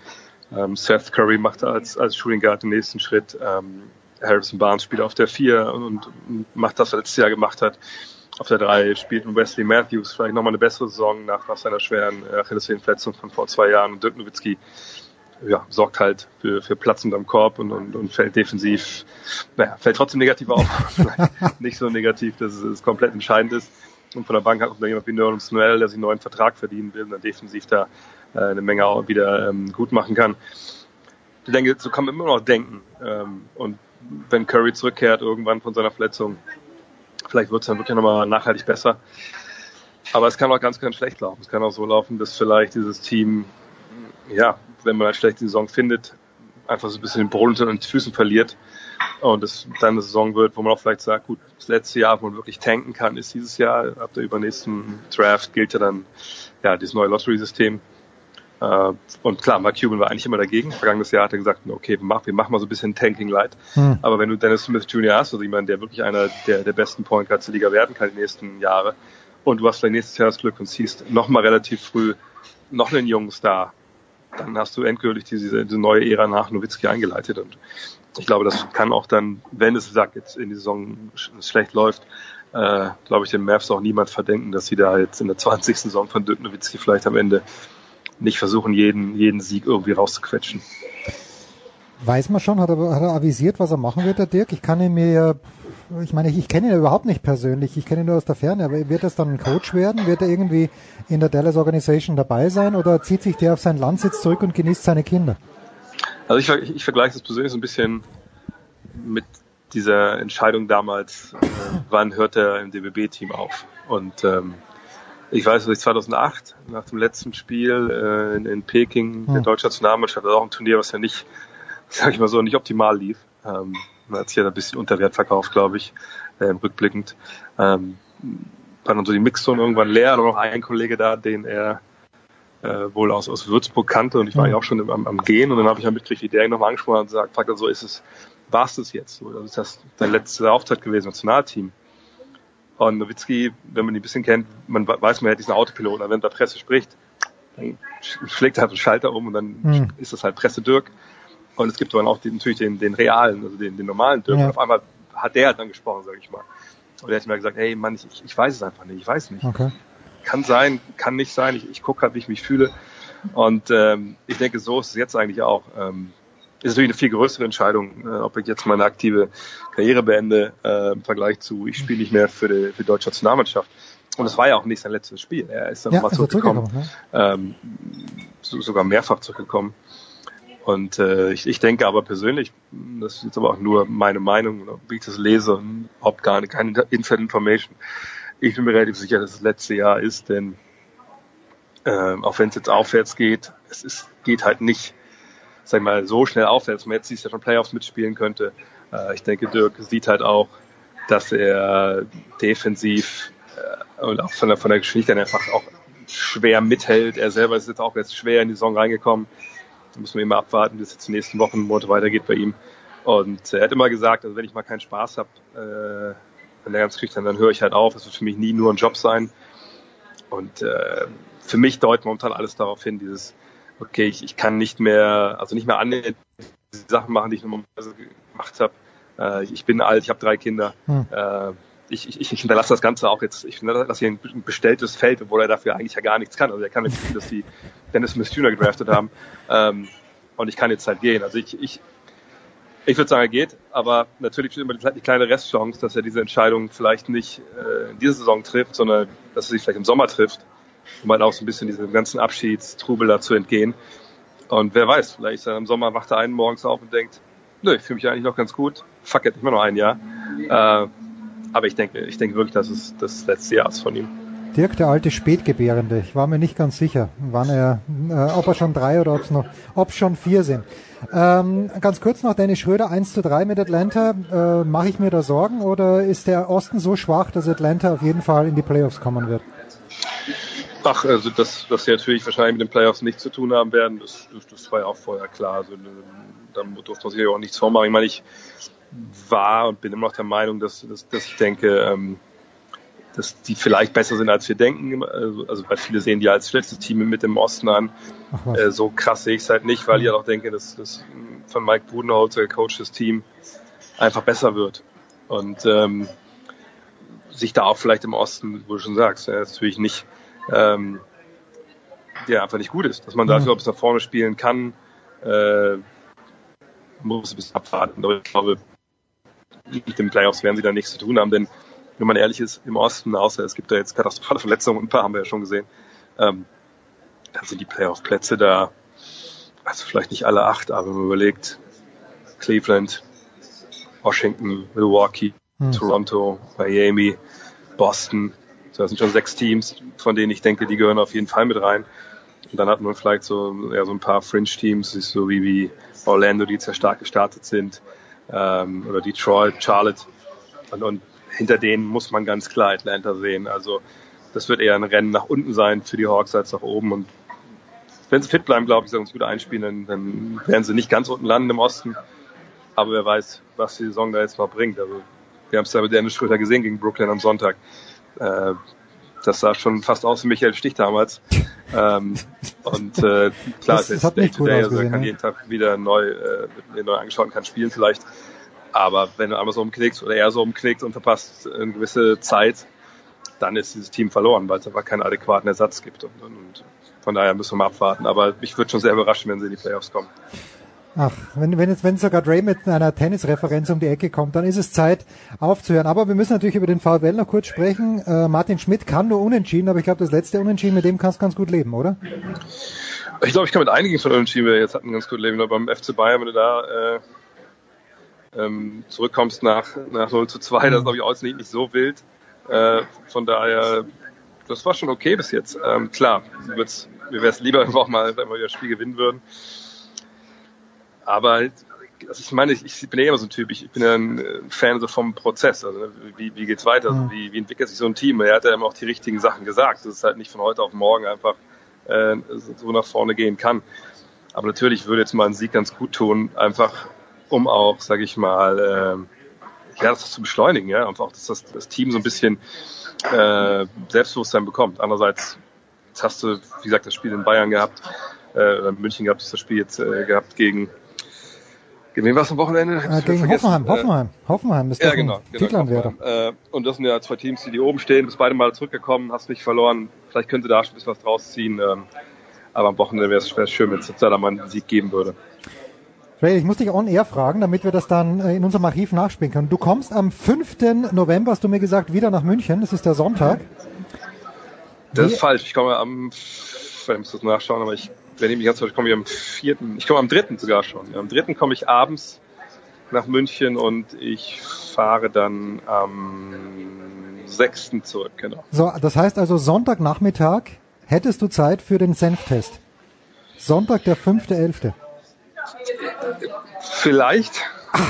ähm, Seth Curry macht als, als Shooting Guard den nächsten Schritt, ähm, Harrison Barnes spielt auf der 4 und, und macht das, was er letztes Jahr gemacht hat. Auf der 3 spielt Wesley Matthews vielleicht nochmal eine bessere Saison nach, nach seiner schweren äh, Achillessehnenverletzung von vor zwei Jahren. Und Dirk Nowitzki ja, sorgt halt für, für Platz unterm Korb und, und, und fällt defensiv, naja, fällt trotzdem negativ auf. Nicht so negativ, dass es, es komplett entscheidend ist. Und von der Bank hat noch jemand wie Nerlens Snoell, der sich einen neuen Vertrag verdienen will und dann defensiv da äh, eine Menge auch wieder ähm, gut machen kann. Ich denke, so kann man immer noch denken. Ähm, und wenn Curry zurückkehrt irgendwann von seiner Verletzung, vielleicht wird es dann wirklich nochmal nachhaltig besser. Aber es kann auch ganz, ganz schlecht laufen. Es kann auch so laufen, dass vielleicht dieses Team ja wenn man eine schlechte Saison findet, einfach so ein bisschen den Boden unter den Füßen verliert und es dann eine Saison wird, wo man auch vielleicht sagt, gut, das letzte Jahr, wo man wirklich tanken kann, ist dieses Jahr. Ab der übernächsten Draft gilt ja dann ja dieses neue Lottery-System. Äh, und klar, Mark Cuban war eigentlich immer dagegen. Vergangenes Jahr hat er gesagt, okay, wir machen, wir machen mal so ein bisschen Tanking Light. Hm. Aber wenn du Dennis Smith Jr. hast, also jemand, der wirklich einer der, der besten Point Guards der Liga werden kann die nächsten Jahre, und du hast vielleicht nächstes Jahr das Glück und ziehst nochmal relativ früh noch einen jungen Star, dann hast du endgültig diese, diese neue Ära nach Nowitzki eingeleitet. Und ich glaube, das kann auch dann, wenn es sagt, jetzt in die Saison schlecht läuft, äh, glaube ich, den Mavs auch niemand verdenken, dass sie da jetzt in der 20. Saison von Dirk Nowitzki vielleicht am Ende nicht versuchen, jeden, jeden Sieg irgendwie rauszuquetschen. Weiß man schon, hat er, hat er avisiert, was er machen wird, der Dirk? Ich kann ihn mir ja, ich meine, ich, ich kenne ihn überhaupt nicht persönlich, ich kenne ihn nur aus der Ferne, aber wird das dann ein Coach werden? Wird er irgendwie in der Dallas Organization dabei sein oder zieht sich der auf seinen Landsitz zurück und genießt seine Kinder? Also ich, ich, ich vergleiche das persönlich so ein bisschen mit dieser Entscheidung damals, äh, wann hört er im DBB-Team auf? Und ähm, ich weiß, dass ich 2008 nach dem letzten Spiel äh, in, in Peking hm. der deutsche Nationalmannschaft hatte auch ein Turnier, was ja nicht, sag ich mal so, nicht optimal lief. Ähm, man hat sich ja ein bisschen unter Wert verkauft, glaube ich, äh, rückblickend. Ähm, war dann so die Mixzone irgendwann leer, und noch ein Kollege da, den er äh, wohl aus, aus Würzburg kannte und ich war ja auch schon am, am Gehen und dann habe ich ja mitgekriegt, wie der ihn nochmal angesprochen hat und sagt, fragt er so, ist es, war es das jetzt? Das ist das dein letzter Auftritt gewesen, Nationalteam. Und Nowitzki, wenn man ihn ein bisschen kennt, man weiß, man hat diesen Autopilot, und wenn der Presse spricht, dann schlägt er halt einen Schalter um und dann hm. ist das halt Presse Dirk. Und es gibt dann auch den, natürlich den, den realen, also den, den normalen Dirk. Ja. Und auf einmal hat der halt dann gesprochen, sage ich mal. Und er hat mir gesagt, hey Mann, ich, ich weiß es einfach nicht, ich weiß nicht. Okay. Kann sein, kann nicht sein, ich, ich gucke halt, wie ich mich fühle. Und ähm, ich denke, so ist es jetzt eigentlich auch. Ähm, ist natürlich eine viel größere Entscheidung, äh, ob ich jetzt meine aktive Karriere beende äh, im Vergleich zu, ich spiele nicht mehr für die, für die deutsche Nationalmannschaft. Und es war ja auch nicht sein letztes Spiel. Er ist dann ja, nochmal zurückgekommen, ne? ähm, so, sogar mehrfach zurückgekommen. Und äh, ich, ich denke aber persönlich, das ist jetzt aber auch nur meine Meinung, wie ich das lese überhaupt gar nicht, keine Inside Information. Ich bin mir relativ sicher, dass es das letzte Jahr ist, denn äh, auch wenn es jetzt aufwärts geht, es ist, geht halt nicht sag ich mal, so schnell aufwärts, dass man jetzt Jahr schon Playoffs mitspielen könnte. Äh, ich denke, Dirk sieht halt auch, dass er defensiv äh, und auch von der, von der Geschwindigkeit einfach auch schwer mithält. Er selber ist jetzt auch jetzt schwer in die Saison reingekommen. Da müssen wir immer abwarten, bis es jetzt die nächsten Wochen, Monate weitergeht bei ihm. Und er hat immer gesagt, also wenn ich mal keinen Spaß habe, äh, wenn der ganz kriegt, dann, höre ich halt auf. Es wird für mich nie nur ein Job sein. Und äh, für mich deutet momentan alles darauf hin, dieses okay, ich, ich kann nicht mehr, also nicht mehr annähernd die Sachen machen, die ich normalerweise gemacht habe. Äh, ich bin alt, ich habe drei Kinder. Hm. Äh, ich, ich, ich hinterlasse das Ganze auch jetzt, ich hinterlasse hier ein bestelltes Feld, obwohl er dafür eigentlich ja gar nichts kann. Also er kann nicht, dass die Dennis Jr. gedraftet haben. Ähm, und ich kann jetzt halt gehen. Also ich, ich, ich würde sagen, er geht, aber natürlich immer die kleine Restchance, dass er diese Entscheidung vielleicht nicht äh, in dieser Saison trifft, sondern dass er sich vielleicht im Sommer trifft um halt auch so ein bisschen diesem ganzen Abschiedstrubel da zu entgehen. Und wer weiß, vielleicht dann im Sommer wacht er einen morgens auf und denkt, nö, ich fühle mich eigentlich noch ganz gut, fuck it, immer noch ein Jahr. Äh, aber ich denke, ich denke wirklich, dass es das letzte Jahr ist von ihm. Dirk, der alte Spätgebärende. Ich war mir nicht ganz sicher, wann er, äh, ob er schon drei oder ob es noch, ob schon vier sind. Ähm, ganz kurz noch, Dennis Schröder 1 zu 3 mit Atlanta. Äh, Mache ich mir da Sorgen oder ist der Osten so schwach, dass Atlanta auf jeden Fall in die Playoffs kommen wird? Ach, also dass, dass sie natürlich wahrscheinlich mit den Playoffs nichts zu tun haben werden, das, das, war ja auch vorher klar. Also, da durfte man sich ja auch nichts vormachen. Ich meine, ich war und bin immer noch der Meinung, dass, dass, dass ich denke, ähm, dass die vielleicht besser sind, als wir denken. Also, also weil viele sehen die als letztes Team mit dem Osten an. Äh, so krass sehe ich es halt nicht, weil ich auch denke, dass das von Mike Budenholzer gecoachtes Team einfach besser wird. Und ähm, sich da auch vielleicht im Osten, wo du schon sagst, ja, natürlich nicht ähm, der einfach nicht gut ist. Dass man dafür, ob es nach vorne spielen kann, äh, muss ein bisschen abwarten. Aber ich glaube, mit den Playoffs werden sie da nichts zu tun haben, denn wenn man ehrlich ist, im Osten, außer es gibt da jetzt katastrophale Verletzungen, ein paar haben wir ja schon gesehen, ähm, dann sind die Playoff-Plätze da, also vielleicht nicht alle acht, aber wenn man überlegt, Cleveland, Washington, Milwaukee, hm. Toronto, Miami, Boston, das sind schon sechs Teams, von denen ich denke, die gehören auf jeden Fall mit rein. Und dann hat man vielleicht so, ja, so ein paar Fringe-Teams, so wie, wie Orlando, die ja stark gestartet sind, ähm, oder Detroit, Charlotte. Und, und hinter denen muss man ganz klar Atlanta sehen. Also das wird eher ein Rennen nach unten sein für die Hawks als nach oben. Und wenn sie fit bleiben, glaube ich, sagen sie gut einspielen, dann, dann werden sie nicht ganz unten landen im Osten. Aber wer weiß, was die Saison da jetzt noch bringt. Also wir haben es ja mit Dennis Schröter gesehen gegen Brooklyn am Sonntag. Äh, das sah schon fast aus wie Michael Stich damals. ähm, und äh, klar, das, das ist Day to Day, also er kann ne? jeden Tag wieder neu, äh, neu angeschaut und kann spielen vielleicht. Aber wenn du einmal so umknickst oder er so umknickt und verpasst eine gewisse Zeit, dann ist dieses Team verloren, weil es einfach keinen adäquaten Ersatz gibt. Und, und, und von daher müssen wir mal abwarten. Aber mich würde schon sehr überraschen, wenn sie in die Playoffs kommen. Ach, wenn, wenn, jetzt, wenn sogar Dre mit einer Tennisreferenz um die Ecke kommt, dann ist es Zeit aufzuhören. Aber wir müssen natürlich über den VfL noch kurz sprechen. Äh, Martin Schmidt kann nur unentschieden, aber ich glaube, das letzte Unentschieden, mit dem kannst du ganz gut leben, oder? Ich glaube, ich kann mit einigen von Unentschieden, wir jetzt hatten, ganz gut leben. Aber beim FC Bayern, wenn du da äh, ähm, zurückkommst nach, nach 0 zu 2, das ist, glaube ich, auch nicht, nicht so wild. Äh, von daher, das war schon okay bis jetzt. Ähm, klar, mir wäre es lieber auch mal, wenn wir das Spiel gewinnen würden. Aber also ich meine, ich, ich bin ja immer so ein Typ, ich, ich bin ja ein äh, Fan so vom Prozess. Also, ne, wie, wie geht's weiter? Also, wie, wie entwickelt sich so ein Team? Er hat ja immer auch die richtigen Sachen gesagt, dass es halt nicht von heute auf morgen einfach äh, so nach vorne gehen kann. Aber natürlich würde jetzt mal ein Sieg ganz gut tun, einfach um auch, sage ich mal, äh, ja, das zu beschleunigen, ja, einfach, dass das, das Team so ein bisschen äh, Selbstbewusstsein bekommt. Andererseits jetzt hast du, wie gesagt, das Spiel in Bayern gehabt, äh, oder in München gehabt, das Spiel jetzt äh, gehabt gegen gegen wen war es am Wochenende? Äh, gegen Hoffenheim, Hoffenheim, Hoffenheim ist ja, genau, genau, Titelanwärter. Äh, und das sind ja zwei Teams, die, die oben stehen, bist beide mal zurückgekommen, hast nicht verloren. Vielleicht könnte da schon ein bisschen was draus ziehen. Ähm, aber am Wochenende wäre es schön, wenn es da mal einen Sieg geben würde. Ray, ich muss dich on air fragen, damit wir das dann äh, in unserem Archiv nachspielen können. Du kommst am 5. November, hast du mir gesagt, wieder nach München. Das ist der Sonntag. Das Wie? ist falsch. Ich komme am, ich muss das nachschauen, aber ich wenn ich mich ganz ich komme am vierten, ich komme am dritten sogar schon. Am dritten komme ich abends nach München und ich fahre dann am sechsten zurück, genau. So, das heißt also Sonntagnachmittag hättest du Zeit für den Senftest. Sonntag, der fünfte, elfte. Vielleicht,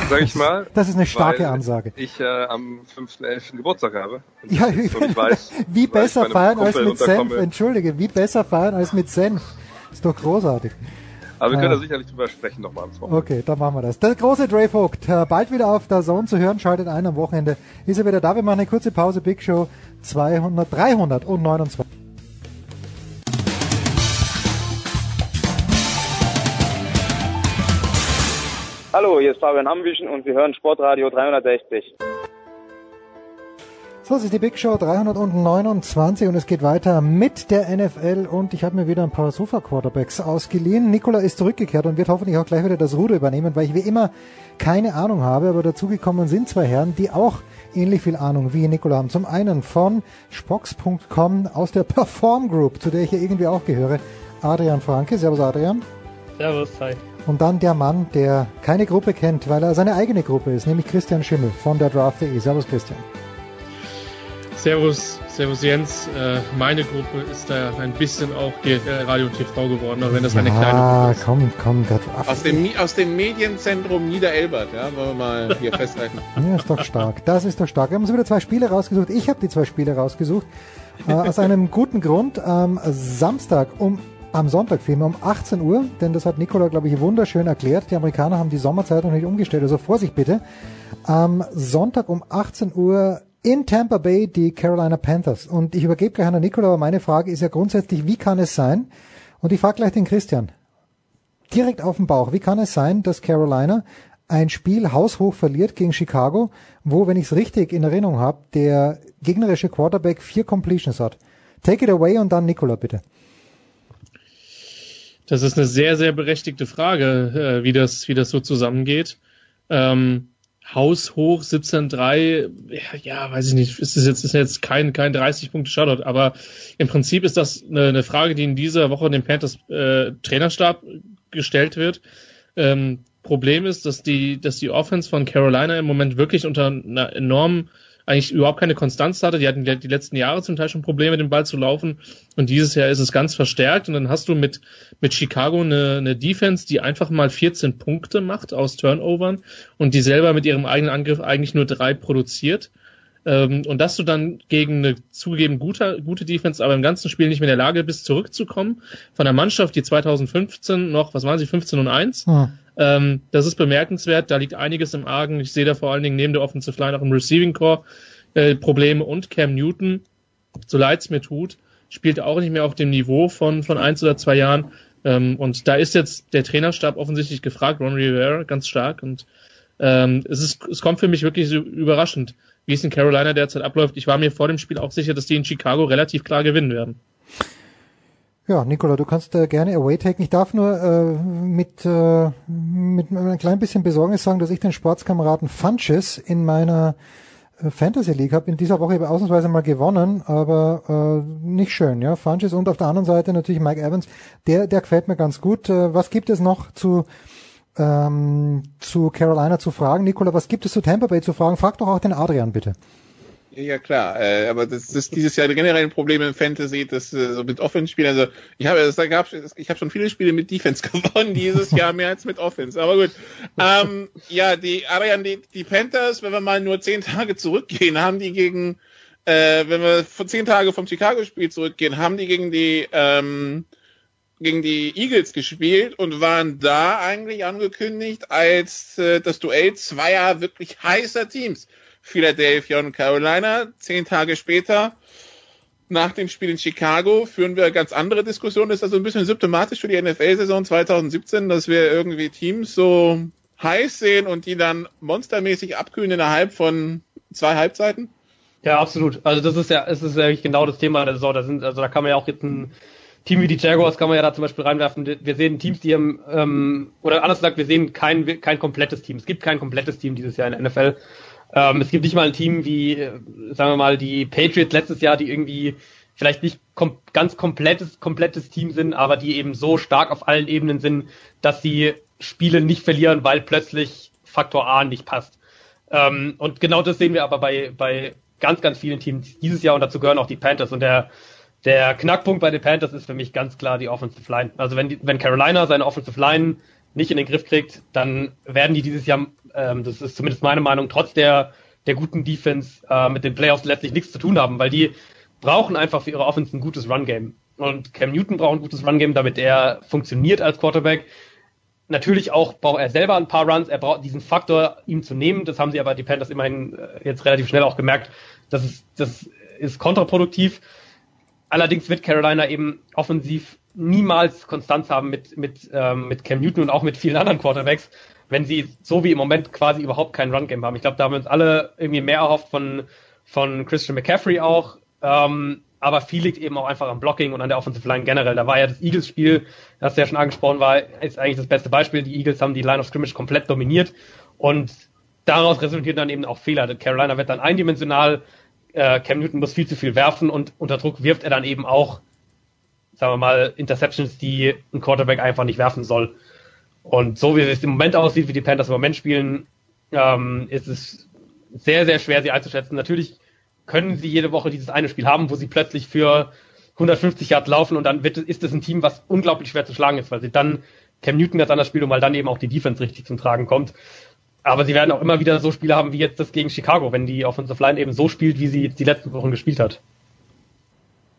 sag ich mal. Das ist eine starke Ansage. Ich äh, am 5.11. Geburtstag habe. Ja, wie, weiß, wie besser feiern als mit Senf, entschuldige, wie besser feiern als mit Senf. Ist doch großartig. Aber wir können äh, da sicherlich drüber sprechen nochmal am Vormittag. Okay, dann machen wir das. Der große Dre Vogt, äh, bald wieder auf der Zone zu hören, schaltet ein am Wochenende. Ist er wieder da? Wir machen eine kurze Pause. Big Show 200, 329. Hallo, hier ist Fabian Ambüchen und Sie hören Sportradio 360. So, es ist die Big Show 329 und es geht weiter mit der NFL und ich habe mir wieder ein paar Sofa-Quarterbacks ausgeliehen. Nikola ist zurückgekehrt und wird hoffentlich auch gleich wieder das Ruder übernehmen, weil ich wie immer keine Ahnung habe, aber dazugekommen sind zwei Herren, die auch ähnlich viel Ahnung wie Nikola haben. Zum einen von Spox.com aus der Perform Group, zu der ich ja irgendwie auch gehöre, Adrian Franke. Servus Adrian. Servus, hi. Und dann der Mann, der keine Gruppe kennt, weil er seine eigene Gruppe ist, nämlich Christian Schimmel von der Draft.de. Servus Christian. Servus, Servus Jens. Äh, meine Gruppe ist da ein bisschen auch GFL Radio und TV geworden, auch wenn das ja, eine kleine Gruppe ist. komm, komm. Gott. Aus dem, aus dem Medienzentrum Niederelbert, ja, wollen wir mal hier festhalten. Ja, ist doch stark. Das ist doch stark. Wir haben uns wieder zwei Spiele rausgesucht. Ich habe die zwei Spiele rausgesucht. Äh, aus einem guten Grund. Am Samstag um am Sonntag vielmehr um 18 Uhr, denn das hat Nikola, glaube ich, wunderschön erklärt. Die Amerikaner haben die Sommerzeit noch nicht umgestellt, also Vorsicht bitte. Am Sonntag um 18 Uhr in Tampa Bay die Carolina Panthers. Und ich übergebe gleich an Nikola, aber meine Frage ist ja grundsätzlich, wie kann es sein? Und ich frage gleich den Christian. Direkt auf den Bauch. Wie kann es sein, dass Carolina ein Spiel haushoch verliert gegen Chicago, wo, wenn ich es richtig in Erinnerung habe, der gegnerische Quarterback vier Completions hat? Take it away und dann Nikola, bitte. Das ist eine sehr, sehr berechtigte Frage, äh, wie das, wie das so zusammengeht. Ähm, haushoch 17-3, ja, weiß ich nicht, ist das jetzt, ist jetzt kein, kein 30 Punkte Shoutout, aber im Prinzip ist das eine, eine Frage, die in dieser Woche dem Panthers äh, Trainerstab gestellt wird. Ähm, Problem ist, dass die, dass die Offense von Carolina im Moment wirklich unter einer enormen eigentlich überhaupt keine Konstanz hatte. Die hatten die letzten Jahre zum Teil schon Probleme, den Ball zu laufen. Und dieses Jahr ist es ganz verstärkt. Und dann hast du mit, mit Chicago eine, eine Defense, die einfach mal 14 Punkte macht aus Turnovern und die selber mit ihrem eigenen Angriff eigentlich nur drei produziert. Ähm, und dass du dann gegen eine zugegeben gute, gute Defense, aber im ganzen Spiel nicht mehr in der Lage bist, zurückzukommen. Von der Mannschaft, die 2015 noch, was waren sie, 15 und 1. Hm. Ähm, das ist bemerkenswert. Da liegt einiges im Argen. Ich sehe da vor allen Dingen neben der Offensive Line auch im Receiving Core äh, Probleme und Cam Newton, so leid es mir tut, spielt auch nicht mehr auf dem Niveau von, von eins oder zwei Jahren. Ähm, und da ist jetzt der Trainerstab offensichtlich gefragt, Ron Rivera, ganz stark. Und ähm, es, ist, es kommt für mich wirklich so überraschend, wie es in Carolina derzeit abläuft. Ich war mir vor dem Spiel auch sicher, dass die in Chicago relativ klar gewinnen werden. Ja, Nicola, du kannst äh, gerne away taken. Ich darf nur äh, mit, äh, mit ein klein bisschen Besorgnis sagen, dass ich den Sportskameraden Funches in meiner äh, Fantasy League habe in dieser Woche ausnahmsweise mal gewonnen, aber äh, nicht schön, ja. Funches und auf der anderen Seite natürlich Mike Evans, der, der gefällt mir ganz gut. Äh, was gibt es noch zu ähm, zu Carolina zu fragen? Nicola, was gibt es zu Tampa Bay zu fragen? Frag doch auch den Adrian bitte. Ja klar, äh, aber das ist dieses Jahr generell ein Problem im Fantasy, das äh, so mit Offense-Spielen. Also ich habe, es gab, ich habe schon viele Spiele mit Defense gewonnen dieses Jahr mehr als mit Offense. Aber gut, ähm, ja, die Arian, die, die Panthers, wenn wir mal nur zehn Tage zurückgehen, haben die gegen, äh, wenn wir zehn Tage vom Chicago-Spiel zurückgehen, haben die gegen die ähm, gegen die Eagles gespielt und waren da eigentlich angekündigt als äh, das Duell zweier wirklich heißer Teams. Philadelphia und Carolina. Zehn Tage später, nach dem Spiel in Chicago, führen wir ganz andere Diskussionen. Das ist also ein bisschen symptomatisch für die NFL-Saison 2017, dass wir irgendwie Teams so heiß sehen und die dann monstermäßig abkühlen innerhalb von zwei Halbzeiten. Ja, absolut. Also das ist ja, es ist ja genau das Thema der Saison. Da sind, also da kann man ja auch jetzt ein Team wie die Jaguars kann man ja da zum Beispiel reinwerfen. Wir sehen Teams, die haben, ähm, oder anders gesagt, wir sehen kein, kein komplettes Team. Es gibt kein komplettes Team dieses Jahr in der NFL. Ähm, es gibt nicht mal ein Team wie, sagen wir mal, die Patriots letztes Jahr, die irgendwie vielleicht nicht kom ganz komplettes, komplettes Team sind, aber die eben so stark auf allen Ebenen sind, dass sie Spiele nicht verlieren, weil plötzlich Faktor A nicht passt. Ähm, und genau das sehen wir aber bei, bei ganz, ganz vielen Teams dieses Jahr und dazu gehören auch die Panthers. Und der, der Knackpunkt bei den Panthers ist für mich ganz klar die Offensive Line. Also wenn, wenn Carolina seine Offensive Line nicht in den Griff kriegt, dann werden die dieses Jahr ähm, das ist zumindest meine Meinung, trotz der, der guten Defense äh, mit den Playoffs letztlich nichts zu tun haben, weil die brauchen einfach für ihre Offense ein gutes Run-Game. Und Cam Newton braucht ein gutes Run-Game, damit er funktioniert als Quarterback. Natürlich auch braucht er selber ein paar Runs, er braucht diesen Faktor, ihm zu nehmen. Das haben sie aber die Panthers immerhin äh, jetzt relativ schnell auch gemerkt. Das ist, das ist kontraproduktiv. Allerdings wird Carolina eben offensiv niemals Konstanz haben mit, mit, ähm, mit Cam Newton und auch mit vielen anderen Quarterbacks wenn sie so wie im Moment quasi überhaupt kein Run-Game haben. Ich glaube, da haben wir uns alle irgendwie mehr erhofft von, von Christian McCaffrey auch. Ähm, aber viel liegt eben auch einfach am Blocking und an der Offensive Line generell. Da war ja das Eagles-Spiel, das ja schon angesprochen war, ist eigentlich das beste Beispiel. Die Eagles haben die Line of Scrimmage komplett dominiert und daraus resultieren dann eben auch Fehler. Carolina wird dann eindimensional, äh, Cam Newton muss viel zu viel werfen und unter Druck wirft er dann eben auch, sagen wir mal, Interceptions, die ein Quarterback einfach nicht werfen soll. Und so wie es im Moment aussieht, wie die Panthers im Moment spielen, ähm, ist es sehr, sehr schwer, sie einzuschätzen. Natürlich können sie jede Woche dieses eine Spiel haben, wo sie plötzlich für 150 Yards laufen und dann wird, ist es ein Team, was unglaublich schwer zu schlagen ist, weil sie dann Cam Newton ganz anders spielen und weil dann eben auch die Defense richtig zum Tragen kommt. Aber sie werden auch immer wieder so Spiele haben wie jetzt das gegen Chicago, wenn die Offensive Line eben so spielt, wie sie die letzten Wochen gespielt hat.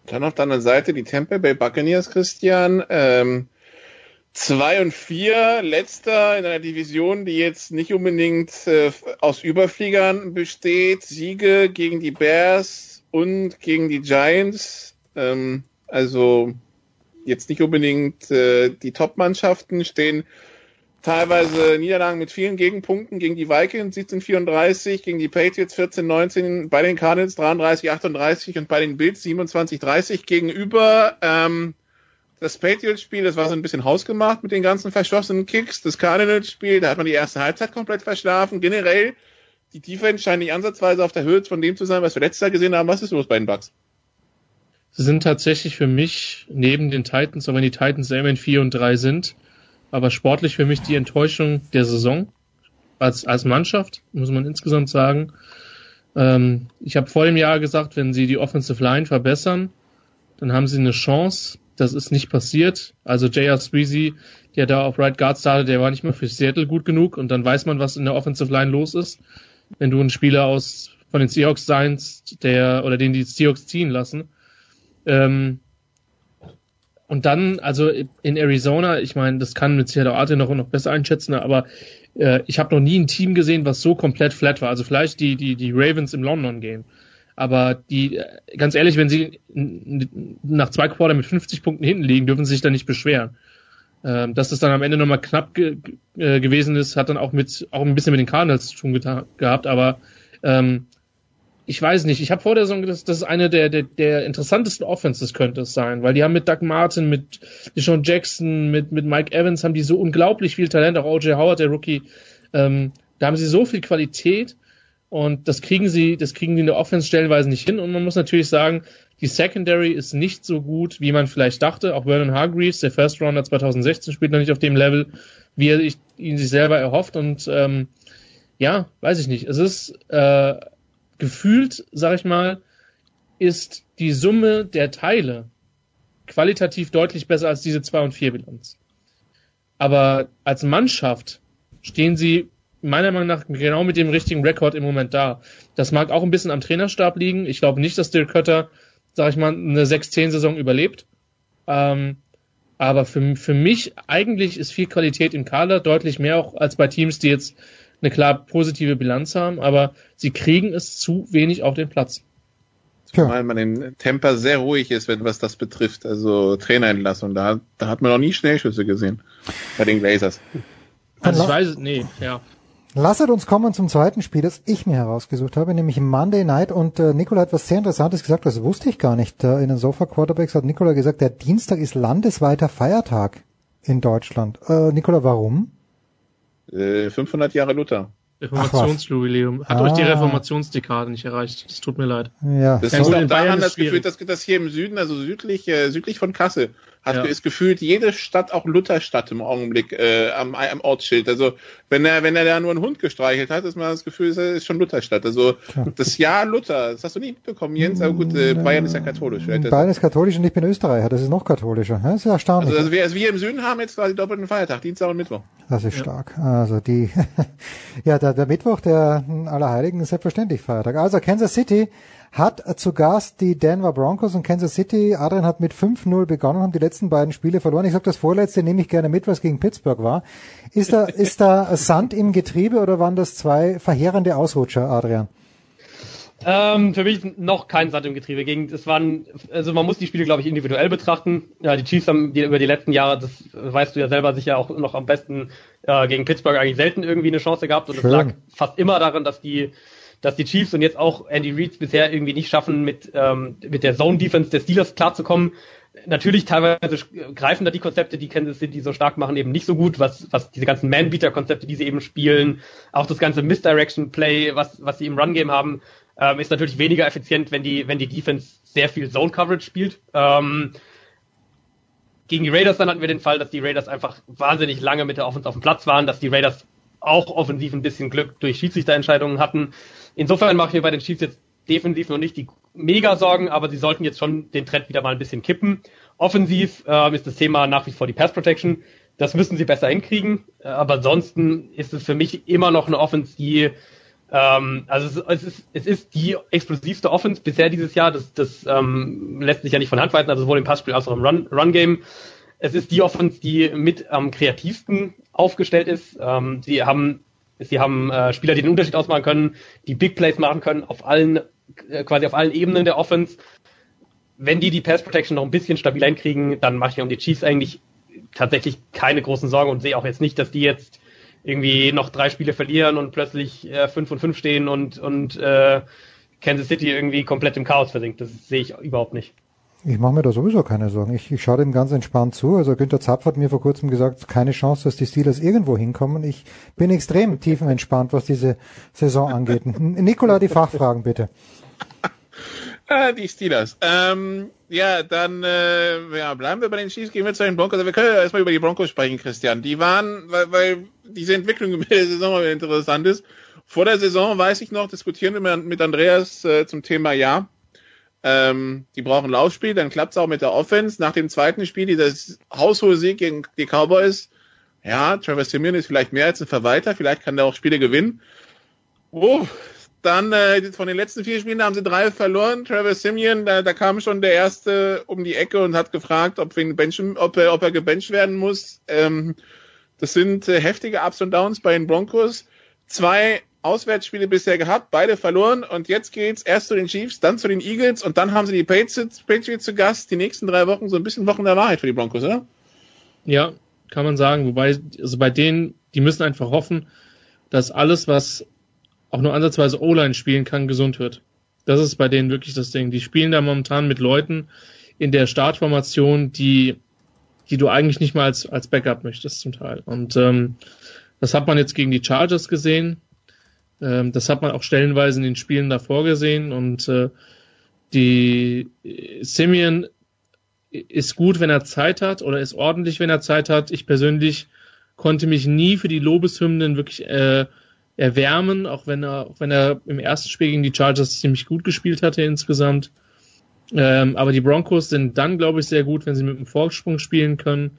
Dann auf der anderen Seite die Tampa Bay Buccaneers, Christian. Ähm, 2 und 4, letzter in einer Division, die jetzt nicht unbedingt äh, aus Überfliegern besteht. Siege gegen die Bears und gegen die Giants. Ähm, also jetzt nicht unbedingt äh, die Top-Mannschaften stehen teilweise Niederlagen mit vielen Gegenpunkten gegen die Vikings 17-34, gegen die Patriots 14-19, bei den Cardinals 33-38 und bei den Bills 27-30 gegenüber. Ähm, das Patriots-Spiel, das war so ein bisschen hausgemacht mit den ganzen verschossenen Kicks. Das Cardinals-Spiel, da hat man die erste Halbzeit komplett verschlafen. Generell, die Defense scheint nicht ansatzweise auf der Höhe von dem zu sein, was wir letztes Jahr gesehen haben. Was ist los bei den Bucks? Sie sind tatsächlich für mich neben den Titans, auch wenn die Titans immerhin 4 und 3 sind, aber sportlich für mich die Enttäuschung der Saison als, als Mannschaft, muss man insgesamt sagen. Ähm, ich habe vor dem Jahr gesagt, wenn sie die Offensive Line verbessern, dann haben sie eine Chance. Das ist nicht passiert. Also J.R. Sweezy, der da auf Right Guard startet, der war nicht mal für Seattle gut genug und dann weiß man, was in der Offensive Line los ist. Wenn du einen Spieler aus von den Seahawks seinst, der oder den die Seahawks ziehen lassen. Ähm, und dann, also in Arizona, ich meine, das kann mit auch Arte noch, noch besser einschätzen, aber äh, ich habe noch nie ein Team gesehen, was so komplett flat war. Also vielleicht die, die, die Ravens im London Game. Aber die, äh, ganz ehrlich, wenn sie nach zwei Quarter mit 50 Punkten hinten liegen, dürfen sie sich dann nicht beschweren. Ähm, dass das dann am Ende nochmal knapp ge äh, gewesen ist, hat dann auch mit auch ein bisschen mit den Cardinals zu tun gehabt, aber ähm, ich weiß nicht, ich habe vor der Saison gedacht, das ist eine der, der, der interessantesten Offenses könnte es sein, weil die haben mit Doug Martin, mit Deshaun Jackson, mit, mit Mike Evans haben die so unglaublich viel Talent, auch O.J. Howard, der Rookie, ähm, da haben sie so viel Qualität und das kriegen sie, das kriegen die in der Offense stellenweise nicht hin und man muss natürlich sagen, die Secondary ist nicht so gut, wie man vielleicht dachte. Auch Vernon Hargreaves, der First Rounder 2016, spielt noch nicht auf dem Level, wie er ihn sich selber erhofft und ähm, ja, weiß ich nicht. Es ist äh, gefühlt, sag ich mal, ist die Summe der Teile qualitativ deutlich besser als diese 2 und 4 Bilanz. Aber als Mannschaft stehen sie meiner Meinung nach genau mit dem richtigen Rekord im Moment da. Das mag auch ein bisschen am Trainerstab liegen. Ich glaube nicht, dass Dirk Kötter, sag ich mal, eine 6-10-Saison überlebt. Ähm, aber für, für mich eigentlich ist viel Qualität im Kader, deutlich mehr auch als bei Teams, die jetzt eine klar positive Bilanz haben, aber sie kriegen es zu wenig auf den Platz. Zumal man in Temper sehr ruhig ist, wenn was das betrifft, also Trainerentlassung. Da, da hat man noch nie Schnellschüsse gesehen bei den Glazers. Also ich weiß, nee, ja. Lasset uns kommen zum zweiten Spiel, das ich mir herausgesucht habe, nämlich Monday Night. Und äh, Nikola hat was sehr Interessantes gesagt, das wusste ich gar nicht. Äh, in den Sofa Quarterbacks hat Nikola gesagt, der Dienstag ist landesweiter Feiertag in Deutschland. Äh, Nikola, warum? 500 äh, Jahre Luther. Reformationsjubiläum. Hat ah. euch die Reformationsdekade nicht erreicht. Das tut mir leid. Ja. Das ist auch daran das Gefühl, dass das hier im Süden, also südlich, äh, südlich von Kassel, hat, ja. ist gefühlt jede Stadt auch Lutherstadt im Augenblick äh, am, am Ortsschild. Also wenn er wenn er da nur einen Hund gestreichelt hat, ist man das Gefühl, es ist schon Lutherstadt. Also ja. das Jahr Luther, das hast du nicht mitbekommen, Jens. Aber gut, äh, Bayern ist ja katholisch. Bayern ist katholisch und ich bin Österreicher. Das ist noch katholischer. Das ist ja erstaunlich. Also, also wir, also wir im Süden haben jetzt quasi doppelten Feiertag, Dienstag und Mittwoch. Das ist ja. stark. Also die, ja, der, der Mittwoch, der Allerheiligen ist selbstverständlich Feiertag. Also Kansas City hat zu Gast die Denver Broncos und Kansas City. Adrian hat mit 5-0 begonnen, haben die letzten beiden Spiele verloren. Ich sage, das vorletzte nehme ich gerne mit, was gegen Pittsburgh war. Ist da, ist da Sand im Getriebe oder waren das zwei verheerende Ausrutscher, Adrian? Ähm, für mich noch kein Sand im Getriebe. Gegen, es waren, also man muss die Spiele, glaube ich, individuell betrachten. Ja, die Chiefs haben die, über die letzten Jahre, das weißt du ja selber sicher auch noch am besten, äh, gegen Pittsburgh eigentlich selten irgendwie eine Chance gehabt. Und es lag fast immer daran, dass die dass die Chiefs und jetzt auch Andy Reid bisher irgendwie nicht schaffen, mit, ähm, mit der Zone-Defense der Steelers klarzukommen. Natürlich teilweise greifen da die Konzepte, die Kansas City so stark machen, eben nicht so gut, was, was diese ganzen Man-Beater-Konzepte, die sie eben spielen, auch das ganze Misdirection-Play, was, was sie im Run-Game haben, ähm, ist natürlich weniger effizient, wenn die, wenn die Defense sehr viel Zone-Coverage spielt. Ähm, gegen die Raiders dann hatten wir den Fall, dass die Raiders einfach wahnsinnig lange mit der Offense auf dem Platz waren, dass die Raiders auch offensiv ein bisschen Glück durch Schiedsrichterentscheidungen hatten. Insofern mache ich mir bei den Chiefs jetzt defensiv noch nicht die mega Sorgen, aber sie sollten jetzt schon den Trend wieder mal ein bisschen kippen. Offensiv äh, ist das Thema nach wie vor die Pass Protection. Das müssen sie besser hinkriegen. Äh, aber ansonsten ist es für mich immer noch eine Offense, die ähm, also es, es, ist, es ist die explosivste Offense bisher dieses Jahr. Das, das ähm, lässt sich ja nicht von Hand weisen, also sowohl im Passspiel als auch im Run, Run Game. Es ist die Offense, die mit am kreativsten aufgestellt ist. Ähm, sie haben Sie haben äh, Spieler, die den Unterschied ausmachen können, die Big Plays machen können auf allen, äh, quasi auf allen Ebenen der Offense. Wenn die die Pass Protection noch ein bisschen stabiler hinkriegen, dann mache ich mir um die Chiefs eigentlich tatsächlich keine großen Sorgen und sehe auch jetzt nicht, dass die jetzt irgendwie noch drei Spiele verlieren und plötzlich äh, 5 und 5 stehen und, und äh, Kansas City irgendwie komplett im Chaos versinkt. Das sehe ich überhaupt nicht. Ich mache mir da sowieso keine Sorgen. Ich, ich schaue dem ganz entspannt zu. Also Günther Zapf hat mir vor kurzem gesagt, keine Chance, dass die Steelers irgendwo hinkommen. Ich bin extrem tiefenentspannt, was diese Saison angeht. Nikola, die Fachfragen bitte. Ah, die Steelers. Ähm, ja, dann äh, ja, bleiben wir bei den Chiefs, gehen wir zu den Broncos. Also wir können ja erstmal über die Broncos sprechen, Christian. Die waren, weil, weil diese Entwicklung in der Saison interessant ist. vor der Saison, weiß ich noch, diskutieren wir mit Andreas äh, zum Thema Ja. Ähm, die brauchen Laufspiel, dann klappt es auch mit der Offense. Nach dem zweiten Spiel, dieses haushohe Sieg gegen die Cowboys, ja, Travis Simeon ist vielleicht mehr als ein Verwalter, vielleicht kann der auch Spiele gewinnen. Oh, dann äh, von den letzten vier Spielen haben sie drei verloren. Travis Simeon, da, da kam schon der erste um die Ecke und hat gefragt, ob, wegen Benchen, ob, er, ob er gebencht werden muss. Ähm, das sind äh, heftige Ups und Downs bei den Broncos. Zwei Auswärtsspiele bisher gehabt, beide verloren und jetzt geht's erst zu den Chiefs, dann zu den Eagles und dann haben sie die Patriots, Patriots zu Gast. Die nächsten drei Wochen so ein bisschen Wochen der Wahrheit für die Broncos, oder? Ja, kann man sagen. Wobei, also bei denen, die müssen einfach hoffen, dass alles, was auch nur ansatzweise O-Line spielen kann, gesund wird. Das ist bei denen wirklich das Ding. Die spielen da momentan mit Leuten in der Startformation, die, die du eigentlich nicht mal als, als Backup möchtest zum Teil. Und ähm, das hat man jetzt gegen die Chargers gesehen. Ähm, das hat man auch stellenweise in den Spielen davor gesehen. Und äh, die Simeon ist gut, wenn er Zeit hat oder ist ordentlich, wenn er Zeit hat. Ich persönlich konnte mich nie für die Lobeshymnen wirklich äh, erwärmen, auch wenn er, auch wenn er im ersten Spiel gegen die Chargers ziemlich gut gespielt hatte insgesamt. Ähm, aber die Broncos sind dann, glaube ich, sehr gut, wenn sie mit dem Vorsprung spielen können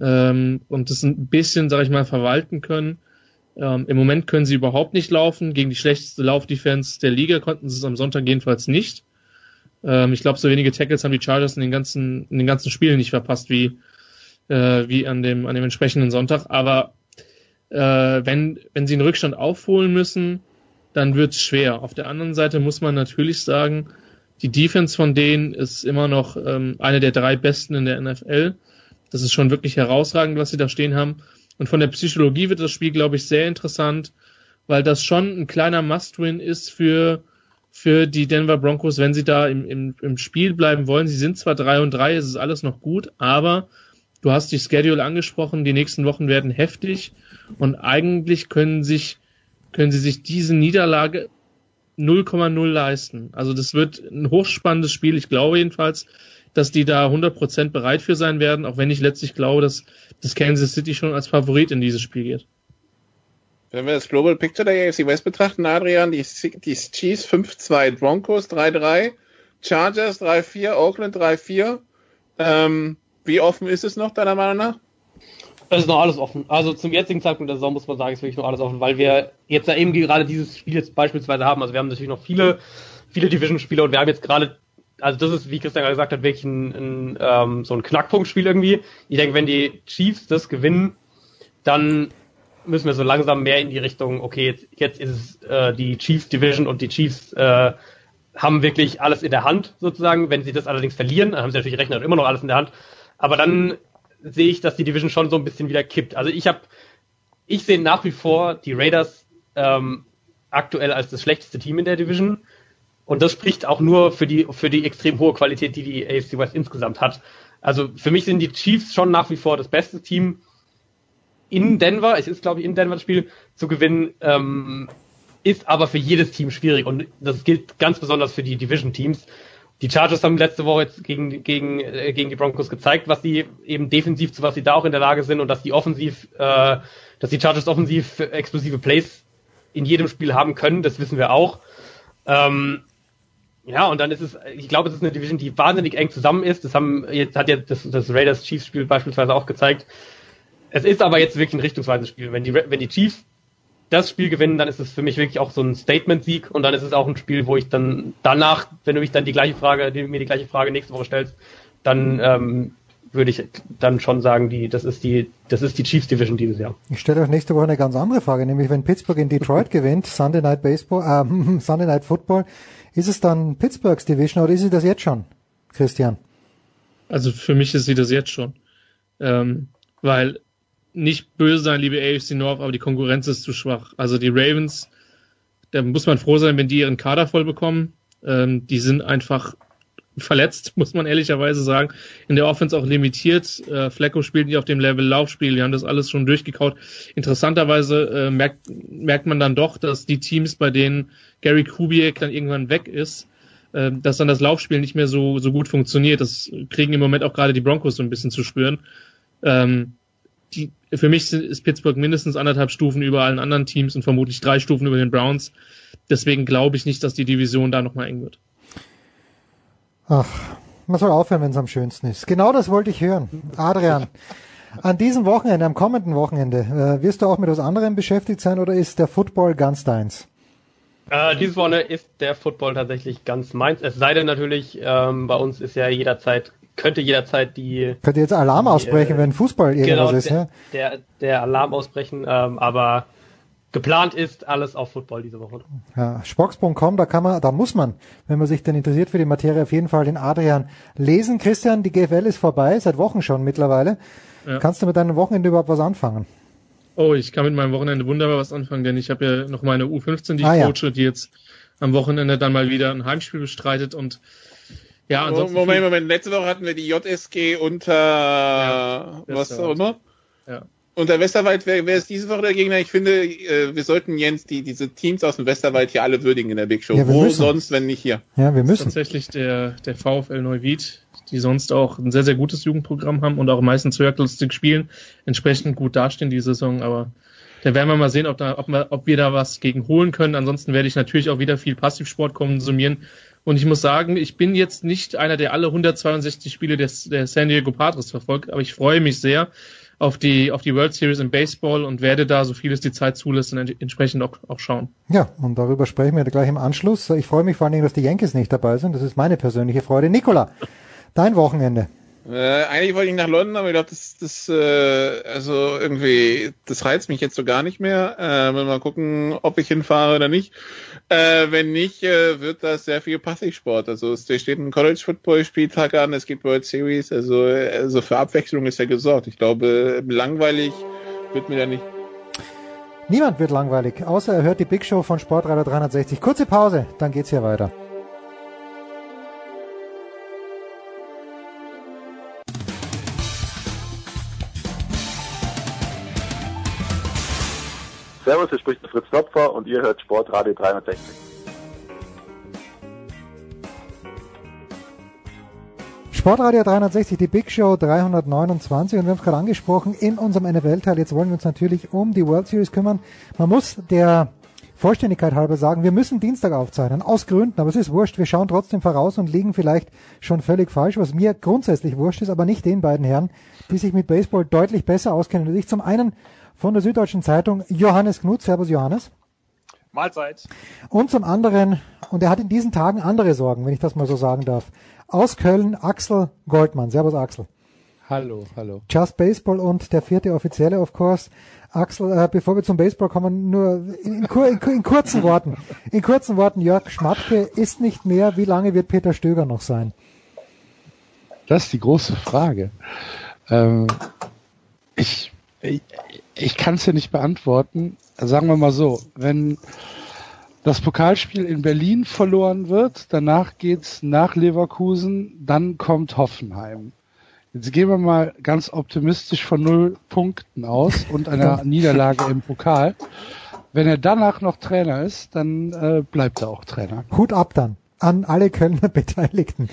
ähm, und das ein bisschen, sag ich mal, verwalten können. Ähm, Im Moment können sie überhaupt nicht laufen. Gegen die schlechteste Laufdefense der Liga konnten sie es am Sonntag jedenfalls nicht. Ähm, ich glaube, so wenige Tackles haben die Chargers in den ganzen, in den ganzen Spielen nicht verpasst wie, äh, wie an dem, an dem entsprechenden Sonntag. Aber äh, wenn, wenn sie einen Rückstand aufholen müssen, dann wird's schwer. Auf der anderen Seite muss man natürlich sagen, die Defense von denen ist immer noch ähm, eine der drei besten in der NFL. Das ist schon wirklich herausragend, was sie da stehen haben. Und von der Psychologie wird das Spiel, glaube ich, sehr interessant, weil das schon ein kleiner Must-Win ist für, für die Denver Broncos, wenn sie da im, im, im Spiel bleiben wollen. Sie sind zwar drei und drei, es ist alles noch gut, aber du hast die Schedule angesprochen, die nächsten Wochen werden heftig und eigentlich können sich, können sie sich diese Niederlage 0,0 leisten. Also das wird ein hochspannendes Spiel, ich glaube jedenfalls, dass die da 100% bereit für sein werden, auch wenn ich letztlich glaube, dass das Kansas City schon als Favorit in dieses Spiel geht. Wenn wir das Global Picture der AFC West betrachten, Adrian, die, die Chiefs 5-2, Broncos 3-3, Chargers 3-4, Oakland 3-4. Ähm, wie offen ist es noch, deiner Meinung nach? Es ist noch alles offen. Also zum jetzigen Zeitpunkt der Saison muss man sagen, ist wirklich noch alles offen, weil wir jetzt ja eben gerade dieses Spiel jetzt beispielsweise haben. Also wir haben natürlich noch viele, viele Division-Spiele und wir haben jetzt gerade also das ist, wie Christian gerade gesagt hat, wirklich ein, ein ähm, so ein Knackpunktspiel irgendwie. Ich denke, wenn die Chiefs das gewinnen, dann müssen wir so langsam mehr in die Richtung, okay, jetzt, jetzt ist es äh, die Chiefs Division und die Chiefs äh, haben wirklich alles in der Hand sozusagen. Wenn sie das allerdings verlieren, dann haben sie natürlich rechnet immer noch alles in der Hand. Aber dann sehe ich, dass die Division schon so ein bisschen wieder kippt. Also ich habe, ich sehe nach wie vor die Raiders ähm, aktuell als das schlechteste Team in der Division. Und das spricht auch nur für die, für die extrem hohe Qualität, die die AFC West insgesamt hat. Also für mich sind die Chiefs schon nach wie vor das beste Team in Denver. Es ist, glaube ich, in Denver das Spiel zu gewinnen, ähm, ist aber für jedes Team schwierig. Und das gilt ganz besonders für die Division-Teams. Die Chargers haben letzte Woche jetzt gegen, gegen, äh, gegen die Broncos gezeigt, was sie eben defensiv, zu was sie da auch in der Lage sind und dass die offensiv, äh, dass die Chargers offensiv explosive Plays in jedem Spiel haben können, das wissen wir auch. Ähm, ja, und dann ist es, ich glaube, es ist eine Division, die wahnsinnig eng zusammen ist. Das haben, jetzt hat ja das, das Raiders Chiefs Spiel beispielsweise auch gezeigt. Es ist aber jetzt wirklich ein richtungsweisendes Spiel. Wenn die, wenn die Chiefs das Spiel gewinnen, dann ist es für mich wirklich auch so ein Statement-Sieg und dann ist es auch ein Spiel, wo ich dann danach, wenn du mich dann die gleiche Frage, mir die gleiche Frage nächste Woche stellst, dann ähm, würde ich dann schon sagen, die, das ist die, das ist die Chiefs Division dieses Jahr. Ich stelle euch nächste Woche eine ganz andere Frage, nämlich wenn Pittsburgh in Detroit gewinnt, Sunday Night Baseball, äh, Sunday Night Football, ist es dann Pittsburghs Division oder ist sie das jetzt schon, Christian? Also für mich ist sie das jetzt schon. Ähm, weil nicht böse sein, liebe AFC North, aber die Konkurrenz ist zu schwach. Also die Ravens, da muss man froh sein, wenn die ihren Kader voll bekommen. Ähm, die sind einfach verletzt, muss man ehrlicherweise sagen. In der Offense auch limitiert. Äh, Flecko spielt nicht auf dem Level Laufspiel. Wir haben das alles schon durchgekaut. Interessanterweise äh, merkt, merkt man dann doch, dass die Teams, bei denen Gary Kubiak dann irgendwann weg ist, äh, dass dann das Laufspiel nicht mehr so, so gut funktioniert. Das kriegen im Moment auch gerade die Broncos so ein bisschen zu spüren. Ähm, die, für mich ist Pittsburgh mindestens anderthalb Stufen über allen anderen Teams und vermutlich drei Stufen über den Browns. Deswegen glaube ich nicht, dass die Division da nochmal eng wird. Ach, man soll aufhören, wenn es am schönsten ist. Genau das wollte ich hören. Adrian, an diesem Wochenende, am kommenden Wochenende, äh, wirst du auch mit was anderem beschäftigt sein oder ist der Football ganz deins? Äh, dieses Wochenende ist der Football tatsächlich ganz meins. Es sei denn natürlich, ähm, bei uns ist ja jederzeit, könnte jederzeit die. Könnte jetzt Alarm die, ausbrechen, äh, wenn Fußball irgendwas genau, ist, der, ja? Der, der Alarm ausbrechen, ähm, aber geplant ist alles auf Football diese Woche. Ja, Spox.com, da kann man, da muss man, wenn man sich denn interessiert für die Materie, auf jeden Fall den Adrian lesen. Christian, die GFL ist vorbei, seit Wochen schon mittlerweile. Ja. Kannst du mit deinem Wochenende überhaupt was anfangen? Oh, ich kann mit meinem Wochenende wunderbar was anfangen, denn ich habe ja noch meine U15, die ich ah, coache, ja. die jetzt am Wochenende dann mal wieder ein Heimspiel bestreitet und ja, ansonsten. Moment, Moment, letzte Woche hatten wir die JSG unter ja, was auch immer. Ja. Und der Westerwald, wer, wer ist diese Woche der Gegner? Ich finde, äh, wir sollten Jens die, diese Teams aus dem Westerwald hier alle würdigen in der Big Show. Ja, Wo müssen. sonst, wenn nicht hier? Ja, wir müssen. Tatsächlich der, der VfL Neuwied, die sonst auch ein sehr, sehr gutes Jugendprogramm haben und auch meistens höherklassig spielen, entsprechend gut dastehen die Saison, aber da werden wir mal sehen, ob, da, ob, wir, ob wir da was gegen holen können. Ansonsten werde ich natürlich auch wieder viel Passivsport konsumieren. Und ich muss sagen, ich bin jetzt nicht einer, der alle 162 Spiele des, der San Diego Padres verfolgt, aber ich freue mich sehr, auf die, auf die World Series im Baseball und werde da, so viel es die Zeit zulässt, entsprechend auch, auch schauen. Ja, und darüber sprechen wir gleich im Anschluss. Ich freue mich vor allen Dingen, dass die Yankees nicht dabei sind. Das ist meine persönliche Freude. Nikola, dein Wochenende. Äh, eigentlich wollte ich nach London, aber ich glaube, das, das, äh, also irgendwie, das reizt mich jetzt so gar nicht mehr. Äh, mal gucken, ob ich hinfahre oder nicht. Äh, wenn nicht, äh, wird das sehr viel Passivsport. Also es steht ein College Football Spieltag an, es gibt World Series, also, also für Abwechslung ist ja gesorgt. Ich glaube, langweilig wird mir da nicht. Niemand wird langweilig, außer er hört die Big Show von Sportradar 360. Kurze Pause, dann geht's hier weiter. Servus, hier spricht Fritz Topfer und ihr hört Sportradio 360. Sportradio 360, die Big Show 329 und wir haben es gerade angesprochen in unserem NFL-Teil. Jetzt wollen wir uns natürlich um die World Series kümmern. Man muss der Vollständigkeit halber sagen, wir müssen Dienstag aufzeichnen, aus Gründen, aber es ist wurscht. Wir schauen trotzdem voraus und liegen vielleicht schon völlig falsch, was mir grundsätzlich wurscht ist, aber nicht den beiden Herren, die sich mit Baseball deutlich besser auskennen als ich. Zum einen von der Süddeutschen Zeitung Johannes Knut. Servus Johannes. Mahlzeit. Und zum anderen, und er hat in diesen Tagen andere Sorgen, wenn ich das mal so sagen darf. Aus Köln Axel Goldmann. Servus Axel. Hallo, hallo. Just Baseball und der vierte Offizielle, of course. Axel, äh, bevor wir zum Baseball kommen, nur in, in, in, kurzen Worten. In kurzen Worten, Jörg Schmatke ist nicht mehr. Wie lange wird Peter Stöger noch sein? Das ist die große Frage. Ähm, ich, ich, ich kann es ja nicht beantworten. Sagen wir mal so, wenn das Pokalspiel in Berlin verloren wird, danach geht's nach Leverkusen, dann kommt Hoffenheim. Jetzt gehen wir mal ganz optimistisch von null Punkten aus und einer Niederlage im Pokal. Wenn er danach noch Trainer ist, dann äh, bleibt er auch Trainer. Hut ab dann an alle Kölner Beteiligten.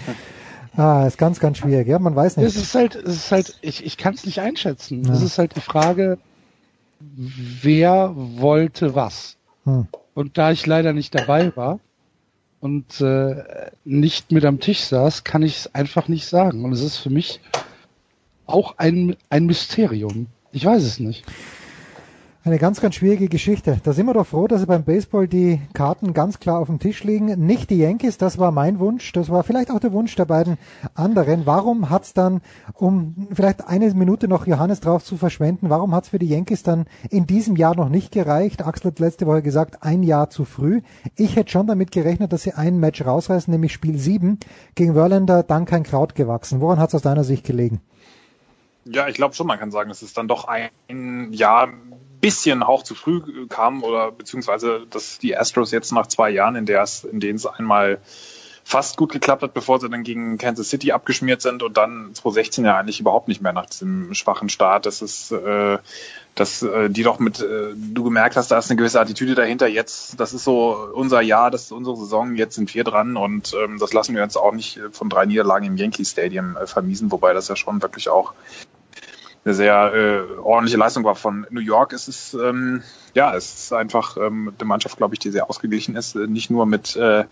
Ah, ist ganz, ganz schwierig, ja, man weiß nicht. Es ist halt, es ist halt, ich, ich kann es nicht einschätzen. Es ist halt die Frage, wer wollte was. Hm. Und da ich leider nicht dabei war und äh, nicht mit am Tisch saß, kann ich es einfach nicht sagen. Und es ist für mich auch ein, ein Mysterium. Ich weiß es nicht. Eine ganz, ganz schwierige Geschichte. Da sind wir doch froh, dass beim Baseball die Karten ganz klar auf dem Tisch liegen. Nicht die Yankees, das war mein Wunsch. Das war vielleicht auch der Wunsch der beiden anderen. Warum hat's dann, um vielleicht eine Minute noch Johannes drauf zu verschwenden, warum hat's für die Yankees dann in diesem Jahr noch nicht gereicht? Axel hat letzte Woche gesagt, ein Jahr zu früh. Ich hätte schon damit gerechnet, dass sie ein Match rausreißen, nämlich Spiel 7 gegen Verlander, dann kein Kraut gewachsen. Woran hat's aus deiner Sicht gelegen? Ja, ich glaube schon, man kann sagen, es ist dann doch ein Jahr bisschen auch zu früh kam oder beziehungsweise dass die Astros jetzt nach zwei Jahren, in, der es, in denen es einmal fast gut geklappt hat, bevor sie dann gegen Kansas City abgeschmiert sind und dann 2016 ja eigentlich überhaupt nicht mehr nach diesem schwachen Start. Das ist, äh, dass äh, die doch mit, äh, du gemerkt hast, da ist eine gewisse Attitüde dahinter. Jetzt, das ist so unser Jahr, das ist unsere Saison. Jetzt sind wir dran und ähm, das lassen wir uns auch nicht von drei Niederlagen im Yankee Stadium äh, vermiesen, wobei das ja schon wirklich auch eine sehr äh, ordentliche Leistung war. Von New York ist es ähm, ja, es ist einfach ähm, eine Mannschaft, glaube ich, die sehr ausgeglichen ist, äh, nicht nur mit äh,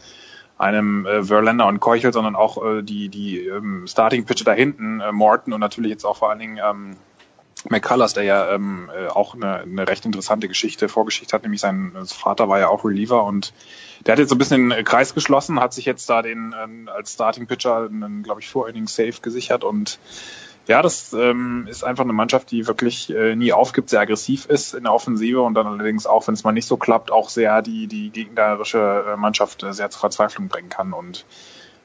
einem äh, Verlander und Keuchel, sondern auch äh, die die ähm, Starting Pitcher da hinten, äh, Morton und natürlich jetzt auch vor allen Dingen ähm, McCullers, der ja ähm, äh, auch eine, eine recht interessante Geschichte, Vorgeschichte hat, nämlich sein Vater war ja auch Reliever und der hat jetzt so ein bisschen den Kreis geschlossen, hat sich jetzt da den äh, als Starting Pitcher einen, glaube ich, Four-Inning Safe gesichert und ja, das ähm, ist einfach eine Mannschaft, die wirklich äh, nie aufgibt, sehr aggressiv ist in der Offensive und dann allerdings auch, wenn es mal nicht so klappt, auch sehr die, die gegnerische äh, Mannschaft äh, sehr zur Verzweiflung bringen kann. Und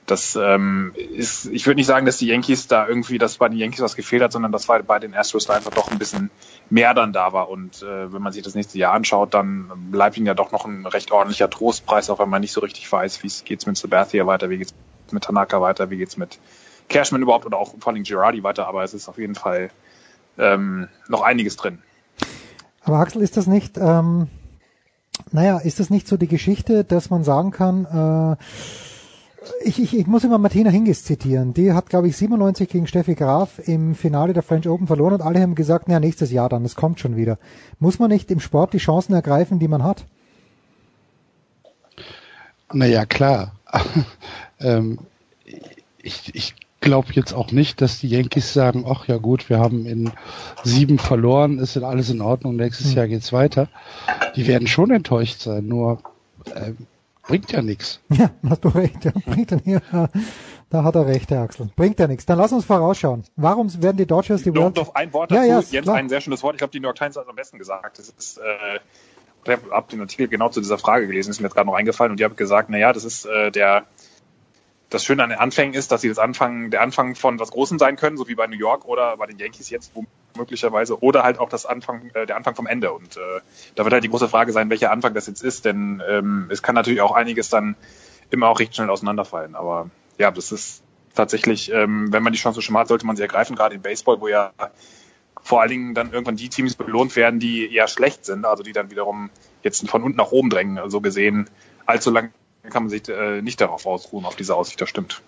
das ähm, ist, ich würde nicht sagen, dass die Yankees da irgendwie, dass bei den Yankees was gefehlt hat, sondern dass bei den Astros da einfach doch ein bisschen mehr dann da war. Und äh, wenn man sich das nächste Jahr anschaut, dann bleibt ihnen ja doch noch ein recht ordentlicher Trostpreis, auch wenn man nicht so richtig weiß, wie es geht's mit Sabathia weiter, wie geht's mit Tanaka weiter, wie geht's mit Cashman überhaupt oder auch vor allem Girardi weiter, aber es ist auf jeden Fall ähm, noch einiges drin. Aber Axel, ist das nicht, ähm, naja, ist das nicht so die Geschichte, dass man sagen kann, äh, ich, ich, ich muss immer Martina Hingis zitieren. Die hat, glaube ich, 97 gegen Steffi Graf im Finale der French Open verloren und alle haben gesagt, naja, nächstes Jahr dann, es kommt schon wieder. Muss man nicht im Sport die Chancen ergreifen, die man hat? Naja, klar. ähm, ich, ich glaube jetzt auch nicht, dass die Yankees sagen, ach ja gut, wir haben in sieben verloren, ist denn alles in Ordnung, nächstes hm. Jahr geht's weiter. Die werden schon enttäuscht sein, nur äh, bringt ja nichts. Ja, hast du recht, ja, bringt dann hier, da hat er recht, Herr Axel. Bringt ja nichts. Dann lass uns vorausschauen. Warum werden die Dodgers die World... Noch ein Wort dazu, ja, ja, Jens, klar. ein sehr schönes Wort. Ich glaube, die New York Times hat es am besten gesagt. Das ist, äh, ich habe den Artikel genau zu dieser Frage gelesen, ist mir jetzt gerade noch eingefallen und die haben gesagt, na ja, das ist äh, der das Schöne an den Anfängen ist, dass sie das Anfang, der Anfang von was Großem sein können, so wie bei New York oder bei den Yankees jetzt möglicherweise, oder halt auch das Anfang, äh, der Anfang vom Ende. Und äh, da wird halt die große Frage sein, welcher Anfang das jetzt ist, denn ähm, es kann natürlich auch einiges dann immer auch recht schnell auseinanderfallen. Aber ja, das ist tatsächlich, ähm, wenn man die Chance schon hat, sollte man sie ergreifen, gerade im Baseball, wo ja vor allen Dingen dann irgendwann die Teams belohnt werden, die eher schlecht sind, also die dann wiederum jetzt von unten nach oben drängen, so gesehen allzu lange kann man sich äh, nicht darauf ausruhen, auf diese Aussicht, das stimmt.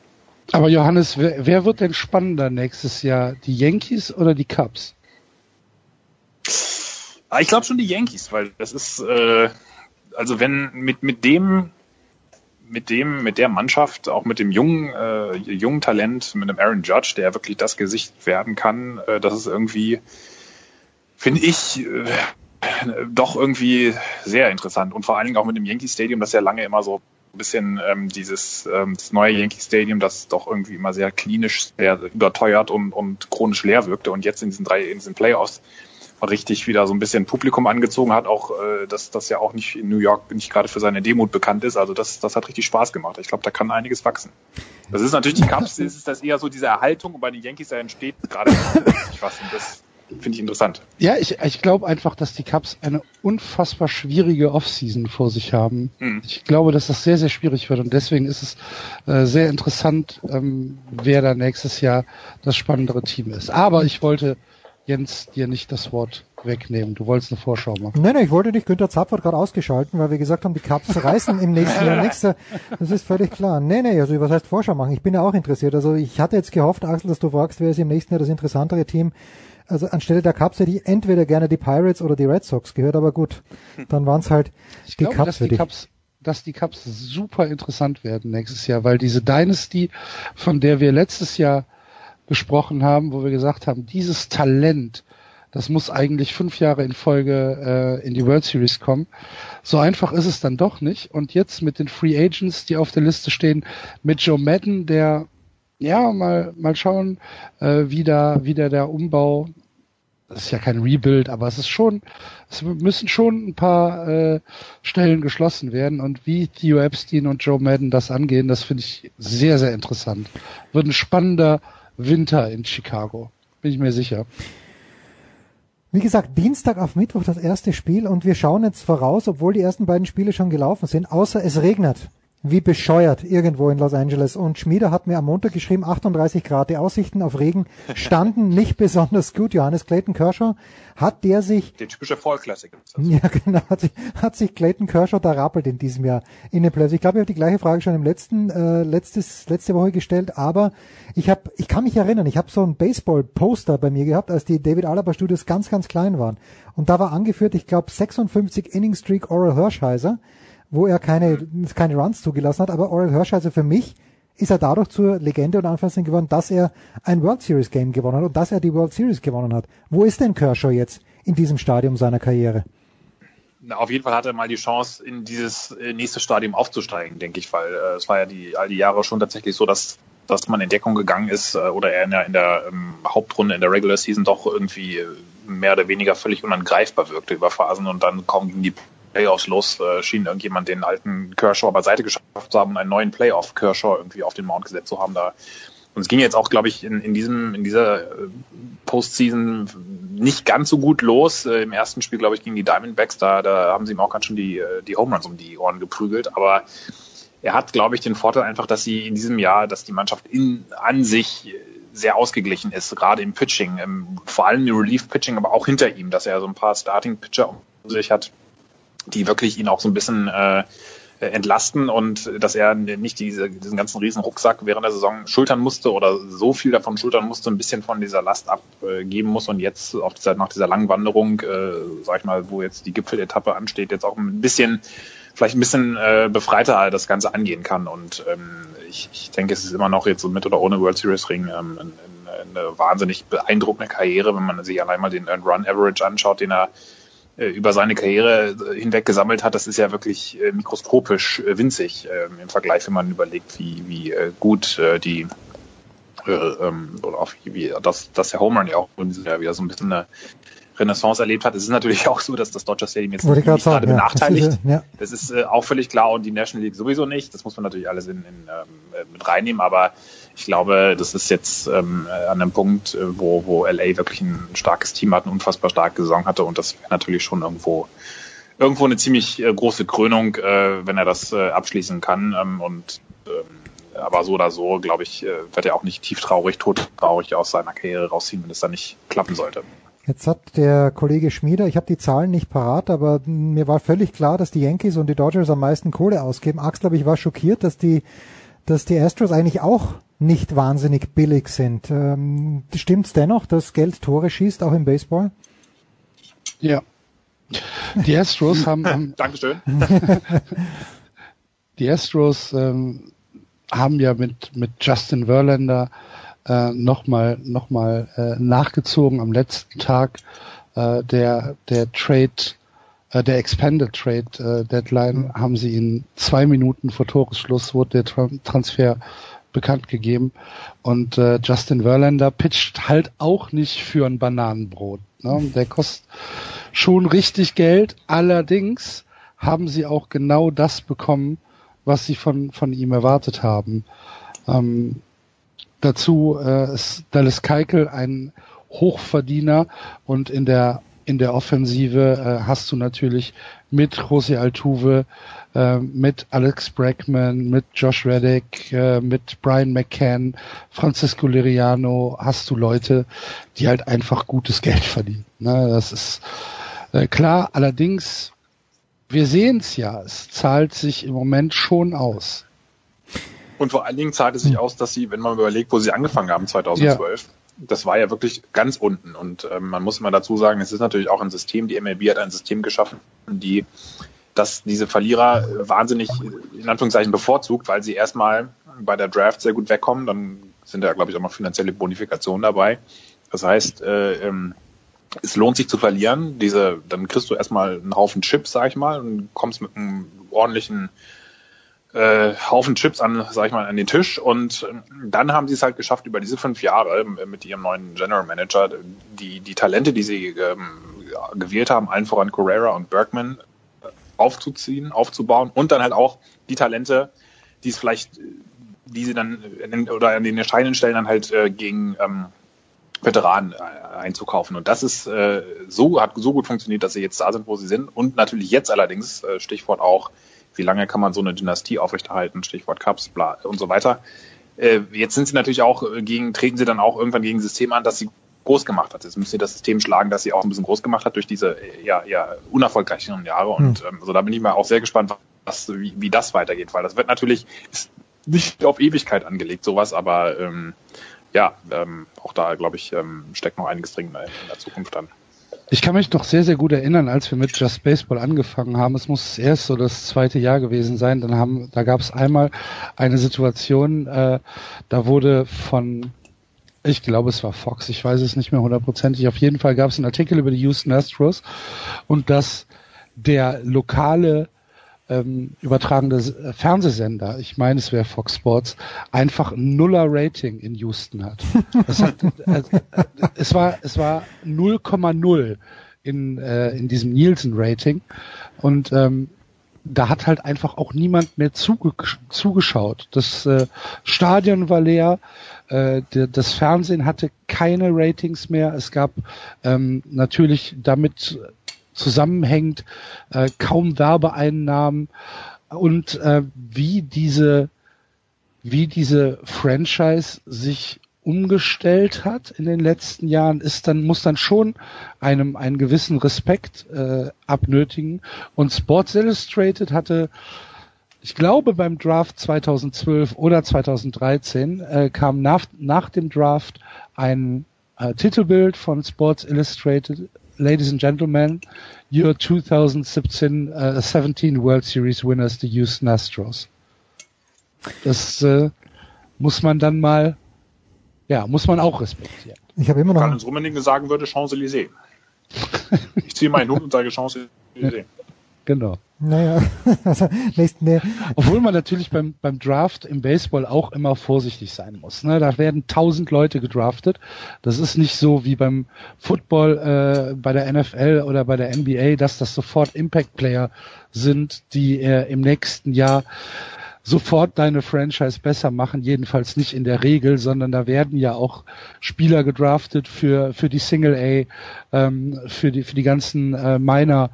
Aber Johannes, wer, wer wird denn spannender nächstes Jahr? Die Yankees oder die Cubs? Ah, ich glaube schon die Yankees, weil das ist, äh, also wenn mit, mit dem, mit dem, mit der Mannschaft, auch mit dem jungen, äh, jungen Talent, mit dem Aaron Judge, der wirklich das Gesicht werden kann, äh, das ist irgendwie, finde ich, äh, doch irgendwie sehr interessant. Und vor allen Dingen auch mit dem Yankee Stadium, das ja lange immer so bisschen ähm, dieses ähm, das neue Yankee Stadium, das doch irgendwie immer sehr klinisch, sehr überteuert und, und chronisch leer wirkte und jetzt in diesen drei in diesen Playoffs richtig wieder so ein bisschen Publikum angezogen hat, auch äh, dass das ja auch nicht in New York nicht gerade für seine Demut bekannt ist. Also das, das hat richtig Spaß gemacht. Ich glaube, da kann einiges wachsen. Das ist natürlich die Cubs, ist das eher so diese Erhaltung und bei den Yankees da entsteht gerade was. Und das finde ich interessant. Ja, ich, ich glaube einfach, dass die Cubs eine unfassbar schwierige Offseason vor sich haben. Mhm. Ich glaube, dass das sehr, sehr schwierig wird und deswegen ist es äh, sehr interessant, ähm, wer da nächstes Jahr das spannendere Team ist. Aber ich wollte Jens dir nicht das Wort wegnehmen. Du wolltest eine Vorschau machen. Nein, nein, ich wollte nicht. Günther Zapp hat gerade ausgeschalten, weil wir gesagt haben, die Cups reißen im nächsten Jahr. Nächste, das ist völlig klar. Nee, nee, also was heißt Vorschau machen? Ich bin ja auch interessiert. Also ich hatte jetzt gehofft, Axel, dass du fragst, wer ist im nächsten Jahr das interessantere Team also anstelle der Cubs hätte ich entweder gerne die Pirates oder die Red Sox gehört, aber gut, dann waren es halt ich die glaube, Cubs für dich. Cubs, dass die Cubs super interessant werden nächstes Jahr, weil diese Dynasty, von der wir letztes Jahr gesprochen haben, wo wir gesagt haben, dieses Talent, das muss eigentlich fünf Jahre in Folge äh, in die World Series kommen. So einfach ist es dann doch nicht. Und jetzt mit den Free Agents, die auf der Liste stehen, mit Joe Madden, der ja, mal, mal schauen, äh, wie da, wie da der Umbau, das ist ja kein Rebuild, aber es ist schon, es müssen schon ein paar äh, Stellen geschlossen werden und wie Theo Epstein und Joe Madden das angehen, das finde ich sehr, sehr interessant. Wird ein spannender Winter in Chicago, bin ich mir sicher. Wie gesagt, Dienstag auf Mittwoch das erste Spiel und wir schauen jetzt voraus, obwohl die ersten beiden Spiele schon gelaufen sind, außer es regnet wie bescheuert irgendwo in Los Angeles. Und Schmieder hat mir am Montag geschrieben, 38 Grad, die Aussichten auf Regen standen nicht besonders gut. Johannes Clayton Kershaw, hat der sich... Die typische Fall Classic. Ja, genau, hat sich, hat sich Clayton Kershaw da rappelt in diesem Jahr in den Playoffs. Ich glaube, ich habe die gleiche Frage schon im letzten, äh, letztes, letzte Woche gestellt, aber ich habe, ich kann mich erinnern, ich habe so ein Baseball-Poster bei mir gehabt, als die David Alaba Studios ganz, ganz klein waren. Und da war angeführt, ich glaube, 56 Inning Streak Oral Hirschheiser wo er keine, keine Runs zugelassen hat. Aber Oral Hirsch, also für mich, ist er dadurch zur Legende und Anfassung geworden, dass er ein World Series Game gewonnen hat und dass er die World Series gewonnen hat. Wo ist denn Kershaw jetzt in diesem Stadium seiner Karriere? Na, auf jeden Fall hat er mal die Chance, in dieses äh, nächste Stadium aufzusteigen, denke ich, weil äh, es war ja die, all die Jahre schon tatsächlich so, dass dass man in Deckung gegangen ist äh, oder er in der, in der ähm, Hauptrunde in der Regular Season doch irgendwie äh, mehr oder weniger völlig unangreifbar wirkte über Phasen und dann kaum gegen die Playoffs los, äh, schien irgendjemand den alten Kershaw beiseite geschafft zu haben, einen neuen Playoff-Kershaw irgendwie auf den Mount gesetzt zu haben. Da und es ging jetzt auch, glaube ich, in, in diesem, in dieser äh, Postseason nicht ganz so gut los. Äh, Im ersten Spiel, glaube ich, gegen die Diamondbacks, da, da haben sie ihm auch ganz schön die, äh, die Home Runs um die Ohren geprügelt. Aber er hat, glaube ich, den Vorteil einfach, dass sie in diesem Jahr, dass die Mannschaft in, an sich sehr ausgeglichen ist, gerade im Pitching, im, vor allem im Relief-Pitching, aber auch hinter ihm, dass er so ein paar Starting-Pitcher um sich hat, die wirklich ihn auch so ein bisschen äh, entlasten und dass er nicht diese, diesen ganzen riesen Rucksack während der Saison schultern musste oder so viel davon schultern musste, ein bisschen von dieser Last abgeben muss und jetzt auf dieser, nach dieser langen Wanderung, äh, sag ich mal, wo jetzt die Gipfeletappe ansteht, jetzt auch ein bisschen vielleicht ein bisschen äh, befreiter das Ganze angehen kann. Und ähm, ich, ich denke, es ist immer noch jetzt so mit oder ohne World Series Ring ähm, eine, eine wahnsinnig beeindruckende Karriere, wenn man sich allein mal den Run Average anschaut, den er über seine Karriere äh, hinweg gesammelt hat, das ist ja wirklich äh, mikroskopisch winzig ähm, im Vergleich, wenn man überlegt, wie, wie gut die ähm, oder auch wie, wie das, dass der Home Run ja auch wieder so ein bisschen eine Renaissance erlebt hat. Es ist natürlich auch so, dass das Dodger Stadium jetzt nicht, gerade benachteiligt. Das ist, ja. das ist äh, auch völlig klar und die National League sowieso nicht. Das muss man natürlich alles in, in, ähm, mit reinnehmen, aber ich glaube, das ist jetzt ähm, an einem Punkt, äh, wo, wo LA wirklich ein starkes Team hat, eine unfassbar starke Saison hatte und das wäre natürlich schon irgendwo irgendwo eine ziemlich äh, große Krönung, äh, wenn er das äh, abschließen kann. Ähm, und ähm, aber so oder so, glaube ich, äh, wird er auch nicht tief traurig, tot traurig aus seiner Karriere rausziehen, wenn es dann nicht klappen sollte. Jetzt hat der Kollege Schmieder, ich habe die Zahlen nicht parat, aber mir war völlig klar, dass die Yankees und die Dodgers am meisten Kohle ausgeben. Axel, glaube ich, war schockiert, dass die, dass die Astros eigentlich auch nicht wahnsinnig billig sind. Ähm, stimmt's dennoch, dass Geld Tore schießt, auch im Baseball? Ja. Die Astros haben. haben Dankeschön. die Astros ähm, haben ja mit, mit Justin Verlander äh, nochmal noch mal, äh, nachgezogen am letzten Tag äh, der, der Trade, äh, der Expanded Trade äh, Deadline, mhm. haben sie in zwei Minuten vor Toresschluss wurde der Transfer bekannt gegeben. Und äh, Justin Verlander pitcht halt auch nicht für ein Bananenbrot. Ne? Der kostet schon richtig Geld. Allerdings haben sie auch genau das bekommen, was sie von, von ihm erwartet haben. Ähm, dazu äh, ist Dallas Keikel ein Hochverdiener und in der in der Offensive äh, hast du natürlich mit José Altuve äh, mit Alex Bregman, mit Josh Reddick, äh, mit Brian McCann, Francisco Liriano hast du Leute, die halt einfach gutes Geld verdienen. Ne? Das ist äh, klar. Allerdings, wir sehen es ja, es zahlt sich im Moment schon aus. Und vor allen Dingen zahlt es sich aus, dass sie, wenn man überlegt, wo sie angefangen haben, 2012, ja. Das war ja wirklich ganz unten. Und ähm, man muss immer dazu sagen, es ist natürlich auch ein System, die MLB hat ein System geschaffen, die dass diese Verlierer wahnsinnig in Anführungszeichen bevorzugt, weil sie erstmal bei der Draft sehr gut wegkommen. Dann sind da, glaube ich, auch noch finanzielle Bonifikationen dabei. Das heißt, äh, ähm, es lohnt sich zu verlieren. Diese, dann kriegst du erstmal einen Haufen Chips, sag ich mal, und kommst mit einem ordentlichen äh, Haufen Chips an, sag ich mal, an den Tisch. Und dann haben sie es halt geschafft, über diese fünf Jahre mit ihrem neuen General Manager die, die Talente, die sie ähm, gewählt haben, allen voran Correra und Bergman, aufzuziehen, aufzubauen und dann halt auch die Talente, die es vielleicht, die sie dann den, oder an den entscheidenden Stellen dann halt äh, gegen ähm, Veteranen äh, einzukaufen. Und das ist äh, so, hat so gut funktioniert, dass sie jetzt da sind, wo sie sind. Und natürlich jetzt allerdings, äh, Stichwort auch wie lange kann man so eine Dynastie aufrechterhalten, Stichwort Cups, bla und so weiter. Äh, jetzt sind sie natürlich auch äh, gegen, treten sie dann auch irgendwann gegen ein System an, das sie groß gemacht hat. Jetzt müssen sie das System schlagen, das sie auch ein bisschen groß gemacht hat durch diese äh, ja, ja unerfolgreichen Jahre. Und ähm, also da bin ich mal auch sehr gespannt, was, wie, wie das weitergeht, weil das wird natürlich nicht auf Ewigkeit angelegt, sowas, aber ähm, ja, ähm, auch da, glaube ich, ähm, steckt noch einiges drin in der Zukunft an. Ich kann mich noch sehr, sehr gut erinnern, als wir mit Just Baseball angefangen haben. Es muss erst so das zweite Jahr gewesen sein. Dann haben, da gab es einmal eine Situation, äh, da wurde von, ich glaube, es war Fox, ich weiß es nicht mehr hundertprozentig. Auf jeden Fall gab es einen Artikel über die Houston Astros und dass der lokale ähm, übertragende äh, Fernsehsender, ich meine es wäre Fox Sports, einfach ein Nuller Rating in Houston hat. hat äh, äh, es war es war 0,0 in äh, in diesem Nielsen Rating und ähm, da hat halt einfach auch niemand mehr zuge zugeschaut. Das äh, Stadion war leer, äh, das Fernsehen hatte keine Ratings mehr. Es gab ähm, natürlich damit zusammenhängt, äh, kaum Werbeeinnahmen und äh, wie diese wie diese Franchise sich umgestellt hat in den letzten Jahren, ist dann muss dann schon einem einen gewissen Respekt äh, abnötigen. Und Sports Illustrated hatte, ich glaube beim Draft 2012 oder 2013 äh, kam nach, nach dem Draft ein äh, Titelbild von Sports Illustrated ladies and gentlemen, your 2017 uh, 17 World Series winners, the Houston Astros. Das äh, muss man dann mal, ja, muss man auch respektieren. Ich habe immer noch. Karl-Heinz Rummenigge sagen würde Champs-Élysées. ich ziehe meinen Hut und sage Champs-Élysées. Genau. Naja, also nächsten, nee. Obwohl man natürlich beim, beim Draft im Baseball auch immer vorsichtig sein muss. Ne? Da werden tausend Leute gedraftet. Das ist nicht so wie beim Football, äh, bei der NFL oder bei der NBA, dass das sofort Impact-Player sind, die äh, im nächsten Jahr sofort deine Franchise besser machen, jedenfalls nicht in der Regel, sondern da werden ja auch Spieler gedraftet für für die Single A, ähm, für die für die ganzen äh, Minor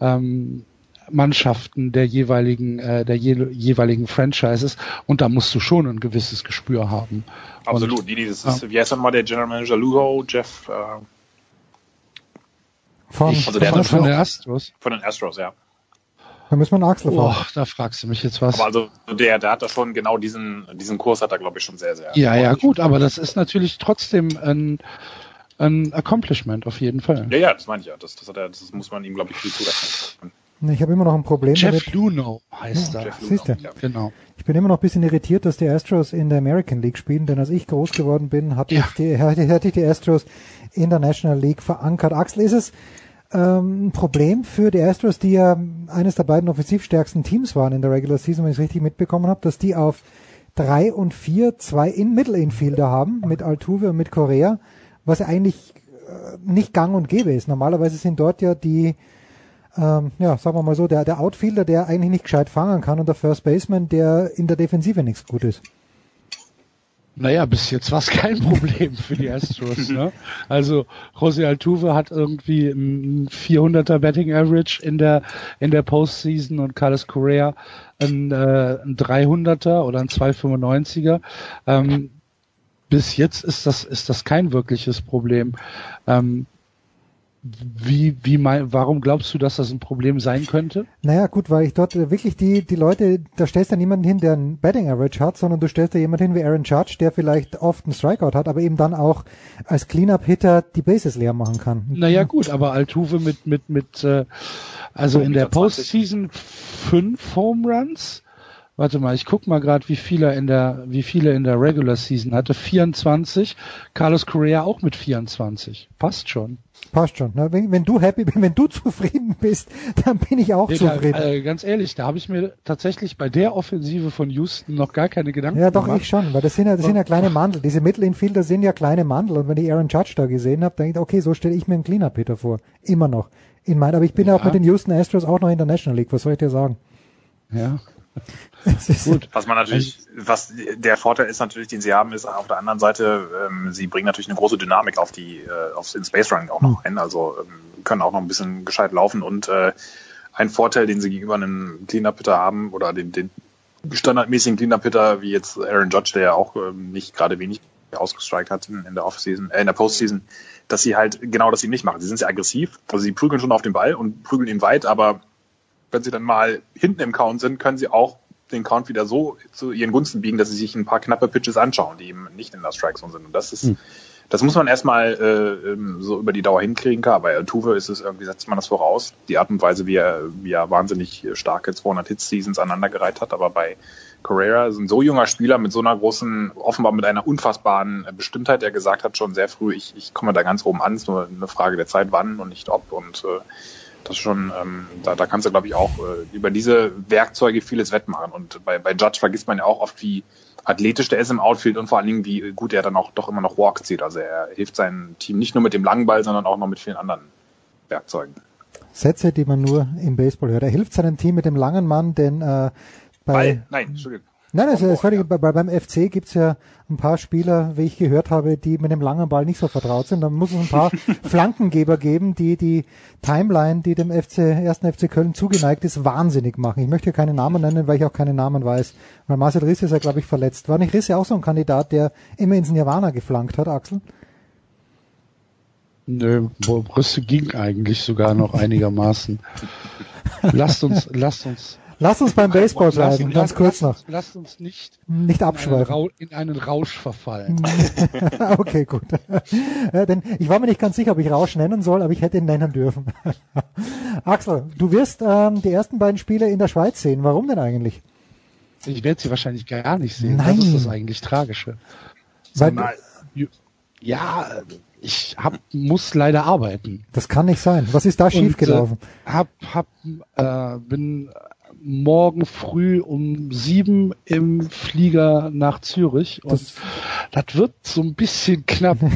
ähm, Mannschaften der jeweiligen äh, der je, jeweiligen Franchises und da musst du schon ein gewisses Gespür haben. Absolut. Und, nee, das ist, ja. wie heißt mal der General Manager Lugo, Jeff? Äh, von, also der von, von den Astros. Von den Astros, ja. Da müssen wir einen Axel oh, da fragst du mich jetzt was. Aber also der, der hat da schon genau diesen, diesen Kurs hat er, glaube ich, schon sehr, sehr. Ja, ja, gut, aber das ist natürlich trotzdem ein, ein Accomplishment auf jeden Fall. Ja, ja, das meine ich ja. Das, das, hat er, das muss man ihm, glaube ich, viel zurechnen. Ich habe immer noch ein Problem Jeff damit. Luno heißt ja, er. Siehst du? Ja. Genau. Ich bin immer noch ein bisschen irritiert, dass die Astros in der American League spielen, denn als ich groß geworden bin, hatte, ja. ich, die, hatte, hatte ich die Astros in der National League verankert. Axel, ist es ähm, ein Problem für die Astros, die ja eines der beiden offensivstärksten Teams waren in der Regular Season, wenn ich es richtig mitbekommen habe, dass die auf drei und vier zwei in Middle Infielder haben, mit Altuve und mit Korea, was eigentlich äh, nicht gang und gäbe ist. Normalerweise sind dort ja die ähm, ja, sagen wir mal so, der, der Outfielder, der eigentlich nicht gescheit fangen kann und der First Baseman, der in der Defensive nichts gut ist. Naja, bis jetzt war es kein Problem für die Astros. ne? Also José Altuve hat irgendwie ein 400er Betting Average in der in der Postseason und Carlos Correa ein, äh, ein 300er oder ein 295er. Ähm, bis jetzt ist das ist das kein wirkliches Problem. Ähm, wie, wie mein, warum glaubst du, dass das ein Problem sein könnte? Naja, gut, weil ich dort wirklich die, die Leute, da stellst du niemanden hin, der ein Betting Average hat, sondern du stellst da jemanden hin wie Aaron Judge, der vielleicht oft einen Strikeout hat, aber eben dann auch als Cleanup-Hitter die Bases leer machen kann. Naja, gut, aber Altuve mit, mit, mit, äh, also in der Postseason fünf Home Runs, Warte mal, ich guck mal gerade, wie viele in der, wie viele in der Regular Season hatte. 24. Carlos Correa auch mit 24. Passt schon. Passt schon. Ne? Wenn, wenn du happy bist, wenn du zufrieden bist, dann bin ich auch nee, zufrieden. Da, äh, ganz ehrlich, da habe ich mir tatsächlich bei der Offensive von Houston noch gar keine Gedanken gemacht. Ja, doch, gemacht. ich schon, weil das sind ja, das sind ja kleine Mandel. Diese Middle-Infielder sind ja kleine Mandel. Und wenn ich Aaron Judge da gesehen habe, denke ich, okay, so stelle ich mir einen Cleaner-Peter vor. Immer noch. In mein, aber ich bin ja. auch mit den Houston Astros auch noch in der National League. Was soll ich dir sagen? Ja. Gut. Was man natürlich, was der Vorteil ist natürlich, den sie haben, ist auf der anderen Seite, ähm, sie bringen natürlich eine große Dynamik auf die, äh, aufs in Space Running auch noch hm. ein. Also ähm, können auch noch ein bisschen gescheit laufen und äh, ein Vorteil, den sie gegenüber einem Cleanup-Hitter haben oder den, den standardmäßigen Cleanup-Hitter wie jetzt Aaron Judge, der ja auch ähm, nicht gerade wenig ausgestrikt hat in, in der Offseason, äh, in der Postseason, dass sie halt genau das eben nicht machen. Sie sind sehr aggressiv, also sie prügeln schon auf den Ball und prügeln ihn weit, aber wenn sie dann mal hinten im Count sind, können sie auch den Count wieder so zu ihren Gunsten biegen, dass sie sich ein paar knappe Pitches anschauen, die eben nicht in der Strike Zone sind. Und das ist, hm. das muss man erstmal äh, ähm, so über die Dauer hinkriegen. Klar, bei Altuve ist es irgendwie, setzt man das voraus. Die Art und Weise, wie er, wie er wahnsinnig starke 200 Hits Seasons aneinandergereiht hat, aber bei Correa ist ein so junger Spieler mit so einer großen, offenbar mit einer unfassbaren Bestimmtheit, der gesagt hat schon sehr früh, ich, ich komme da ganz oben an, es ist nur eine Frage der Zeit, wann und nicht ob. Und äh, das schon, ähm, da, da kannst du, glaube ich, auch äh, über diese Werkzeuge vieles wettmachen. Und bei, bei Judge vergisst man ja auch oft, wie athletisch der ist im Outfield und vor allen Dingen, wie gut er dann auch doch immer noch Walks zieht. Also er hilft seinem Team nicht nur mit dem langen Ball, sondern auch noch mit vielen anderen Werkzeugen. Sätze, die man nur im Baseball hört. Er hilft seinem Team mit dem langen Mann, denn äh, bei Ball? Nein, Entschuldigung. Nein, also, ist völlig, bei, beim FC gibt's ja ein paar Spieler, wie ich gehört habe, die mit dem langen Ball nicht so vertraut sind. Da muss es ein paar Flankengeber geben, die die Timeline, die dem FC, ersten FC Köln zugeneigt ist, wahnsinnig machen. Ich möchte keine Namen nennen, weil ich auch keine Namen weiß. Weil Marcel Risse ist ja, glaube ich, verletzt. War nicht Risse auch so ein Kandidat, der immer ins Nirvana geflankt hat, Axel? Nö, Risse ging eigentlich sogar noch einigermaßen. lasst uns, lasst uns Lass uns beim Baseball bleiben, ganz kurz noch. Lasst uns nicht, nicht abschweifen. In einen, in einen Rausch verfallen. okay, gut. Äh, denn ich war mir nicht ganz sicher, ob ich Rausch nennen soll, aber ich hätte ihn nennen dürfen. Axel, du wirst ähm, die ersten beiden Spiele in der Schweiz sehen. Warum denn eigentlich? Ich werde sie wahrscheinlich gar nicht sehen. Nein. Das ist das eigentlich Tragische. Weil, ja, ich hab, muss leider arbeiten. Das kann nicht sein. Was ist da schiefgelaufen? Äh, hab, hab, äh, bin morgen früh um sieben im Flieger nach Zürich. Und das, das wird so ein bisschen knapp.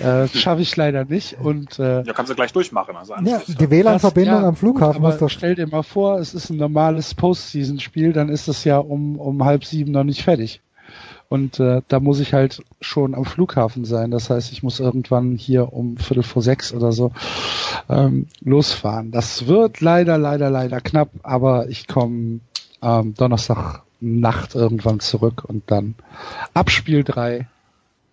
äh, schaffe ich leider nicht. Und äh, ja kannst du gleich durchmachen also ja, die WLAN-Verbindung ja, am Flughafen gut, aber stell dir mal vor es ist ein normales Postseason-Spiel dann ist es ja um um halb sieben noch nicht fertig und äh, da muss ich halt schon am Flughafen sein. Das heißt, ich muss irgendwann hier um Viertel vor sechs oder so ähm, losfahren. Das wird leider, leider, leider knapp, aber ich komme ähm, Donnerstag Nacht irgendwann zurück und dann ab Spiel drei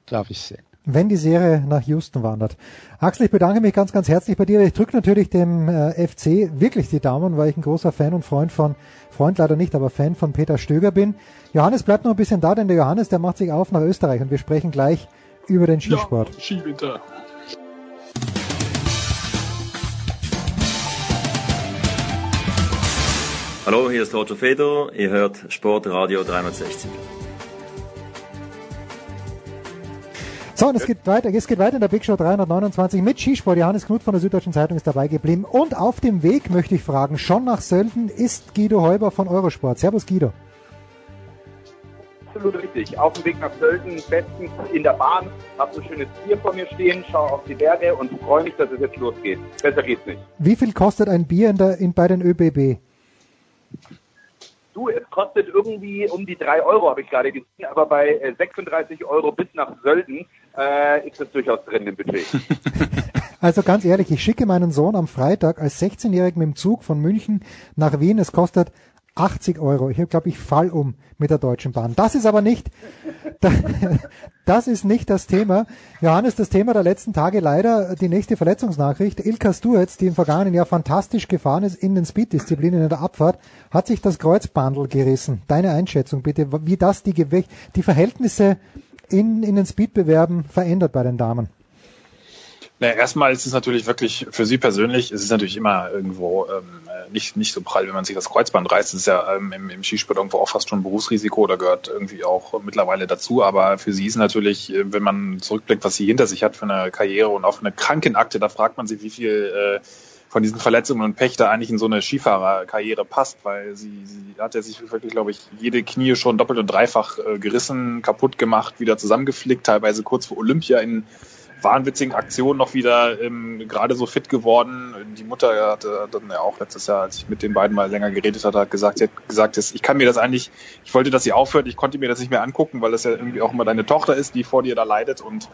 darf ich sehen wenn die Serie nach Houston wandert. Axel, ich bedanke mich ganz, ganz herzlich bei dir. Ich drücke natürlich dem äh, FC wirklich die Daumen, weil ich ein großer Fan und Freund von, Freund leider nicht, aber Fan von Peter Stöger bin. Johannes bleibt noch ein bisschen da, denn der Johannes, der macht sich auf nach Österreich und wir sprechen gleich über den Skisport. Ja, Skiwinter. Hallo, hier ist Roger Feder, ihr hört Sportradio 360. So, und es geht weiter, es geht weiter in der Big Show 329 mit Skisport. Johannes Knut von der Süddeutschen Zeitung ist dabei geblieben. Und auf dem Weg möchte ich fragen, schon nach Sölden ist Guido Heuber von Eurosport. Servus Guido. Absolut richtig. Auf dem Weg nach Sölden, bestens in der Bahn, hab so ein schönes Bier vor mir stehen, schaue auf die Berge und freue mich, dass es jetzt losgeht. Besser geht's nicht. Wie viel kostet ein Bier in der, in, bei den ÖBB? Du, es kostet irgendwie um die drei Euro, habe ich gerade gesehen, aber bei 36 äh, Euro bis nach Sölden äh, ist das durchaus drin im Budget. Also ganz ehrlich, ich schicke meinen Sohn am Freitag als 16-Jährigen mit dem Zug von München nach Wien. Es kostet 80 Euro. Ich glaube, ich fall um mit der Deutschen Bahn. Das ist aber nicht, das ist nicht das Thema. Johannes, das Thema der letzten Tage leider die nächste Verletzungsnachricht. Ilka Stuetz, die im vergangenen Jahr fantastisch gefahren ist in den Speed-Disziplinen in der Abfahrt, hat sich das Kreuzbandel gerissen. Deine Einschätzung bitte, wie das die, Gewicht, die Verhältnisse in, in den Speedbewerben verändert bei den Damen? Naja, erstmal ist es natürlich wirklich für Sie persönlich, es ist natürlich immer irgendwo ähm, nicht, nicht so prall, wenn man sich das Kreuzband reißt. Das ist ja ähm, im, im Skisport irgendwo auch fast schon ein Berufsrisiko oder gehört irgendwie auch mittlerweile dazu. Aber für Sie ist natürlich, äh, wenn man zurückblickt, was sie hinter sich hat für eine Karriere und auch für eine Krankenakte, da fragt man sich, wie viel äh, von diesen Verletzungen und Pech da eigentlich in so eine Skifahrerkarriere passt, weil sie, sie hat ja sich wirklich, glaube ich, jede Knie schon doppelt und dreifach äh, gerissen, kaputt gemacht, wieder zusammengeflickt, teilweise kurz vor Olympia in wahnwitzigen Aktionen noch wieder ähm, gerade so fit geworden. Die Mutter hatte dann ja auch letztes Jahr, als ich mit den beiden mal länger geredet hatte, hat gesagt, sie hat gesagt, ich kann mir das eigentlich, ich wollte, dass sie aufhört, ich konnte mir das nicht mehr angucken, weil das ja irgendwie auch immer deine Tochter ist, die vor dir da leidet und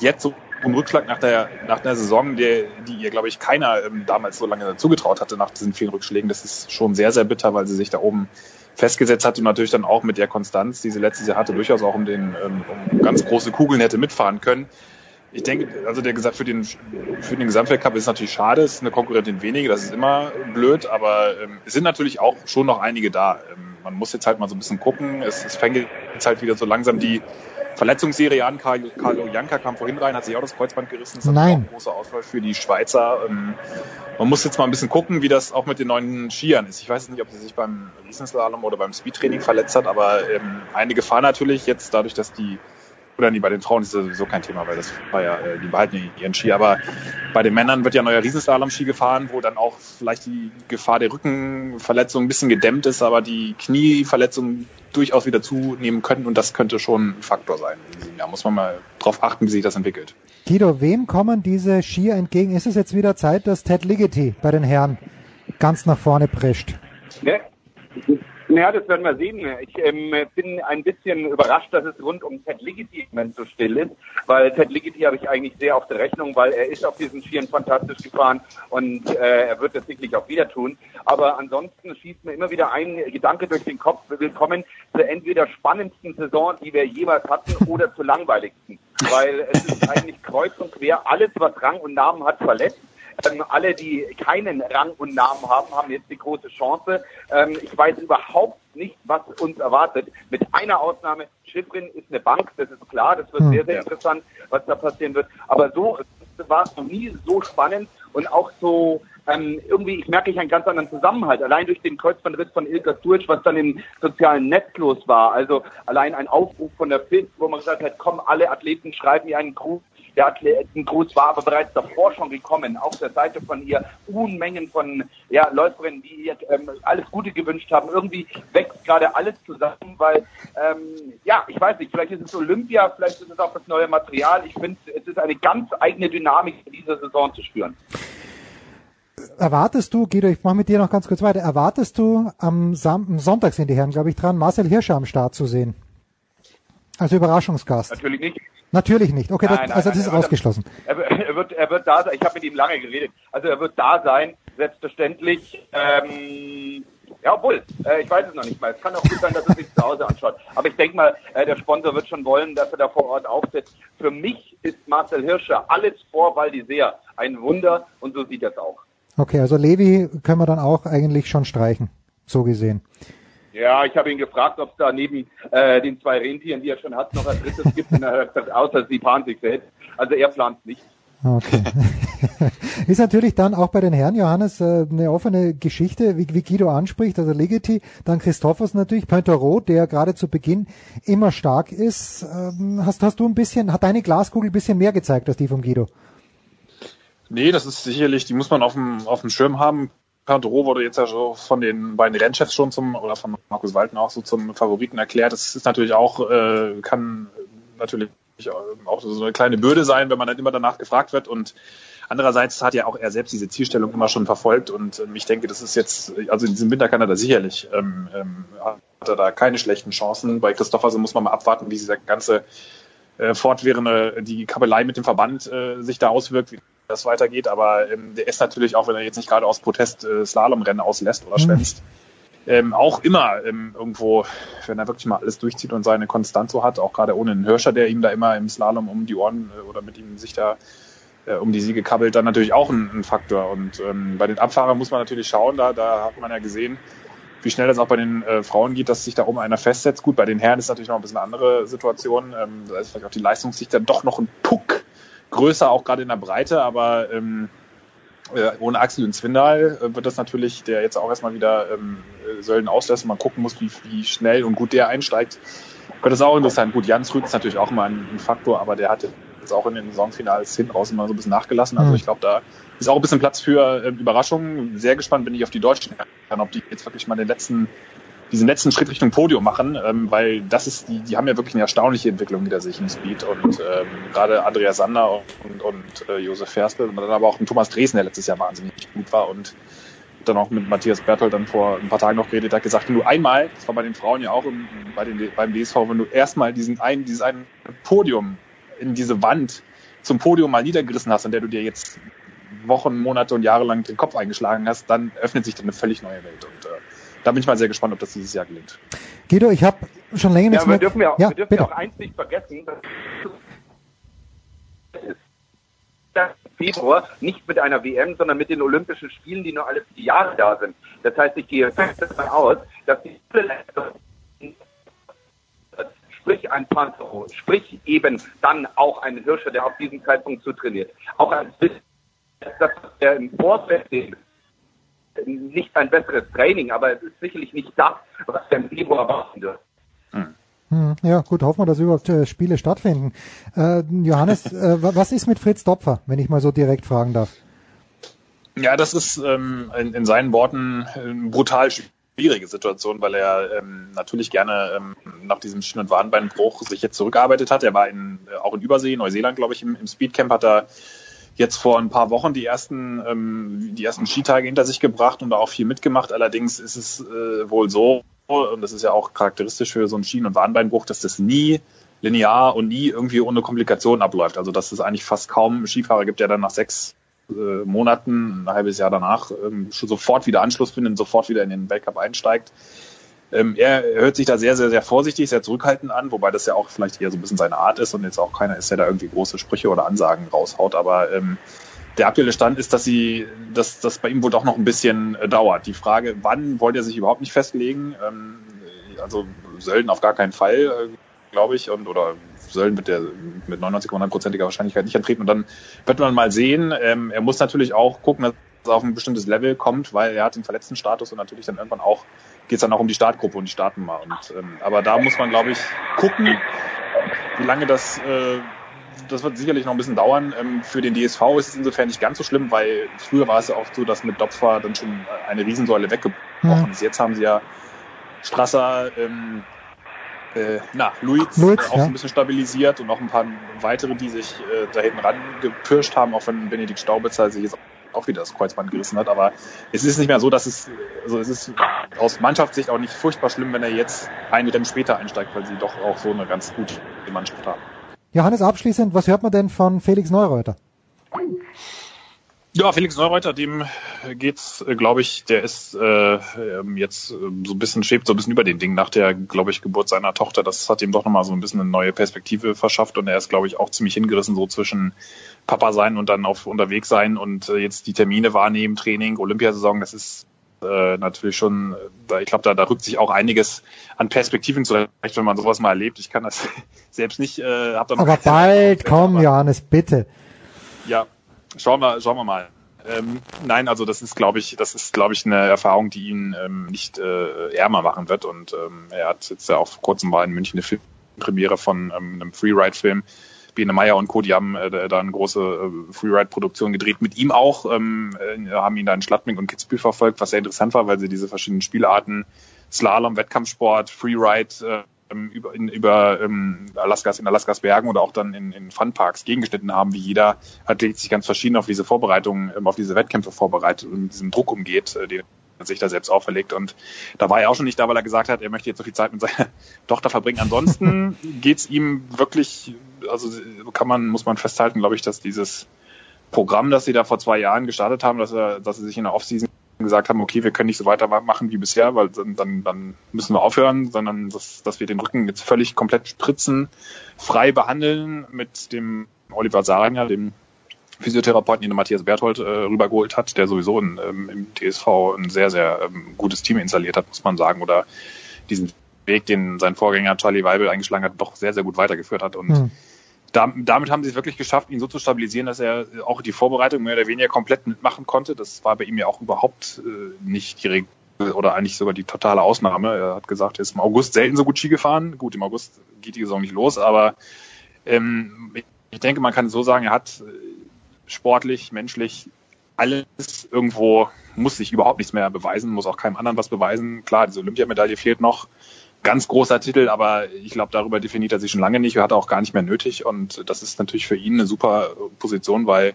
jetzt so im Rückschlag nach der nach der Saison, der, die ihr, glaube ich, keiner ähm, damals so lange zugetraut hatte nach diesen vielen Rückschlägen, das ist schon sehr, sehr bitter, weil sie sich da oben festgesetzt hat und natürlich dann auch mit der Konstanz, die sie letztes Jahr hatte, durchaus auch um den ähm, um ganz große Kugeln hätte mitfahren können. Ich denke, also der gesagt für den für den Gesamtweltcup ist natürlich schade, es ist eine Konkurrentin weniger, das ist immer blöd, aber ähm, es sind natürlich auch schon noch einige da. Ähm, man muss jetzt halt mal so ein bisschen gucken. Es, es fängt jetzt halt wieder so langsam die Verletzungsserie an. Carlo Janka kam vorhin rein, hat sich auch das Kreuzband gerissen. Das ist Nein. auch ein großer Ausfall für die Schweizer. Ähm, man muss jetzt mal ein bisschen gucken, wie das auch mit den neuen Skiern ist. Ich weiß nicht, ob sie sich beim Riesenslalom oder beim Speedtraining verletzt hat, aber ähm, eine Gefahr natürlich jetzt dadurch, dass die oder nee, bei den Frauen ist das sowieso kein Thema, weil das war ja, äh, die behalten ihren Ski. Aber bei den Männern wird ja ein neuer Riesenslalom-Ski gefahren, wo dann auch vielleicht die Gefahr der Rückenverletzung ein bisschen gedämmt ist, aber die Knieverletzungen durchaus wieder zunehmen könnten und das könnte schon ein Faktor sein. Da muss man mal drauf achten, wie sich das entwickelt. Guido, wem kommen diese Skier entgegen? Ist es jetzt wieder Zeit, dass Ted Ligety bei den Herren ganz nach vorne prescht? Ja, ja, das werden wir sehen. Ich ähm, bin ein bisschen überrascht, dass es rund um Ted Ligety so still ist, weil Ted Ligety habe ich eigentlich sehr auf der Rechnung, weil er ist auf diesen Skiern fantastisch gefahren und äh, er wird das sicherlich auch wieder tun. Aber ansonsten schießt mir immer wieder ein Gedanke durch den Kopf, willkommen zur entweder spannendsten Saison, die wir jemals hatten, oder zur langweiligsten. Weil es ist eigentlich kreuz und quer alles, was Rang und Namen hat, verletzt. Ähm, alle, die keinen Rang und Namen haben, haben jetzt die große Chance. Ähm, ich weiß überhaupt nicht, was uns erwartet. Mit einer Ausnahme, Schifrin ist eine Bank, das ist klar, das wird Hm. sehr, sehr interessant, was da passieren wird. Aber so war es noch nie so spannend und auch so ähm, irgendwie, ich merke ich einen ganz anderen Zusammenhalt. Allein durch den Kreuzbandriss von Ilka Sturc, was dann im sozialen Netz los war. Also allein ein Aufruf von der FIS, wo man gesagt hat, komm, alle Athleten schreiben ihr einen Gruß. Der Athletengruß war aber bereits davor schon gekommen. Auf der Seite von ihr Unmengen von ja, Läuferinnen, die ihr ähm, alles Gute gewünscht haben. Irgendwie wächst gerade alles zusammen, weil, ähm, ja, ich weiß nicht, vielleicht ist es Olympia, vielleicht ist es auch das neue Material. Ich finde, es ist eine ganz eigene Dynamik in dieser Saison zu spüren. Erwartest du, Guido, ich mache mit dir noch ganz kurz weiter, erwartest du am, Sam am Sonntag sind die Herren, glaube ich, dran, Marcel Hirscher am Start zu sehen? Als Überraschungsgast. Natürlich nicht. Natürlich nicht. Okay, Nein, das, nein, also nein, das ist er wird- ausgeschlossen. Er, wird- er wird, er wird da sein. Ich habe mit ihm lange geredet. Also er wird da sein, selbstverständlich. Ähm, ja, obwohl, äh, ich weiß es noch nicht mal. Es kann auch gut sein, dass er sich zu Hause anschaut. Aber ich denke mal, äh, der Sponsor wird schon wollen, dass er da vor Ort aufsetzt. Für mich ist Marcel Hirscher alles vor Val d'Isère ein Wunder und so sieht er es auch. Okay, also Levi können wir dann auch eigentlich schon streichen, so gesehen. Ja, ich habe ihn gefragt, ob es da neben äh, den zwei Rentieren, die er schon hat, noch ein drittes gibt. Und er hat gesagt, außer sie fahren sich selbst. Also er plant nicht. Okay. ist natürlich dann auch bei den Herren, Johannes, äh, eine offene Geschichte, wie, wie Guido anspricht, also Ligeti, dann Christophers natürlich, Pointerot, der gerade zu Beginn immer stark ist. Ähm, hast, hast du ein bisschen, hat deine Glaskugel ein bisschen mehr gezeigt als die vom Guido? Nee, das ist sicherlich, die muss man auf dem, auf dem Schirm haben. Pedro wurde jetzt ja so von den beiden Rennchefs schon zum, oder von Markus Walten auch so zum Favoriten erklärt. Das ist natürlich auch, äh, kann natürlich auch so eine kleine Bürde sein, wenn man dann immer danach gefragt wird und Andererseits hat ja auch er selbst diese Zielstellung immer schon verfolgt und ähm, ich denke, das ist jetzt, also in diesem Winter kann er da sicherlich, ähm, ähm, hat er da keine schlechten Chancen. Bei Christophersen muss man mal abwarten, wie dieser ganze äh, fortwährende, die Kabelei mit dem Verband äh, sich da auswirkt, wie das weitergeht. Aber ähm, der ist natürlich, auch wenn er jetzt nicht gerade aus Protest äh, Slalomrennen auslässt oder schwänzt, ähm, auch immer ähm, irgendwo, wenn er wirklich mal alles durchzieht und seine Konstanz so hat, auch gerade ohne einen Hirscher, der ihm da immer im Slalom um die Ohren äh, oder mit ihm sich da äh, um die Siege kabbelt, dann natürlich auch ein, ein Faktor. Und ähm, bei den Abfahrern muss man natürlich schauen, da, da hat man ja gesehen, wie schnell das auch bei den äh, Frauen geht, dass sich da oben einer festsetzt. Gut, bei den Herren ist natürlich noch ein bisschen eine andere Situation. Ähm, da ist vielleicht auch die Leistungssicht dann doch noch ein Puck größer, auch gerade in der Breite, aber ähm, äh, ohne Axel und Zwindal äh, wird das natürlich, der jetzt auch erstmal wieder ähm, äh, Sölden auslässt man gucken muss, wie, wie schnell und gut der einsteigt, wird das auch interessant. Gut, Jans Rüth ist natürlich auch immer ein, ein Faktor, aber der hat jetzt auch in den Saisonfinals hinten raus immer so ein bisschen nachgelassen. Also Mhm. ich glaube, da ist auch ein bisschen Platz für ähm, Überraschungen. Sehr gespannt bin ich auf die Deutschen, ob die jetzt wirklich mal den letzten diesen letzten Schritt Richtung Podium machen, ähm, weil das ist, die, die haben ja wirklich eine erstaunliche Entwicklung hinter sich im Speed und ähm, gerade Andreas Sander und, und äh, Josef Ferstl und dann aber auch ein Thomas Dresden, der letztes Jahr wahnsinnig gut war und dann auch mit Matthias Berthold dann vor ein paar Tagen noch geredet hat, gesagt, wenn du einmal, das war bei den Frauen ja auch im, bei den, beim DSV, wenn du erstmal diesen einen, dieses ein Podium in diese Wand zum Podium mal niedergerissen hast, an der du dir jetzt Wochen, Monate und Jahre lang den Kopf eingeschlagen hast, dann öffnet sich dann eine völlig neue Welt. Und äh, da bin ich mal sehr gespannt, ob das dieses Jahr gelingt. Guido, ich habe schon länger nichts Ja, wir mehr... dürfen ja, ja, wir dürfen bitte. ja auch eins nicht vergessen. dass Februar nicht mit einer WM, sondern mit den Olympischen Spielen, die nur alle vier Jahre da sind. Das heißt, ich gehe fest davon aus, dass die sprich ein Panzer, sprich eben dann auch ein Hirscher, der auf diesen Zeitpunkt zutrainiert, auch ein bisschen, dass er im Vorfeld nicht ein besseres Training, aber es ist sicherlich nicht das, was wir im Februar erwarten dürfen. Hm, ja, gut, hoffen wir, dass überhaupt äh, Spiele stattfinden. Äh, Johannes, äh, wa- was ist mit Fritz Dopfer, wenn ich mal so direkt fragen darf? Ja, das ist ähm, in, in seinen Worten eine brutal schwierige Situation, weil er ähm, natürlich gerne ähm, nach diesem Schien- und Wadenbeinbruch sich jetzt zurückgearbeitet hat. Er war in, äh, auch in Übersee, Neuseeland, glaube ich, im, im Speedcamp hat er jetzt vor ein paar Wochen die ersten, ähm, die ersten Skitage hinter sich gebracht und da auch viel mitgemacht. Allerdings ist es äh, wohl so, und das ist ja auch charakteristisch für so einen Schien- und Wadenbeinbruch, dass das nie linear und nie irgendwie ohne Komplikationen abläuft. Also dass es eigentlich fast kaum Skifahrer gibt, der dann nach sechs äh, Monaten, ein halbes Jahr danach, ähm, schon sofort wieder Anschluss findet sofort wieder in den Weltcup einsteigt. Ähm, er hört sich da sehr, sehr, sehr vorsichtig, sehr zurückhaltend an, wobei das ja auch vielleicht eher so ein bisschen seine Art ist und jetzt auch keiner ist, der da irgendwie große Sprüche oder Ansagen raushaut. Aber ähm, der aktuelle Stand ist, dass sie, dass das bei ihm wohl doch noch ein bisschen äh, dauert. Die Frage, wann wollte er sich überhaupt nicht festlegen? Ähm, also Sölden auf gar keinen Fall, äh, glaube ich, und oder Sölden mit der mit 99,9%iger Wahrscheinlichkeit nicht antreten. Und dann wird man mal sehen. Ähm, er muss natürlich auch gucken, dass er auf ein bestimmtes Level kommt, weil er hat den verletzten Status und natürlich dann irgendwann auch geht es dann auch um die Startgruppe und die Startnummer. Und ähm, aber da muss man, glaube ich, gucken, wie lange das äh, das wird sicherlich noch ein bisschen dauern. Ähm, für den DSV ist es insofern nicht ganz so schlimm, weil früher war es ja oft so, dass mit Dopfer dann schon eine Riesensäule weggebrochen ist. Jetzt haben sie ja Strasser, ähm, äh, na, Luiz, Luiz, äh, auch ja. ein bisschen stabilisiert und noch ein paar weitere, die sich äh, da hinten rangepirscht haben, auch wenn Benedikt Staubitzer sich jetzt auch wieder das Kreuzband gerissen hat. Aber es ist nicht mehr so, dass es, also es ist aus Mannschaftssicht auch nicht furchtbar schlimm, wenn er jetzt ein Rennen später einsteigt, weil sie doch auch so eine ganz gute Mannschaft haben. Johannes, abschließend, was hört man denn von Felix Neureuter? Ja, Felix Neureuter, dem geht's, äh, glaube ich, der ist äh, ähm, jetzt äh, so ein bisschen schwebt so ein bisschen über den Ding nach der, glaube ich, Geburt seiner Tochter. Das hat ihm doch nochmal so ein bisschen eine neue Perspektive verschafft und er ist, glaube ich, auch ziemlich hingerissen so zwischen Papa sein und dann auf unterwegs sein und äh, jetzt die Termine wahrnehmen, Training, Olympiasaison. Das ist äh, natürlich schon, ich glaube, da, da rückt sich auch einiges an Perspektiven zurecht, wenn man sowas mal erlebt. Ich kann das selbst nicht, äh, hab da Aber bald, komm, Johannes, bitte. ja, schauen wir, schauen wir mal. Ähm, nein, also das ist, glaube ich, das ist, glaube ich, eine Erfahrung, die ihn ähm, nicht äh, ärmer machen wird. Und ähm, er hat jetzt ja auch vor kurzem mal in München eine Filmpremiere von ähm, einem Freeride-Film. Bene Meyer und Co., die haben äh, da eine große äh, Freeride-Produktion gedreht. Mit ihm auch, ähm, äh, haben ihn da in Schladming und Kitzbühel verfolgt, was sehr interessant war, weil sie diese verschiedenen Spielarten, Slalom, Wettkampfsport, Freeride, äh, über, in, über ähm, Alaskas, in Alaskas Bergen oder auch dann in, in Funparks gegengeschnitten haben, wie jeder Athlet sich ganz verschieden auf diese Vorbereitung, ähm, auf diese Wettkämpfe vorbereitet und mit diesem Druck umgeht, äh, den sich da selbst auferlegt. Und da war er auch schon nicht da, weil er gesagt hat, er möchte jetzt so viel Zeit mit seiner Tochter verbringen. Ansonsten geht's ihm wirklich, also kann man, muss man festhalten, glaube ich, dass dieses Programm, das sie da vor zwei Jahren gestartet haben, dass er, dass sie sich in der Offseason gesagt haben, okay, wir können nicht so weitermachen wie bisher, weil dann, dann, dann müssen wir aufhören, sondern dass, dass wir den Rücken jetzt völlig komplett spritzen, frei behandeln mit dem Oliver Saringer, dem Physiotherapeuten, den Matthias Berthold äh, rübergeholt hat, der sowieso in, ähm, im TSV ein sehr, sehr ähm, gutes Team installiert hat, muss man sagen, oder diesen Weg, den sein Vorgänger Charlie Weibel eingeschlagen hat, doch sehr, sehr gut weitergeführt hat. Und Hm. da, damit haben sie es wirklich geschafft, ihn so zu stabilisieren, dass er auch die Vorbereitung mehr oder weniger komplett mitmachen konnte. Das war bei ihm ja auch überhaupt äh, nicht die Regel oder eigentlich sogar die totale Ausnahme. Er hat gesagt, er ist im August selten so gut Ski gefahren. Gut, im August geht die Saison nicht los, aber ähm, ich denke, man kann so sagen, er hat äh, sportlich, menschlich alles irgendwo muss sich überhaupt nichts mehr beweisen, muss auch keinem anderen was beweisen. Klar, diese Olympiamedaille fehlt noch. Ganz großer Titel, aber ich glaube, darüber definiert er sich schon lange nicht, hat auch gar nicht mehr nötig. Und das ist natürlich für ihn eine super Position, weil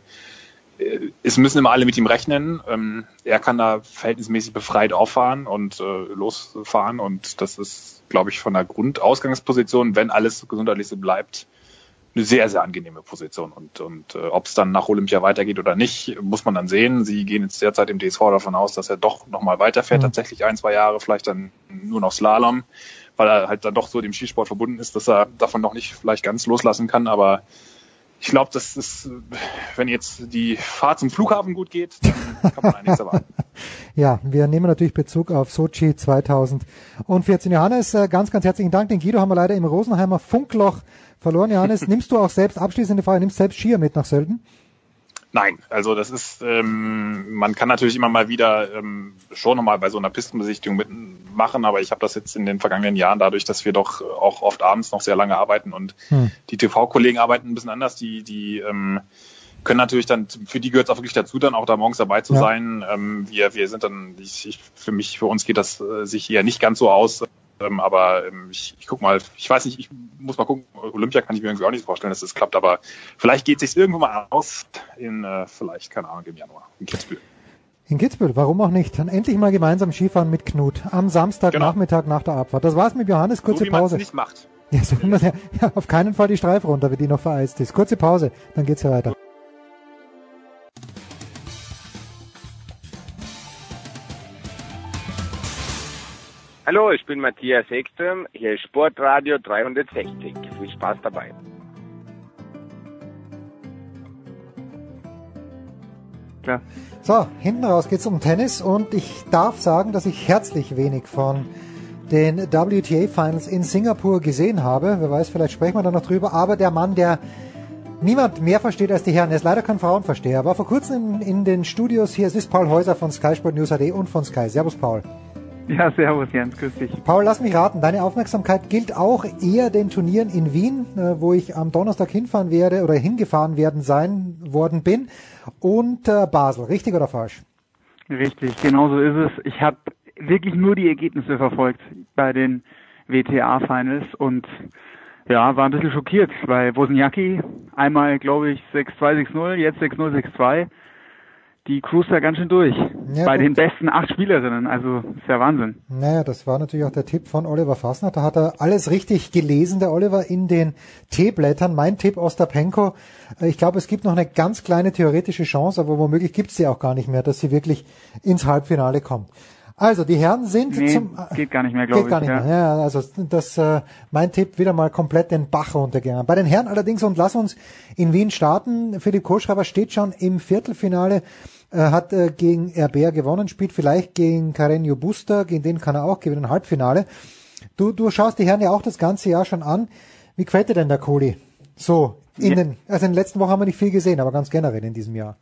äh, es müssen immer alle mit ihm rechnen. Ähm, er kann da verhältnismäßig befreit auffahren und äh, losfahren und das ist, glaube ich, von der Grundausgangsposition, wenn alles gesundheitlich so bleibt, eine sehr, sehr angenehme Position. Und, und äh, ob es dann nach Olympia weitergeht oder nicht, muss man dann sehen. Sie gehen jetzt derzeit im DSV davon aus, dass er doch nochmal weiterfährt, mhm. tatsächlich ein, zwei Jahre, vielleicht dann nur noch Slalom, weil er halt dann doch so dem Skisport verbunden ist, dass er davon noch nicht vielleicht ganz loslassen kann. Aber ich glaube, das ist, wenn jetzt die Fahrt zum Flughafen gut geht, dann kann man nichts erwarten. ja, wir nehmen natürlich Bezug auf Sochi 2014. Johannes, äh, ganz, ganz herzlichen Dank. Den Guido haben wir leider im Rosenheimer Funkloch verloren. Johannes, nimmst du auch selbst, abschließende Frage, nimmst selbst Skier mit nach Sölden? Nein, also das ist, ähm, man kann natürlich immer mal wieder ähm, schon nochmal bei so einer Pistenbesichtigung mitmachen, aber ich habe das jetzt in den vergangenen Jahren dadurch, dass wir doch auch oft abends noch sehr lange arbeiten und hm. die TV-Kollegen arbeiten ein bisschen anders, die, die ähm, können natürlich dann, für die gehört es auch wirklich dazu, dann auch da morgens dabei zu ja. sein. Ähm, wir, wir sind dann, ich, ich, für mich, für uns geht das äh, sich eher nicht ganz so aus. Ähm, aber ähm, ich, ich guck mal, ich weiß nicht, ich muss mal gucken, Olympia kann ich mir irgendwie auch nicht vorstellen, dass das klappt, aber vielleicht geht es sich irgendwann mal aus in äh, vielleicht, keine Ahnung, im Januar in Kitzbühel. In Kitzbühel, warum auch nicht? Dann endlich mal gemeinsam Skifahren mit Knut am Samstagnachmittag genau. nach der Abfahrt. Das war's mit Johannes, kurze so, Pause. nicht macht. Ja, so, ja, ja, auf keinen Fall die Streife runter, wenn die noch vereist ist. Kurze Pause, dann geht's ja weiter. Hallo, ich bin Matthias Ekström, hier ist Sportradio 360. Viel Spaß dabei. Klar. So, hinten raus geht's um Tennis und ich darf sagen, dass ich herzlich wenig von den WTA Finals in Singapur gesehen habe. Wer weiß, vielleicht sprechen wir da noch drüber. Aber der Mann, der niemand mehr versteht als die Herren, er ist leider kein Frauenversteher, war vor kurzem in, in den Studios hier. Es ist Paul Häuser von Sky Sport News AD und von Sky. Servus, Paul. Ja, servus Jens, grüß dich. Paul, lass mich raten, deine Aufmerksamkeit gilt auch eher den Turnieren in Wien, äh, wo ich am Donnerstag hinfahren werde oder hingefahren werden sein worden bin, und äh, Basel, richtig oder falsch? Richtig, genau so ist es. Ich habe wirklich nur die Ergebnisse verfolgt bei den WTA-Finals und ja, war ein bisschen schockiert, weil Wozniacki einmal, glaube ich, 6-2, 6-0, jetzt 6-0, 6-2 die cruist da ganz schön durch. Ja, bei den besten acht Spielerinnen. Also ist ja Wahnsinn. Naja, das war natürlich auch der Tipp von Oliver Fassner. Da hat er alles richtig gelesen, der Oliver, in den Teeblättern. Mein Tipp Ostapenko. Äh, ich glaube, es gibt noch eine ganz kleine theoretische Chance, aber womöglich gibt es sie auch gar nicht mehr, dass sie wirklich ins Halbfinale kommt. Also die Herren sind nee, zum geht gar nicht mehr, glaube ich. Geht gar nicht ja. mehr. Ja, also das äh, mein Tipp wieder mal komplett den Bach runtergegangen. Bei den Herren allerdings und lass uns in Wien starten. Philipp Kohlschreiber steht schon im Viertelfinale hat äh, gegen Erber gewonnen, spielt vielleicht gegen Carreño Busta, gegen den kann er auch gewinnen, Halbfinale. Du, du schaust die Herren ja auch das ganze Jahr schon an. Wie gefällt dir denn der Kohli? So, in ja. den, also in den letzten Wochen haben wir nicht viel gesehen, aber ganz generell in diesem Jahr.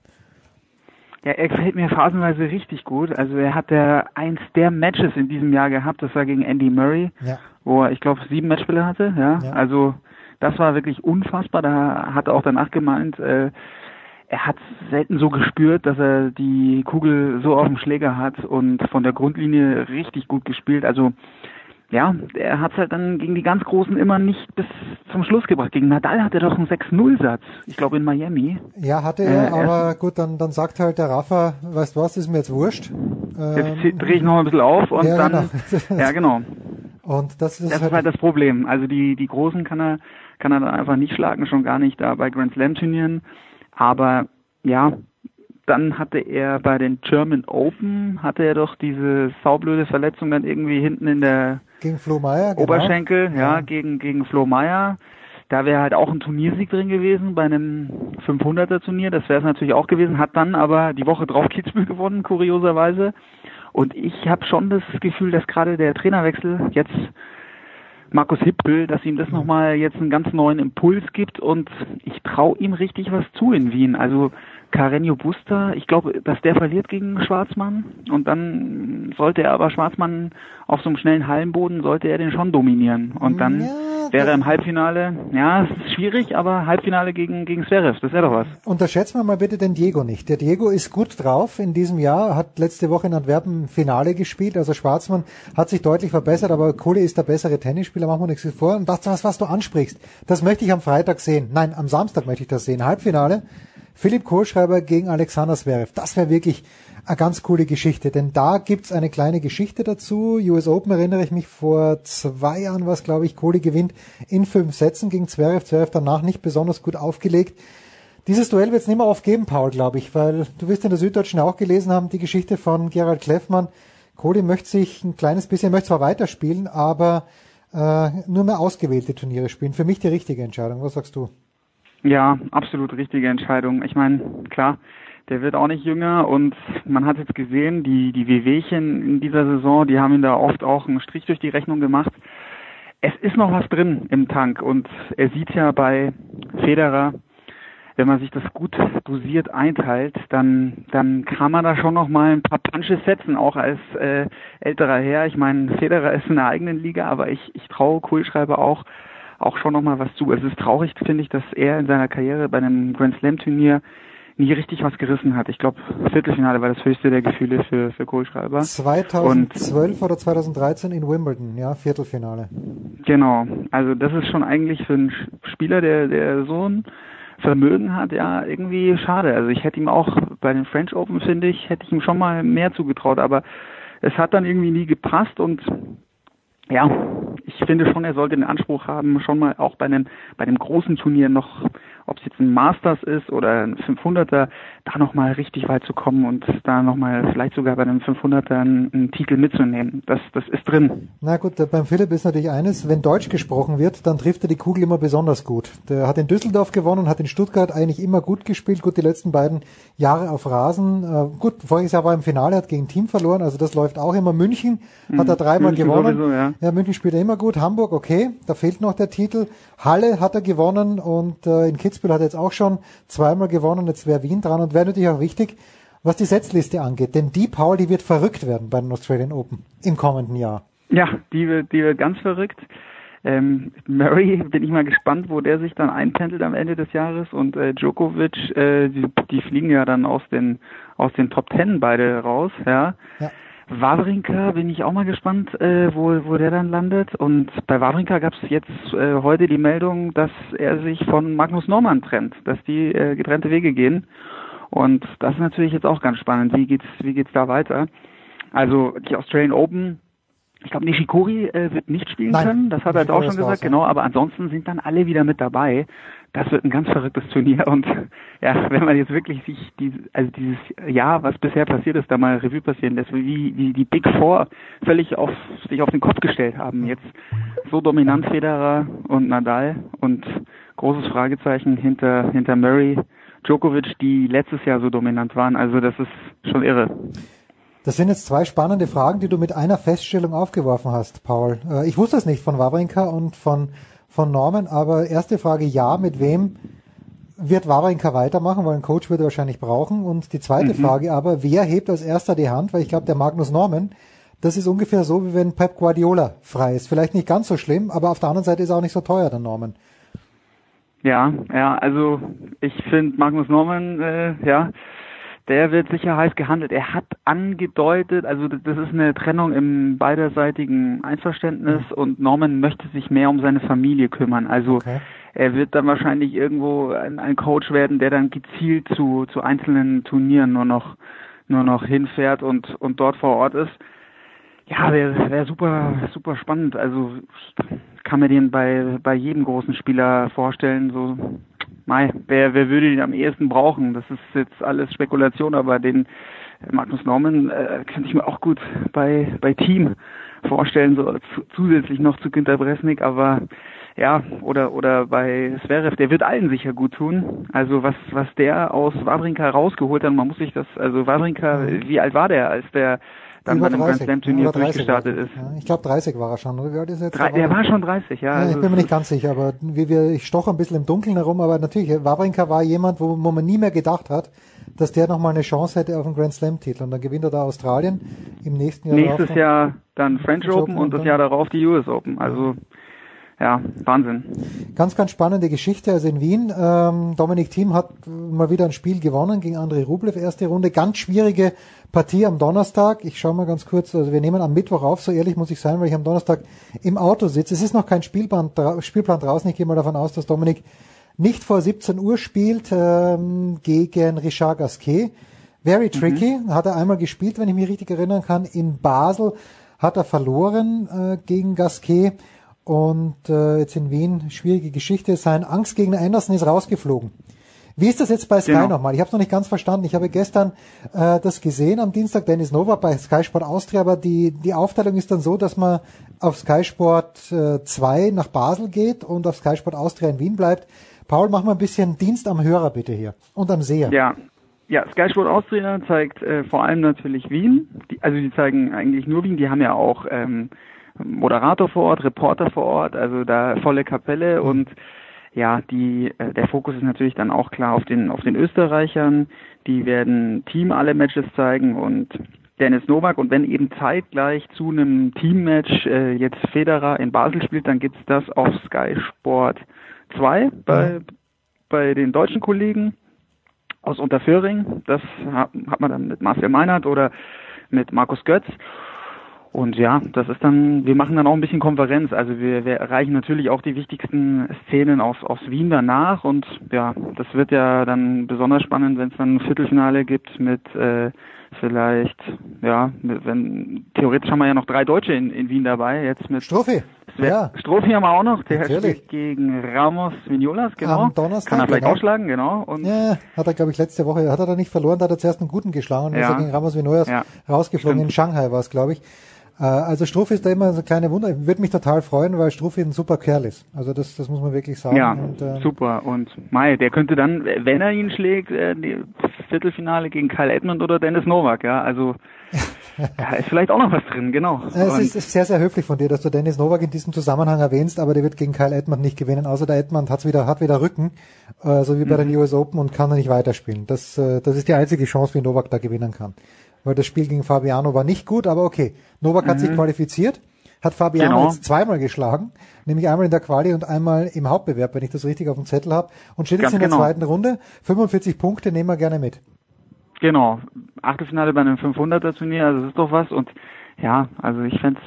Ja, er gefällt mir phasenweise richtig gut. Also er hat ja eins der Matches in diesem Jahr gehabt, das war gegen Andy Murray, ja. wo er, ich glaube, sieben Matchspiele hatte. Ja? ja? also das war wirklich unfassbar. Da hat er auch danach gemeint, äh, er hat selten so gespürt, dass er die Kugel so auf dem Schläger hat und von der Grundlinie richtig gut gespielt. Also ja, er hat es halt dann gegen die ganz Großen immer nicht bis zum Schluss gebracht. Gegen Nadal hat er doch einen 6-0-Satz, ich glaube in Miami. Ja, hatte er, äh, aber gut, dann, dann sagt halt der Rafa, weißt du was, ist mir jetzt wurscht. Jetzt ähm, drehe ich noch ein bisschen auf und ja, dann, genau. ja genau. Und das ist, das halt, ist halt das Problem. Also die, die Großen kann er, kann er dann einfach nicht schlagen, schon gar nicht da bei Grand Slam Turnieren. Aber ja, dann hatte er bei den German Open, hatte er doch diese saublöde Verletzung dann irgendwie hinten in der gegen Flo Meyer, genau. Oberschenkel, ja, ja, gegen, gegen Flo Meyer. Da wäre halt auch ein Turniersieg drin gewesen bei einem 500er Turnier. Das wäre es natürlich auch gewesen. Hat dann aber die Woche drauf Kitzbühel gewonnen, kurioserweise. Und ich habe schon das Gefühl, dass gerade der Trainerwechsel jetzt Markus Hippel, dass ihm das mhm. nochmal jetzt einen ganz neuen Impuls gibt und ich traue ihm richtig was zu in Wien. Also Carreño Busta, ich glaube, dass der verliert gegen Schwarzmann und dann sollte er aber Schwarzmann auf so einem schnellen Hallenboden, sollte er den schon dominieren und dann ja, wäre er im Halbfinale, ja, es ist schwierig, aber Halbfinale gegen, gegen Zverev, das wäre doch was. Unterschätzen wir mal bitte den Diego nicht. Der Diego ist gut drauf in diesem Jahr, hat letzte Woche in Antwerpen Finale gespielt, also Schwarzmann hat sich deutlich verbessert, aber Kohle ist der bessere Tennisspieler, machen wir nichts vor. Und das, was du ansprichst, das möchte ich am Freitag sehen. Nein, am Samstag möchte ich das sehen. Halbfinale, Philipp Kohlschreiber gegen Alexander Zverev. Das wäre wirklich eine ganz coole Geschichte, denn da gibt's eine kleine Geschichte dazu. US Open erinnere ich mich vor zwei Jahren, was glaube ich, Kohli gewinnt in fünf Sätzen gegen Zverev. Zverev danach nicht besonders gut aufgelegt. Dieses Duell wird es nicht mehr aufgeben, Paul, glaube ich, weil du wirst in der Süddeutschen auch gelesen haben, die Geschichte von Gerald Kleffmann. Kohli möchte sich ein kleines bisschen, möchte zwar weiterspielen, aber äh, nur mehr ausgewählte Turniere spielen. Für mich die richtige Entscheidung. Was sagst du? Ja, absolut richtige Entscheidung. Ich meine, klar, der wird auch nicht jünger und man hat jetzt gesehen, die, die Wehwehchen in dieser Saison, die haben ihn da oft auch einen Strich durch die Rechnung gemacht. Es ist noch was drin im Tank und er sieht ja bei Federer, wenn man sich das gut dosiert einteilt, dann dann kann man da schon noch mal ein paar Punches setzen, auch als äh, älterer Herr. Ich meine, Federer ist in der eigenen Liga, aber ich ich traue Kohlschreiber auch auch schon noch mal was zu. Es ist traurig, finde ich, dass er in seiner Karriere bei einem Grand Slam Turnier nie richtig was gerissen hat. Ich glaube, Viertelfinale war das höchste der Gefühle für, für Kohlschreiber. 2012 Und, oder 2013 in Wimbledon, ja, Viertelfinale. Genau. Also das ist schon eigentlich für einen Spieler, der, der so ein Vermögen hat, ja, irgendwie schade. Also ich hätte ihm auch bei den French Open, finde ich, hätte ich ihm schon mal mehr zugetraut, aber es hat dann irgendwie nie gepasst und ja, ich finde schon, er sollte den Anspruch haben, schon mal auch bei einem, bei einem großen Turnier noch ob es jetzt ein Masters ist oder ein 500er, da nochmal richtig weit zu kommen und da nochmal vielleicht sogar bei einem 500er einen, einen, Titel mitzunehmen. Das, das ist drin. Na gut, beim Philipp ist natürlich eines, wenn Deutsch gesprochen wird, dann trifft er die Kugel immer besonders gut. Der hat in Düsseldorf gewonnen, hat in Stuttgart eigentlich immer gut gespielt, gut die letzten beiden Jahre auf Rasen. Äh, gut, voriges Jahr war im Finale, hat gegen Team verloren, also das läuft auch immer. München hat er dreimal München gewonnen. Sowieso, ja. ja, München spielt er immer gut. Hamburg, okay, da fehlt noch der Titel. Halle hat er gewonnen und äh, in Kitzbühel hat er jetzt auch schon zweimal gewonnen, jetzt wäre Wien dran und wäre natürlich auch wichtig, was die Setzliste angeht. Denn die Paul, die wird verrückt werden bei den Australian Open im kommenden Jahr. Ja, die wird, die wird ganz verrückt. Ähm, Murray bin ich mal gespannt, wo der sich dann einpendelt am Ende des Jahres und äh, Djokovic, äh, die, die fliegen ja dann aus den aus den Top Ten beide raus, ja. ja. Wawrinka bin ich auch mal gespannt, äh, wo, wo der dann landet. Und bei Wawrinka gab es jetzt äh, heute die Meldung, dass er sich von Magnus Norman trennt, dass die äh, getrennte Wege gehen. Und das ist natürlich jetzt auch ganz spannend. Wie geht's, wie geht's da weiter? Also die Australian Open, ich glaube Nishikori äh, wird nicht spielen Nein, können, das hat er jetzt auch schon gesagt, genau, aber ansonsten sind dann alle wieder mit dabei das wird ein ganz verrücktes Turnier und ja, wenn man jetzt wirklich sich die, also dieses Jahr, was bisher passiert ist, da mal Revue passieren lässt, wie, wie die Big Four völlig auf sich auf den Kopf gestellt haben. Jetzt so dominant Federer und Nadal und großes Fragezeichen hinter hinter Murray, Djokovic, die letztes Jahr so dominant waren. Also das ist schon irre. Das sind jetzt zwei spannende Fragen, die du mit einer Feststellung aufgeworfen hast, Paul. Äh, ich wusste es nicht von Wawrinka und von von Norman. Aber erste Frage, ja, mit wem wird Wawrinka weitermachen, weil ein Coach wird er wahrscheinlich brauchen. Und die zweite mhm. Frage aber, wer hebt als erster die Hand? Weil ich glaube, der Magnus Norman, das ist ungefähr so, wie wenn Pep Guardiola frei ist. Vielleicht nicht ganz so schlimm, aber auf der anderen Seite ist er auch nicht so teuer, der Norman. Ja, ja, also ich finde Magnus Norman, äh, ja, der wird sicher heiß gehandelt. Er hat angedeutet, also das ist eine Trennung im beiderseitigen Einverständnis mhm. und Norman möchte sich mehr um seine Familie kümmern. Also okay. er wird dann wahrscheinlich irgendwo ein, ein, Coach werden, der dann gezielt zu, zu einzelnen Turnieren nur noch nur noch hinfährt und und dort vor Ort ist. Ja, wäre wär super super spannend. Also kann mir den bei bei jedem großen Spieler vorstellen, so Mai, wer, wer würde den am ehesten brauchen? Das ist jetzt alles Spekulation, aber den äh, Magnus Norman äh, könnte ich mir auch gut bei, bei Team vorstellen, so zusätzlich noch zu Günter Bresnik, aber ja, oder oder bei Zverev, der wird allen sicher gut tun. Also was was der aus Wawrinka rausgeholt hat, man muss sich das, also Wawrinka, wie alt war der, als der dann Über bei einem 30, Grand Slam Turnier über 30 durchgestartet ist. Ja, ich glaube 30 war er schon. Oder wie alt ist er jetzt? Drei, der war schon 30, ja. Ja, ich also bin mir nicht ganz sicher, aber wie wir, ich stoche ein bisschen im Dunkeln herum, aber natürlich, Wawrinka war jemand, wo, wo man nie mehr gedacht hat, dass der nochmal eine Chance hätte auf einen Grand Slam Titel. Und dann gewinnt er da Australien im nächsten Jahr. Nächstes darauf Jahr dann French Open Open und und das Jahr darauf die US Open. Also ja, Wahnsinn. Ganz, ganz spannende Geschichte. Also in Wien, ähm, Dominik Thiem hat mal wieder ein Spiel gewonnen gegen Andrei Rublev, erste Runde. Ganz schwierige Partie am Donnerstag. Ich schaue mal ganz kurz, also wir nehmen am Mittwoch auf, so ehrlich muss ich sein, weil ich am Donnerstag im Auto sitze. Es ist noch kein Spielplan, dra- Spielplan draußen. Ich gehe mal davon aus, dass Dominik nicht vor 17 Uhr spielt ähm, gegen Richard Gasquet. Very tricky, hat er einmal gespielt, wenn ich mich richtig erinnern kann. In Basel hat er verloren äh, gegen Gasquet. Und äh, jetzt in Wien, schwierige Geschichte. Sein Angstgegner Anderson ist rausgeflogen. Wie ist das jetzt bei Sky Genau. nochmal? Ich habe es noch nicht ganz verstanden. Ich habe gestern äh, das gesehen am Dienstag, Dennis Novak bei Sky Sport Austria, aber die, die Aufteilung ist dann so, dass man auf Sky Sport 2 nach Basel geht und auf Sky Sport Austria in Wien bleibt. Paul, mach mal ein bisschen Dienst am Hörer bitte hier und am Seher. Ja. Ja, Sky Sport Austria zeigt äh, vor allem natürlich Wien. Die, also die zeigen eigentlich nur Wien. Die haben ja auch ähm, Moderator vor Ort, Reporter vor Ort, also da volle Kapelle und ja, die äh, der Fokus ist natürlich dann auch klar auf den auf den Österreichern. Die werden Team alle Matches zeigen und Dennis Novak und wenn eben zeitgleich zu einem Teammatch äh, jetzt Federer in Basel spielt, dann gibt's das auf Sky Sport 2 bei bei den deutschen Kollegen aus Unterföhring. Das hat, hat man dann mit Marcel Meinert oder mit Markus Götz. Und ja, das ist dann, wir machen dann auch ein bisschen Konferenz. Also wir, wir erreichen natürlich auch die wichtigsten Szenen aus, aus Wien danach. Und ja, das wird ja dann besonders spannend, wenn es dann ein Viertelfinale gibt mit äh, vielleicht, ja, wenn theoretisch haben wir ja noch drei Deutsche in, in Wien dabei. Jetzt mit Strophi. Ja. Strophi haben wir auch noch. Der Natürlich. spielt gegen Ramos Vignolas, genau. Am Donnerstag, Kann er vielleicht genau. ausschlagen, genau. Und Ja, hat er, glaube ich, letzte Woche, hat er da nicht verloren, da hat er zuerst einen guten geschlagen und Ja. ist er gegen Ramos Vinoyas Ja. rausgeflogen. Stimmt. In Shanghai war es, glaube ich. Äh, Also Struffi ist da immer so ein kleiner Wunder. Würde mich total freuen, weil Struffi ein super Kerl ist. Also das, das muss man wirklich sagen. Ja, Und, äh, super. Und Mai, der könnte dann, wenn er ihn schlägt, äh, die Viertelfinale gegen Kyle Edmund oder Dennis Novak, ja. Also da ist vielleicht auch noch was drin, genau. Äh, Es ist, ist sehr, sehr höflich von dir, dass du Dennis Novak in diesem Zusammenhang erwähnst, aber der wird gegen Kyle Edmund nicht gewinnen, außer der Edmund hat's wieder, hat wieder Rücken, äh, so wie bei Mhm. den US Open und kann er nicht weiterspielen. Das, äh, das ist die einzige Chance, wie Novak da gewinnen kann. Weil das Spiel gegen Fabiano war nicht gut, aber okay. Novak hat Mhm. sich qualifiziert, hat Fabiano Genau. jetzt zweimal geschlagen, nämlich einmal in der Quali und einmal im Hauptbewerb, wenn ich das richtig auf dem Zettel habe, und steht jetzt Ganz in der genau. zweiten Runde. 45 Punkte nehmen wir gerne mit. Genau, Achtelfinale bei einem 500er Turnier, also das ist doch was und ja, also ich fänd's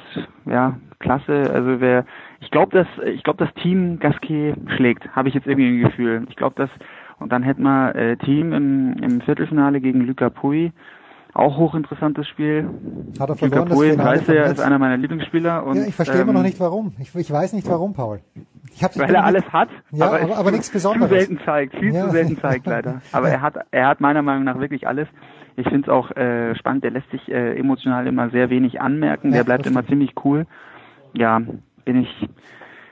ja klasse, also wer ich glaube, dass ich glaube, das Team Gasquet schlägt, habe ich jetzt irgendwie ein Gefühl. Ich glaube, dass und dann hätten wir äh, Team im, im Viertelfinale gegen Luca Pui, auch hochinteressantes Spiel. Hat er verloren, das Finale du vom ja, Netz? ist einer meiner Lieblingsspieler und ja, ich verstehe immer ähm, noch nicht warum. Ich, ich weiß nicht warum, Paul. Ich ich weil er alles hat, Ja, aber, aber, aber nichts Besonderes. Zu selten zeigt, viel Ja. zu selten zeigt leider. Aber er hat, er hat meiner Meinung nach wirklich alles. Ich finde es auch äh, spannend. Der lässt sich äh, emotional immer sehr wenig anmerken. Der Ja, bleibt das immer ziemlich cool. Ja, bin ich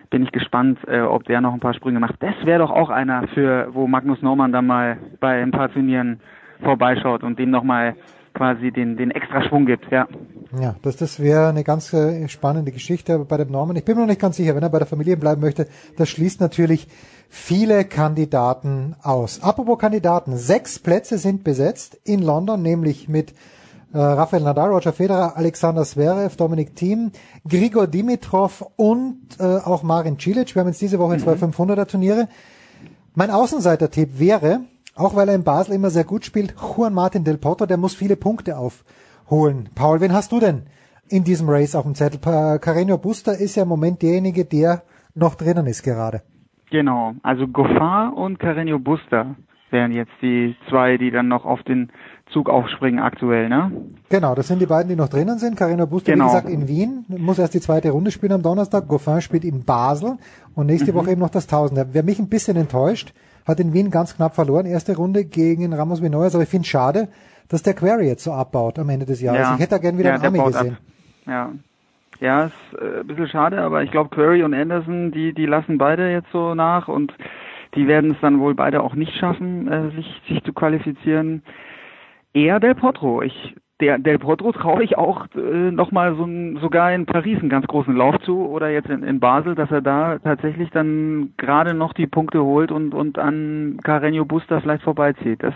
bin ich gespannt, äh, ob der noch ein paar Sprünge macht. Das wäre doch auch einer für, wo Magnus Norman dann mal bei ein paar Turnieren vorbeischaut und dem nochmal quasi den den extra Schwung gibt. Ja. Ja, das, das wäre eine ganz äh, spannende Geschichte bei dem Norman. Ich bin mir noch nicht ganz sicher, wenn er bei der Familie bleiben möchte. Das schließt natürlich viele Kandidaten aus. Apropos Kandidaten, sechs Plätze sind besetzt in London, nämlich mit äh, Rafael Nadal, Roger Federer, Alexander Zverev, Dominik Thiem, Grigor Dimitrov und äh, auch Marin Cilic. Wir haben jetzt diese Woche zwei 500er Turniere. Mein Außenseiter-Tipp wäre, auch weil er in Basel immer sehr gut spielt, Juan Martin Del Potro, der muss viele Punkte aufholen. Paul, wen hast du denn in diesem Race auf dem Zettel? Carreño Busta ist ja im Moment derjenige, der noch drinnen ist gerade. Genau, also Goffin und Carreño Busta wären jetzt die zwei, die dann noch auf den Zug aufspringen aktuell, ne? Genau, das sind die beiden, die noch drinnen sind. Carreño Busta, Genau. wie gesagt, in Wien, muss erst die zweite Runde spielen am Donnerstag. Goffin spielt in Basel und nächste Mhm. Woche eben noch das Tausender. Wer mich ein bisschen enttäuscht, hat in Wien ganz knapp verloren, erste Runde gegen Ramos Vinoyas, aber ich finde schade, dass der Query jetzt so abbaut am Ende des Jahres. Ich hätte da gern wieder ja, einen Ami gesehen. Ab. Ja. Ja, ist äh, ein bisschen schade, aber ich glaube Curry und Anderson, die, die lassen beide jetzt so nach und die werden es dann wohl beide auch nicht schaffen, äh, sich, sich zu qualifizieren. Eher Del Potro. Ich der Del Potro traue ich auch äh, nochmal so sogar in Paris einen ganz großen Lauf zu oder jetzt in, in Basel, dass er da tatsächlich dann gerade noch die Punkte holt und, und an Carreño Busta vielleicht vorbeizieht. Das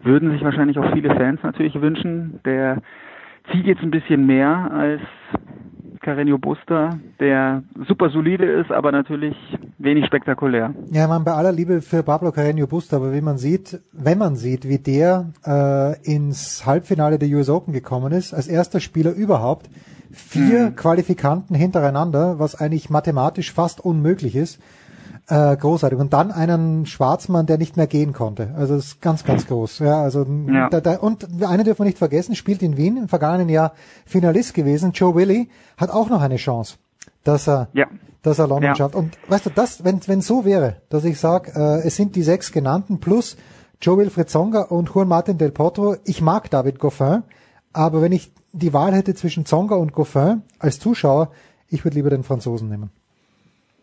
würden sich wahrscheinlich auch viele Fans natürlich wünschen. Der zieht jetzt ein bisschen mehr als Carreño Busta, der super solide ist, aber natürlich wenig spektakulär. Ja, man bei aller Liebe für Pablo Carreño Busta, aber wie man sieht, wenn man sieht, wie der äh, ins Halbfinale der US Open gekommen ist, als erster Spieler überhaupt, vier mhm. Qualifikanten hintereinander, was eigentlich mathematisch fast unmöglich ist, äh, großartig. Und dann einen Schwarzmann, der nicht mehr gehen konnte. Also das ist ganz, ganz groß. Ja, also ja. Da, da, und eine dürfen wir nicht vergessen, spielt in Wien im vergangenen Jahr Finalist gewesen. Joe Willy hat auch noch eine Chance, dass er, ja. dass er London ja. schafft. Und weißt du, das, wenn wenn so wäre, dass ich sage, äh, es sind die sechs genannten plus Joe Wilfried Zonga und Juan Martin Del Potro. Ich mag David Goffin, aber wenn ich die Wahl hätte zwischen Zonga und Goffin als Zuschauer, ich würde lieber den Franzosen nehmen.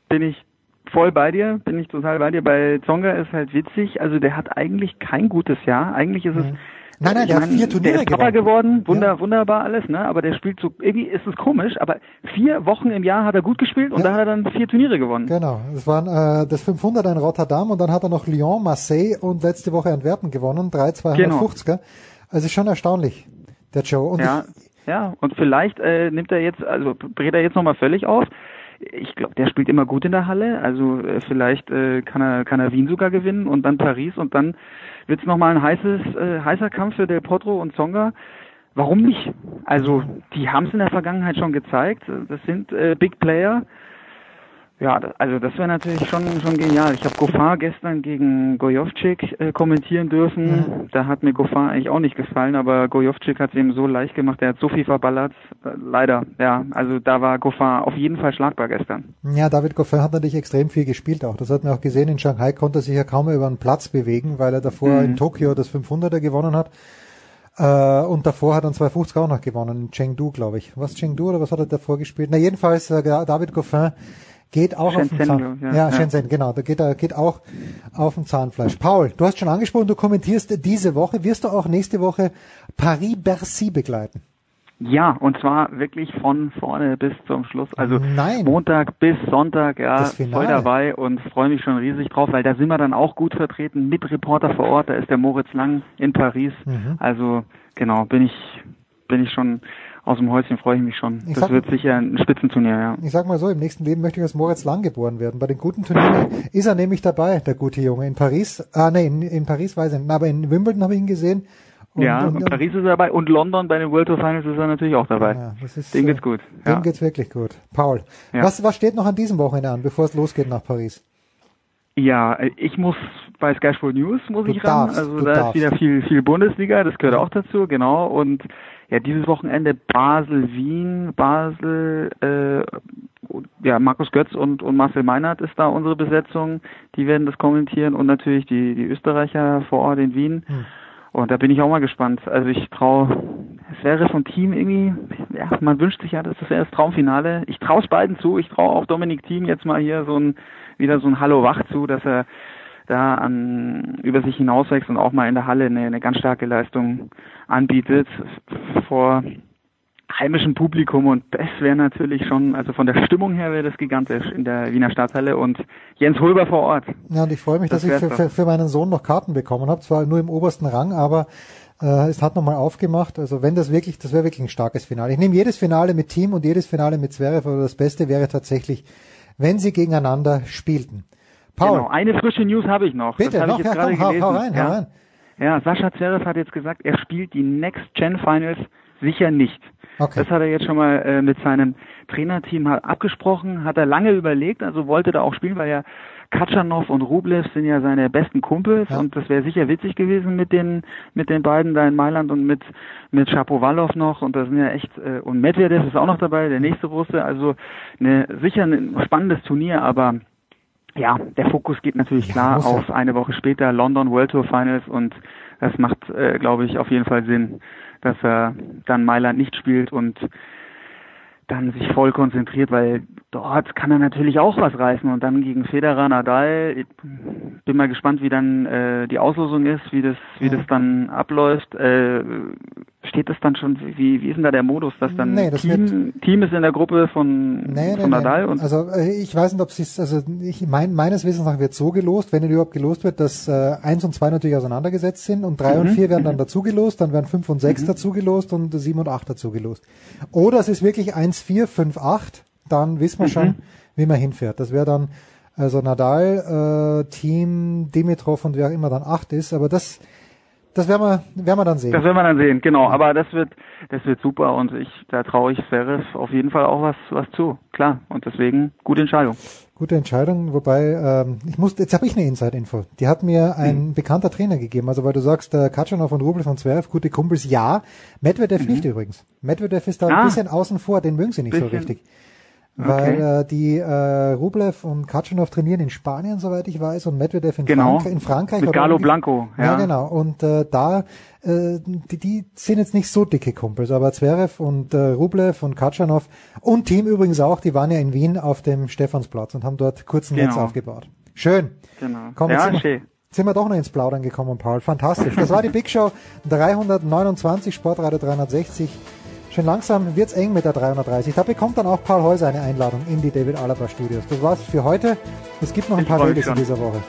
Bin ich voll bei dir, bin ich total bei dir. Bei Zonga ist halt witzig, also der hat eigentlich kein gutes Jahr. Eigentlich ist es mhm. Nein, nein, der meine, hat vier Turniere der ist Papa geworden, wunder, ja. wunderbar alles, ne? Aber der spielt so, irgendwie ist es komisch, aber vier Wochen im Jahr hat er gut gespielt und ja. da hat er dann vier Turniere gewonnen. Genau, das waren äh, das 500 in Rotterdam und dann hat er noch Lyon, Marseille und letzte Woche Antwerpen gewonnen, 3 250 genau. Also ist schon erstaunlich, der Joe. Und ja, ich, ja, und vielleicht äh, nimmt er jetzt, also dreht er jetzt nochmal völlig auf ich glaube, der spielt immer gut in der Halle. Also äh, vielleicht äh, kann er kann er Wien sogar gewinnen und dann Paris und dann wird es nochmal ein heißes äh, heißer Kampf für Del Potro und Zonga. Warum nicht? Also die haben es in der Vergangenheit schon gezeigt. Das sind äh, Big Player. Ja, also das wäre natürlich schon schon genial. Ich habe Goffin gestern gegen Gojovcik äh, kommentieren dürfen. Mhm. Da hat mir Goffin eigentlich auch nicht gefallen, aber Gojovcik hat es ihm so leicht gemacht. Er hat so viel verballert. Äh, leider, ja. Also da war Goffin auf jeden Fall schlagbar gestern. Ja, David Goffin hat natürlich extrem viel gespielt auch. Das hat man auch gesehen. In Shanghai konnte er sich ja kaum mehr über einen Platz bewegen, weil er davor mhm. in Tokio das 500er gewonnen hat. Äh, und davor hat er 250 auch noch gewonnen, in Chengdu, glaube ich. Was Chengdu oder was hat er davor gespielt? Na jedenfalls, äh, David Goffin geht auch Shenzhen, auf dem Zahn. Ja, ja, Shenzhen, genau, da geht, geht auch auf dem Zahnfleisch. Paul, du hast schon angesprochen, du kommentierst diese Woche. Wirst du auch nächste Woche Paris-Bercy begleiten? Ja, und zwar wirklich von vorne bis zum Schluss. Also Nein. Montag bis Sonntag, ja, voll dabei und freue mich schon riesig drauf, weil da sind wir dann auch gut vertreten mit Reporter vor Ort. Da ist der Moritz Lang in Paris. Mhm. Also genau, bin ich bin ich schon aus dem Häuschen freue ich mich schon. Ich das wird sicher ein Spitzenturnier, ja. Ich sag mal so, im nächsten Leben möchte ich als Moritz Lang geboren werden. Bei den guten Turnieren ist er nämlich dabei, der gute Junge. In Paris, ah nee, in, in Paris weiß ich nicht, aber in Wimbledon habe ich ihn gesehen. Und, ja, und, und, Paris ist er dabei und London bei den World Tour Finals ist er natürlich auch dabei. Ja, das ist, dem geht's gut. Dem ja. geht's wirklich gut. Paul, ja. was, was steht noch an diesem Wochenende an, bevor es losgeht nach Paris? Ja, ich muss bei Sky Sport News muss du ich darfst, ran. Also da darfst. ist wieder viel viel Bundesliga, das gehört auch dazu, genau. Und ja, dieses Wochenende Basel, Wien, Basel, äh, ja, Markus Götz und, und Marcel Meinert ist da unsere Besetzung. Die werden das kommentieren und natürlich die, die Österreicher vor Ort in Wien. Hm. Und da bin ich auch mal gespannt. Also ich traue, es wäre vom Team irgendwie, ja, man wünscht sich ja, das wäre das Traumfinale. Ich traue es beiden zu. Ich traue auch Dominik Thiem jetzt mal hier so ein, wieder so ein Hallo wach zu, dass er da an, über sich hinauswächst und auch mal in der Halle eine, eine ganz starke Leistung anbietet vor heimischem Publikum und das wäre natürlich schon, also von der Stimmung her wäre das gigantisch in der Wiener Stadthalle und Jens Hulber vor Ort. Ja, und ich freue mich, das dass ich für, für, meinen Sohn noch Karten bekommen habe, zwar nur im obersten Rang, aber äh, es hat nochmal aufgemacht. Also wenn das wirklich, das wäre wirklich ein starkes Finale. Ich nehme jedes Finale mit Team und jedes Finale mit Zverev, aber das Beste wäre tatsächlich, wenn sie gegeneinander spielten. Paul. Genau, eine frische News habe ich noch. Bitte, das noch, ich jetzt ja, komm, hau, hau, rein, ja. hau rein. Ja, Sascha Zverev hat jetzt gesagt, er spielt die Next Gen Finals sicher nicht. Okay. Das hat er jetzt schon mal äh, mit seinem Trainerteam abgesprochen, hat er lange überlegt, also wollte da auch spielen, weil ja Katschanov und Rublev sind ja seine besten Kumpels ja. und das wäre sicher witzig gewesen mit den mit den beiden da in Mailand und mit mit Shapovalov noch und da sind ja echt äh, und Medvedev ist auch noch dabei, der nächste Russe, also eine sicher ein spannendes Turnier, aber ja, der Fokus geht natürlich klar ja, auf eine Woche später London World Tour Finals und das macht, äh, glaube ich, auf jeden Fall Sinn, dass er dann Mailand nicht spielt und dann sich voll konzentriert, weil dort kann er natürlich auch was reißen und dann gegen Federer, Nadal, bin mal gespannt, wie dann äh, die Auslosung ist, wie das, wie das dann abläuft. Äh, steht das dann schon, wie, wie ist denn da der Modus, dass dann Nee, das Team, Team ist in der Gruppe von, Nee, nee, von Nadal nee. und Also äh, ich weiß nicht, ob es also ich mein, meines Wissens nach wird so gelost, wenn überhaupt gelost wird, dass äh, eins und zwei natürlich auseinandergesetzt sind und drei und Mhm. vier werden dann dazu gelost, dann werden fünf und sechs Mhm. dazu gelost und sieben und acht dazu gelost. Oder es ist wirklich eins, vier, fünf, acht, dann wissen wir Mhm. schon, wie man hinfährt. Das wäre dann also Nadal, äh, Team, Dimitrov und wer auch immer dann acht ist, aber das das werden wir, werden wir dann sehen. Das werden wir dann sehen, genau. Aber das wird, das wird super und ich, da traue ich Zverev auf jeden Fall auch was, was zu. Klar. Und deswegen gute Entscheidung. Gute Entscheidung, wobei ähm, ich muss, jetzt habe ich eine Inside-Info. Die hat mir ein bekannter Trainer gegeben. Also weil du sagst, äh, Katschanov und Rublev von Zverev, gute Kumpels, ja. Medvedev nicht übrigens. Medvedev ist da Ah. ein bisschen außen vor, den mögen sie nicht so Bisschen. Richtig. Weil Okay. äh, die äh, Rublev und Katschanov trainieren in Spanien, soweit ich weiß, und Medvedev in, Genau. Frankreich, in Frankreich. Mit Galo Blanco, Ja, ja. genau. Und äh, da, äh, die, die sind jetzt nicht so dicke Kumpels, aber Zverev und äh, Rublev und Katschanov und Team übrigens auch, die waren ja in Wien auf dem Stephansplatz und haben dort kurz ein Netz Genau. aufgebaut. Schön. Genau. Komm, jetzt ja, sind, wir, schön. sind wir doch noch ins Plaudern gekommen, Paul. Fantastisch. Das war die Big Show 329, Sportradio 360. Schön langsam wird's eng mit der 330. Da bekommt dann auch Paul Häuser eine Einladung in die David Alaba Studios. Das war's für heute. Es gibt noch ein Ich paar Dailies in dieser Woche.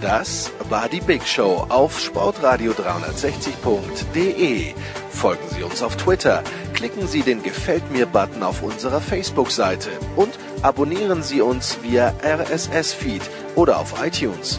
Das war die Big Show auf sportradio360.de. Folgen Sie uns auf Twitter, klicken Sie den Gefällt mir-Button auf unserer Facebook-Seite und abonnieren Sie uns via RSS-Feed oder auf iTunes.